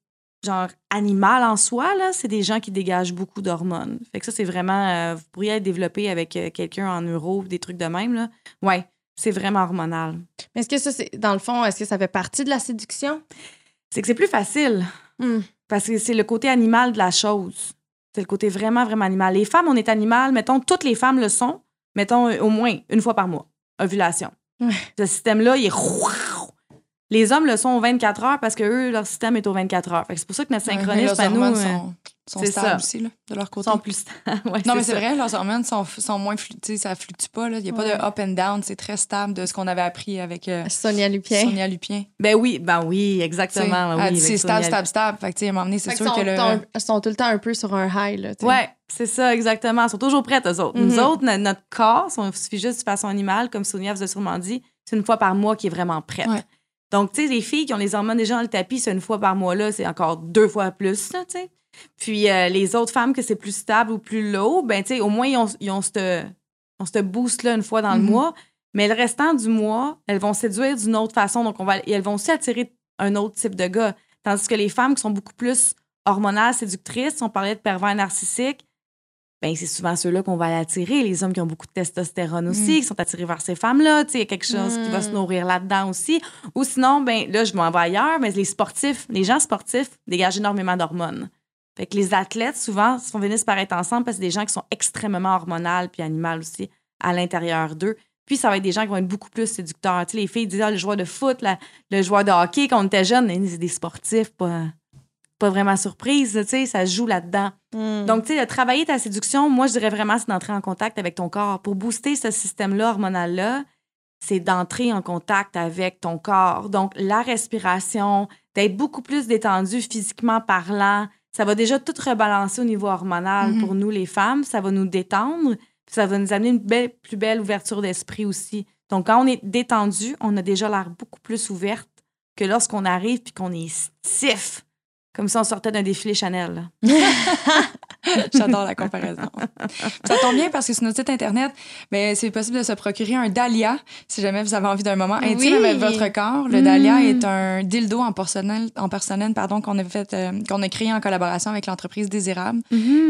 genre animal en soi, là, c'est des gens qui dégagent beaucoup d'hormones. Fait que ça, c'est vraiment... euh, vous pourriez être développé avec quelqu'un en neuro, des trucs de même, là. Ouais, c'est vraiment hormonal. Mais est-ce que ça, c'est. Dans le fond, est-ce que ça fait partie de la séduction? C'est que c'est plus facile. Hmm. Parce que c'est le côté animal de la chose. C'est le côté vraiment, vraiment animal. Les femmes, on est animal. Mettons, toutes les femmes le sont. Mettons, au moins une fois par mois. Ovulation. Ouais. Ce système-là, il est... Les hommes le sont aux 24 heures parce que eux, leur système est aux 24 heures. C'est pour ça que notre synchronisme à nous euh, sont, sont stables ça. aussi, là, de leur côté. sont plus... Ouais, Non, mais c'est vrai, leurs hormones sont, sont moins fluctuées, ça fluctue pas. là. Il n'y a pas de up and down, c'est très stable de ce qu'on avait appris avec euh, Sonia Lupien. Sonia Lupien. Ben oui, ben oui, exactement. oui, c'est stable, stable, stable. Fait que, tu sais, à un moment donné, c'est sûr qu'ils que sont, le. ton- sont tout le temps un peu sur un high, là. Ouais, c'est ça, exactement. Ils sont toujours prêts, eux autres. Nous Mhm. autres, no- notre corps, si on suffit juste de façon animale, comme Sonia vous a sûrement dit, c'est une fois par mois qui est vraiment prête. Ouais. Donc, tu sais, les filles qui ont les hormones déjà dans le tapis, c'est une fois par mois, là, c'est encore deux fois plus, tu sais. Puis euh, les autres femmes que c'est plus stable ou plus low, ben, tu sais, au moins, ils ont, ils ont ce boost-là une fois dans le Mhm. mois. Mais le restant du mois, elles vont séduire d'une autre façon. Donc, on va, et elles vont aussi attirer un autre type de gars. Tandis que les femmes qui sont beaucoup plus hormonales, séductrices, on parlait de pervers narcissiques, ben c'est souvent ceux-là qu'on va attirer. Les hommes qui ont beaucoup de testostérone aussi, Mm. qui sont attirés vers ces femmes-là. Tu sais, Il y a quelque chose qui va Mm. se nourrir là-dedans aussi. Ou sinon, ben là, je m'en vais ailleurs, mais les sportifs, les gens sportifs dégagent énormément d'hormones. Fait que les athlètes, souvent, sont venus par être ensemble parce que c'est des gens qui sont extrêmement hormonales puis animales aussi à l'intérieur d'eux. Puis ça va être des gens qui vont être beaucoup plus séducteurs. Tu sais, les filles disent, ah, le joueur de foot, la- le joueur de hockey, quand on était jeune, c'est des sportifs, pas, pas vraiment surprise. Tu sais, ça joue là-dedans. Hmm. Donc, tu sais, de travailler ta séduction, moi, je dirais vraiment, c'est d'entrer en contact avec ton corps. Pour booster ce système-là, hormonal-là, c'est d'entrer en contact avec ton corps. Donc, la respiration, d'être beaucoup plus détendu physiquement parlant, ça va déjà tout rebalancer au niveau hormonal Mhm. pour nous, les femmes. Ça va nous détendre, puis ça va nous amener une belle, plus belle ouverture d'esprit aussi. Donc, quand on est détendu, on a déjà l'air beaucoup plus ouverte que lorsqu'on arrive puis qu'on est stiff, comme si on sortait d'un défilé Chanel. J'adore la comparaison. ça tombe bien parce que sur notre site Internet, ben, c'est possible de se procurer un Dahlia si jamais vous avez envie d'un moment intime Oui. avec votre corps. Le Mm. Dahlia est un dildo en porcelaine, en porcelaine pardon, qu'on a, fait, euh, qu'on a créé en collaboration avec l'entreprise Désirable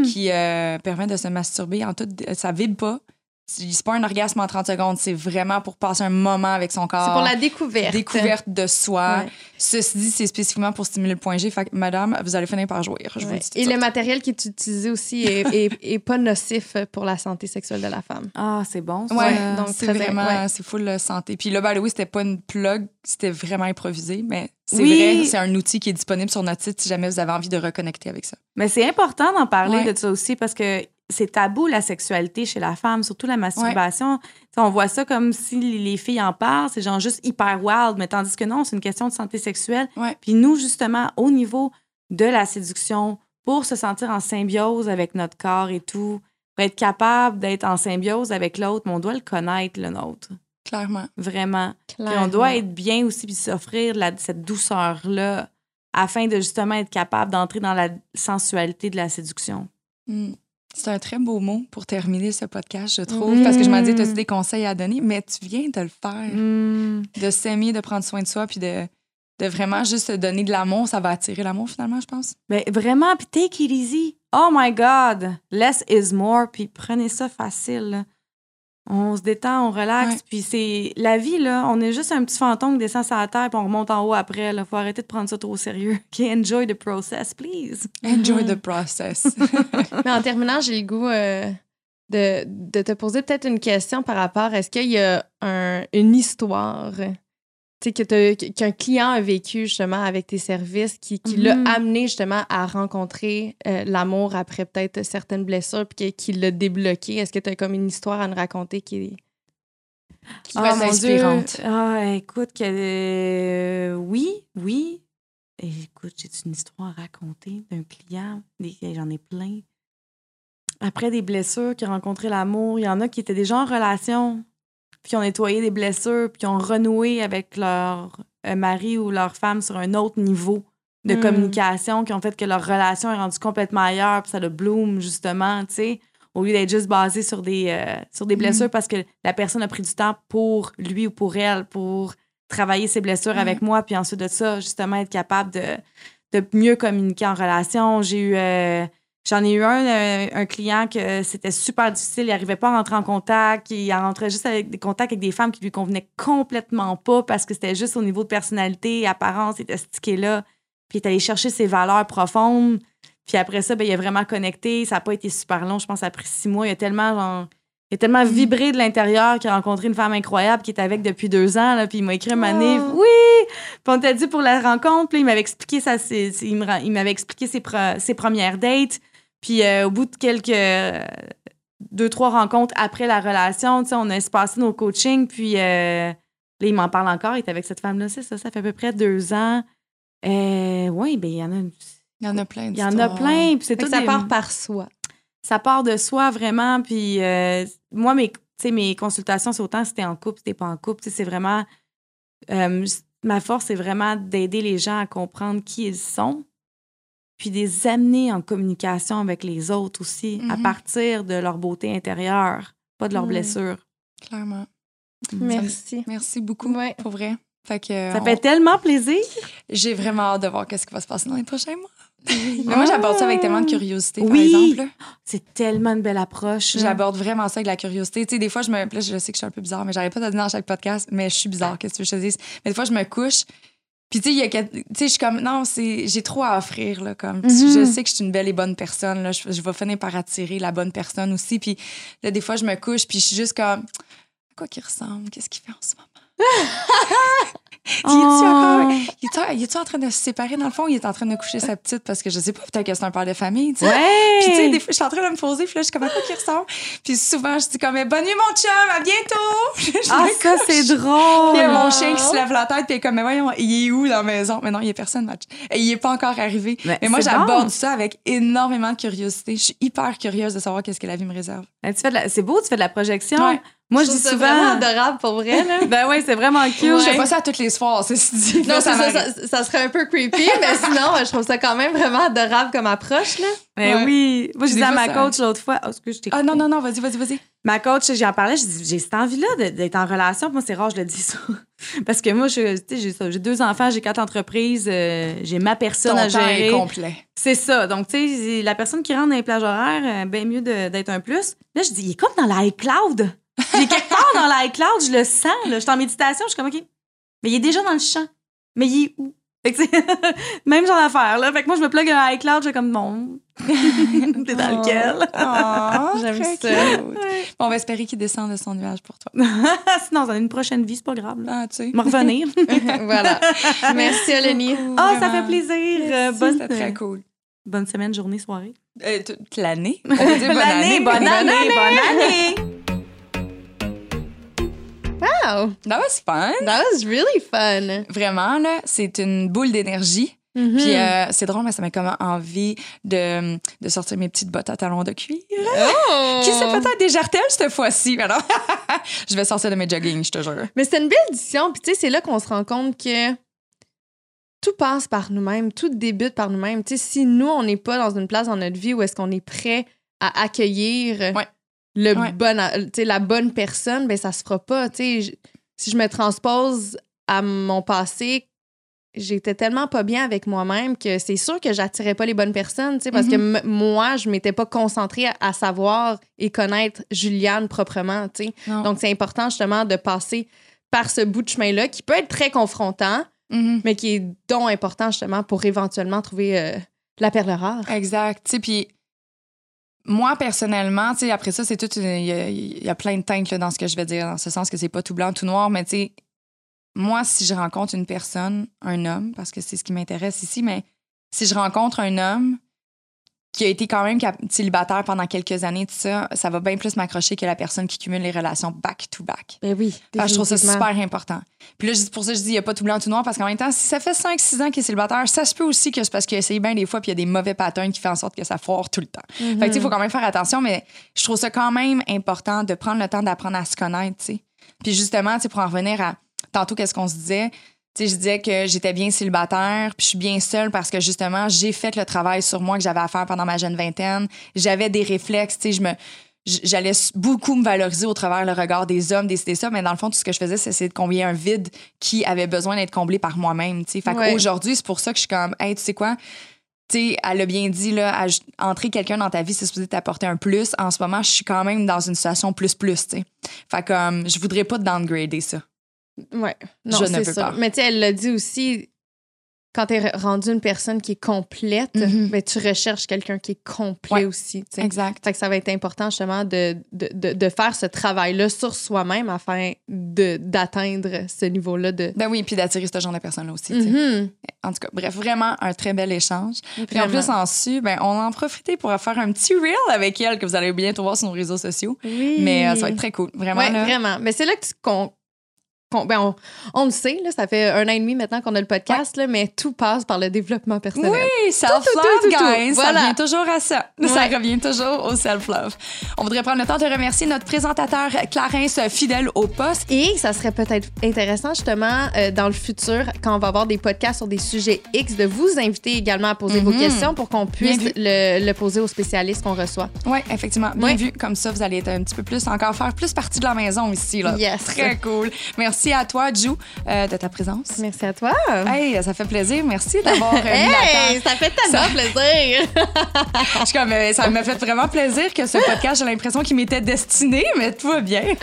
qui euh, permet de se masturber en toute. Ça vibre pas. C'est pas un orgasme en 30 secondes, c'est vraiment pour passer un moment avec son corps. C'est pour la découverte. découverte de soi. Ouais. Ceci dit, c'est spécifiquement pour stimuler le point G. Fait que, madame, vous allez finir par jouir. Je vous Ouais. le dis tout de Et le matériel qui est utilisé aussi est, est- est pas nocif pour la santé sexuelle de la femme. Ah, c'est bon. ça. Ouais, donc donc c'est vraiment, ouais. c'est full euh, santé. Puis là, the way, c'était pas une plug, c'était vraiment improvisé, mais c'est Oui. vrai, c'est un outil qui est disponible sur notre site si jamais vous avez envie de reconnecter avec ça. Mais c'est important d'en parler Ouais. de ça aussi parce que c'est tabou la sexualité chez la femme, surtout la masturbation. On voit ça comme si les filles en parlent, c'est genre juste hyper wild, mais tandis que non, c'est une question de santé sexuelle. Ouais. Puis nous, justement, au niveau de la séduction, pour se sentir en symbiose avec notre corps et tout, pour être capable d'être en symbiose avec l'autre, mais on doit le connaître, le nôtre. Clairement. Vraiment. Puis on Clairement. doit être bien aussi, puis s'offrir cette douceur-là afin de justement être capable d'entrer dans la sensualité de la séduction. Mm. C'est un très beau mot pour terminer ce podcast, je trouve, Mhm. parce que je m'en dis, tu as des conseils à donner, mais tu viens de le faire. Mm. De s'aimer, de prendre soin de soi, puis de, de vraiment juste se donner de l'amour. Ça va attirer l'amour, finalement, je pense. Mais vraiment, puis take it easy. Oh my God, less is more, puis prenez ça facile. On se détend, on relaxe, Ouais. puis c'est la vie là. On est juste un petit fantôme qui descend sur la terre, puis on remonte en haut après. Là, faut arrêter de prendre ça trop au sérieux. OK, enjoy the process, please. Enjoy the process. Mais en terminant, j'ai le goût euh, de, de te poser peut-être une question par rapport est-ce qu'il y a un- une histoire que qu'un client a vécu justement avec tes services qui, qui l'a Mhm. amené justement à rencontrer euh, l'amour après peut-être certaines blessures puis qui l'a débloqué. Est-ce que tu as comme une histoire à nous raconter qui est. être mon inspirante. Dieu. Ah, écoute, que, euh, oui, oui. Écoute, j'ai une histoire à raconter d'un client? J'en ai plein. Après des blessures, qui ont rencontré l'amour, il y en a qui étaient déjà en relation, puis qui ont nettoyé des blessures, puis qui ont renoué avec leur euh, mari ou leur femme sur un autre niveau de Mm. communication, qui ont fait que leur relation est rendue complètement ailleurs, puis ça le bloom, justement, tu sais au lieu d'être juste basé sur des, euh, sur des blessures parce que la personne a pris du temps pour lui ou pour elle, pour travailler ses blessures avec moi, puis ensuite de ça, justement, être capable de, de mieux communiquer en relation. J'ai eu... euh, J'en ai eu un, euh, un client que c'était super difficile, il n'arrivait pas à rentrer en contact, il rentrait juste avec des contacts avec des femmes qui lui convenaient complètement pas parce que c'était juste au niveau de personnalité, apparence, il était stické là. Puis il est allé chercher ses valeurs profondes. Puis après ça, ben, il a vraiment connecté. Ça n'a pas été super long. Je pense après six mois, il a tellement, genre, il a tellement vibré de l'intérieur qu'il a rencontré une femme incroyable qui est avec depuis deux ans. Là, puis il m'a écrit donné, Oh. oui! Puis on t'a dit pour la rencontre. Puis il m'avait expliqué, ça, il m'avait expliqué ses, pre- ses premières dates. Puis euh, au bout de quelques euh, deux, trois rencontres après la relation, tu sais, on a espacé nos coachings. Puis euh, là, il m'en parle encore. Il est avec cette femme-là, c'est ça, ça fait à peu près deux ans. Oui, ben il y en a, Il y en a plein il y en a plein. Puis c'est tout ça des- part par soi. ça part de soi vraiment. Puis moi, mes, tu sais, mes consultations, c'est autant si t'es en couple, si t'es pas en couple. Tu sais, C'est vraiment. ma force, c'est vraiment d'aider les gens à comprendre qui ils sont, puis les amener en communication avec les autres aussi, à Mhm. partir de leur beauté intérieure, pas de leurs Mhm. blessures. Clairement. Merci. Merci beaucoup, Ouais. pour vrai. Fait que, Ça on- fait tellement plaisir. J'ai vraiment hâte de voir qu'est-ce qui va se passer dans les prochains mois. Mais moi, j'aborde ça avec tellement de curiosité, par Oui. exemple. là. C'est tellement une belle approche. là. J'aborde vraiment ça avec la curiosité. Tu sais, des fois, je me. Là, je sais que je suis un peu bizarre, mais j'arrive pas le dire dans chaque podcast, mais je suis bizarre, qu'est-ce que tu veux que je te dise? Mais des fois, je me couche. Puis, tu sais, il y a quel- tu sais, je suis comme, non, c'est, j'ai trop à offrir, là, comme, Mhm. je sais que je suis une belle et bonne personne, là, je, je vais finir par attirer la bonne personne aussi. Puis, là, des fois, je me couche, puis je suis juste comme, à quoi qu'il ressemble? Qu'est-ce qu'il fait en ce moment? Il est-tu encore- Oh. il est-tu- il est-tu en train de se séparer, dans le fond? Il est en train de coucher sa petite? Parce que je sais pas, peut-être que c'est un père de famille, tu sais. Ouais! Puis, tu sais, des fois, je suis en train de me poser, puis là, je suis comme, à quoi qu'il ressemble? Puis souvent, je dis comme, bonne nuit, mon chum, à bientôt! Ah, ça, c'est Puis il y a drôle! mon chien qui se lève la tête, puis comme, mais voyons, il est où dans la maison? Mais non, il y a personne, match. Et il est pas encore arrivé. Mais Mais moi, j'aborde bon. ça avec énormément de curiosité. Je suis hyper curieuse de savoir qu'est-ce que la vie me réserve. La- C'est beau, tu fais de la projection. Ouais. Moi, je je dis trouve ça souvent. vraiment adorable pour vrai, là. Ben oui, c'est vraiment cute. Je fais Ouais. pas ça toutes les soirs, ceci dit. Non, Là, c'est ça, ça, ça serait un peu creepy, mais sinon, je trouve ça quand même vraiment adorable comme approche, là. Ben Ouais. oui. Moi, je disais à ma coach l'autre fois. Oh, excuse, je t'ai Ah non, non, non, vas-y, vas-y, vas-y. Ma coach, j'en parlais, je dis, j'ai cette envie-là d'être en relation. Puis Moi, c'est rare, je le dis ça. Parce que moi, tu sais, j'ai ça. J'ai deux enfants, j'ai quatre entreprises, euh, j'ai ma personne Ton à temps est gérer. complet. C'est ça. Donc, tu sais, la personne qui rentre dans les plages horaires, euh, bien mieux d'être un plus. Là, je dis, il est comme dans l'iCloud. Est quelque part dans l'iCloud, je le sens. Là. Je suis en méditation, je suis comme, OK. Mais il est déjà dans le champ. Mais il est où? Fait que, même genre d'affaire, là. Fait que moi, je me plug un iCloud, je suis comme, bon. T'es dans lequel? Oh, J'aime ça. Bon, on va espérer qu'il descend de son nuage pour toi. Sinon, on a une prochaine vie, c'est pas grave. Là. Ah, tu sais. Me revenir. voilà. Merci, Olénie. Ah, ça fait plaisir. Euh, Merci, bonne, C'était très cool. bonne semaine, journée, soirée. Euh, toute l'année. Bonne année. bonne année, bonne année. Wow, That was fun. that was really fun. Vraiment, là, c'est une boule d'énergie. Mhm. Puis euh, c'est drôle, mais ça m'a comme envie de, de sortir mes petites bottes à talons de cuir. Oh! Qui c'est peut-être des jartelles cette fois-ci. Alors, je vais sortir de mes jogging, je te jure. Mais c'est une belle édition. Puis tu sais, c'est là qu'on se rend compte que tout passe par nous-mêmes, tout débute par nous-mêmes. Tu sais, si nous, on n'est pas dans une place dans notre vie où est-ce qu'on est prêt à accueillir Ouais. Le Ouais. bon, sais, la bonne personne, ben ça se fera pas. Je- si je me transpose à mon passé, j'étais tellement pas bien avec moi-même que c'est sûr que j'attirais pas les bonnes personnes, parce que m- moi, je m'étais pas concentrée à, à savoir et connaître Juliane proprement. Donc, c'est important justement de passer par ce bout de chemin-là qui peut être très confrontant, Mhm. mais qui est donc important justement pour éventuellement trouver euh, la perle rare. Exact. Puis moi, personnellement, tu sais, après ça, c'est tout. Il y, a- plein de teintes dans ce que je vais dire, dans ce sens que c'est pas tout blanc, tout noir, mais tu sais, moi, si je rencontre une personne, un homme, parce que c'est ce qui m'intéresse ici, mais si je rencontre un homme qui a été quand même célibataire pendant quelques années, tout ça, ça va bien plus m'accrocher que la personne qui cumule les relations back-to-back. Ben oui. Ah, je trouve ça super important. Puis là, pour ça, je dis, il n'y a pas tout blanc, tout noir, parce qu'en même temps, si ça fait 5-6 ans qu'il est célibataire, ça se peut aussi que c'est parce qu'il a essayé bien des fois, puis il y a des mauvais patterns qui font en sorte que ça foire tout le temps. Fait que, tu sais, il faut quand même faire attention, mais je trouve ça quand même important de prendre le temps d'apprendre à se connaître, tu sais. Puis justement, tu pour en revenir à tantôt, qu'est-ce qu'on se disait, sais, je disais que j'étais bien célibataire, puis je suis bien seule parce que justement, j'ai fait le travail sur moi que j'avais à faire pendant ma jeune vingtaine. J'avais des réflexes, tu sais, je me j- j'allais beaucoup me valoriser au travers le regard des hommes, des ça, mais dans le fond, tout ce que je faisais, c'est essayer de combler un vide qui avait besoin d'être comblé par moi-même, tu sais. Fait Ouais. qu'aujourd'hui, c'est pour ça que je suis comme, hey, tu sais quoi, tu sais, elle a bien dit, là, entrer quelqu'un dans ta vie, c'est supposé t'apporter un plus. En ce moment, je suis quand même dans une situation plus-plus, tu sais. Fait que euh, je voudrais pas downgrader ça. Ouais. Non, Je ne c'est ça. pas. Mais tu sais, elle l'a dit aussi, quand t'es rendu une personne qui est complète, ben, tu recherches quelqu'un qui est complet Ouais. aussi. tu sais. Exact. Fait que ça va être important justement de, de, de, de faire ce travail-là sur soi-même afin d'atteindre ce niveau-là de. Ben oui, puis d'attirer ce genre de personnes-là aussi, tu. Mhm. En tout cas, bref, vraiment un très bel échange. Puis en plus, ensuite, ben, on en profiter pour faire un petit reel avec elle que vous allez bientôt voir sur nos réseaux sociaux. Oui. Mais euh, ça va être très cool. Vraiment, Ouais, là. vraiment. Mais c'est là que tu- ben on, on le sait, là, ça fait un an et demi maintenant qu'on a le podcast, là, mais tout passe par le développement personnel. Oui, self-love, guys. Ça revient toujours à ça. Ça revient toujours au self-love. On voudrait prendre le temps de remercier notre présentateur Clarence, fidèle au poste. Et ça serait peut-être intéressant, justement, euh, dans le futur, quand on va avoir des podcasts sur des sujets X, de vous inviter également à poser vos Mhm. questions pour qu'on puisse le, le poser aux spécialistes qu'on reçoit. Oui, effectivement. Bien Ouais. vu. Comme ça, vous allez être un petit peu plus, encore faire plus partie de la maison ici. Là. Yes. Très cool. Merci à toi, Ju, euh, de ta présence. Merci à toi. Hey, ça fait plaisir. Merci d'avoir euh, mis la Hey, ça fait tellement plaisir. Je suis comme, euh, ça m'a fait vraiment plaisir que ce podcast, j'ai l'impression qu'il m'était destiné, mais tout va bien.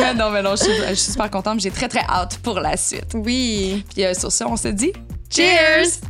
mais non, mais non, je suis, je suis super contente. J'ai très, très hâte pour la suite. Oui. Puis euh, sur ça, on se dit Cheers!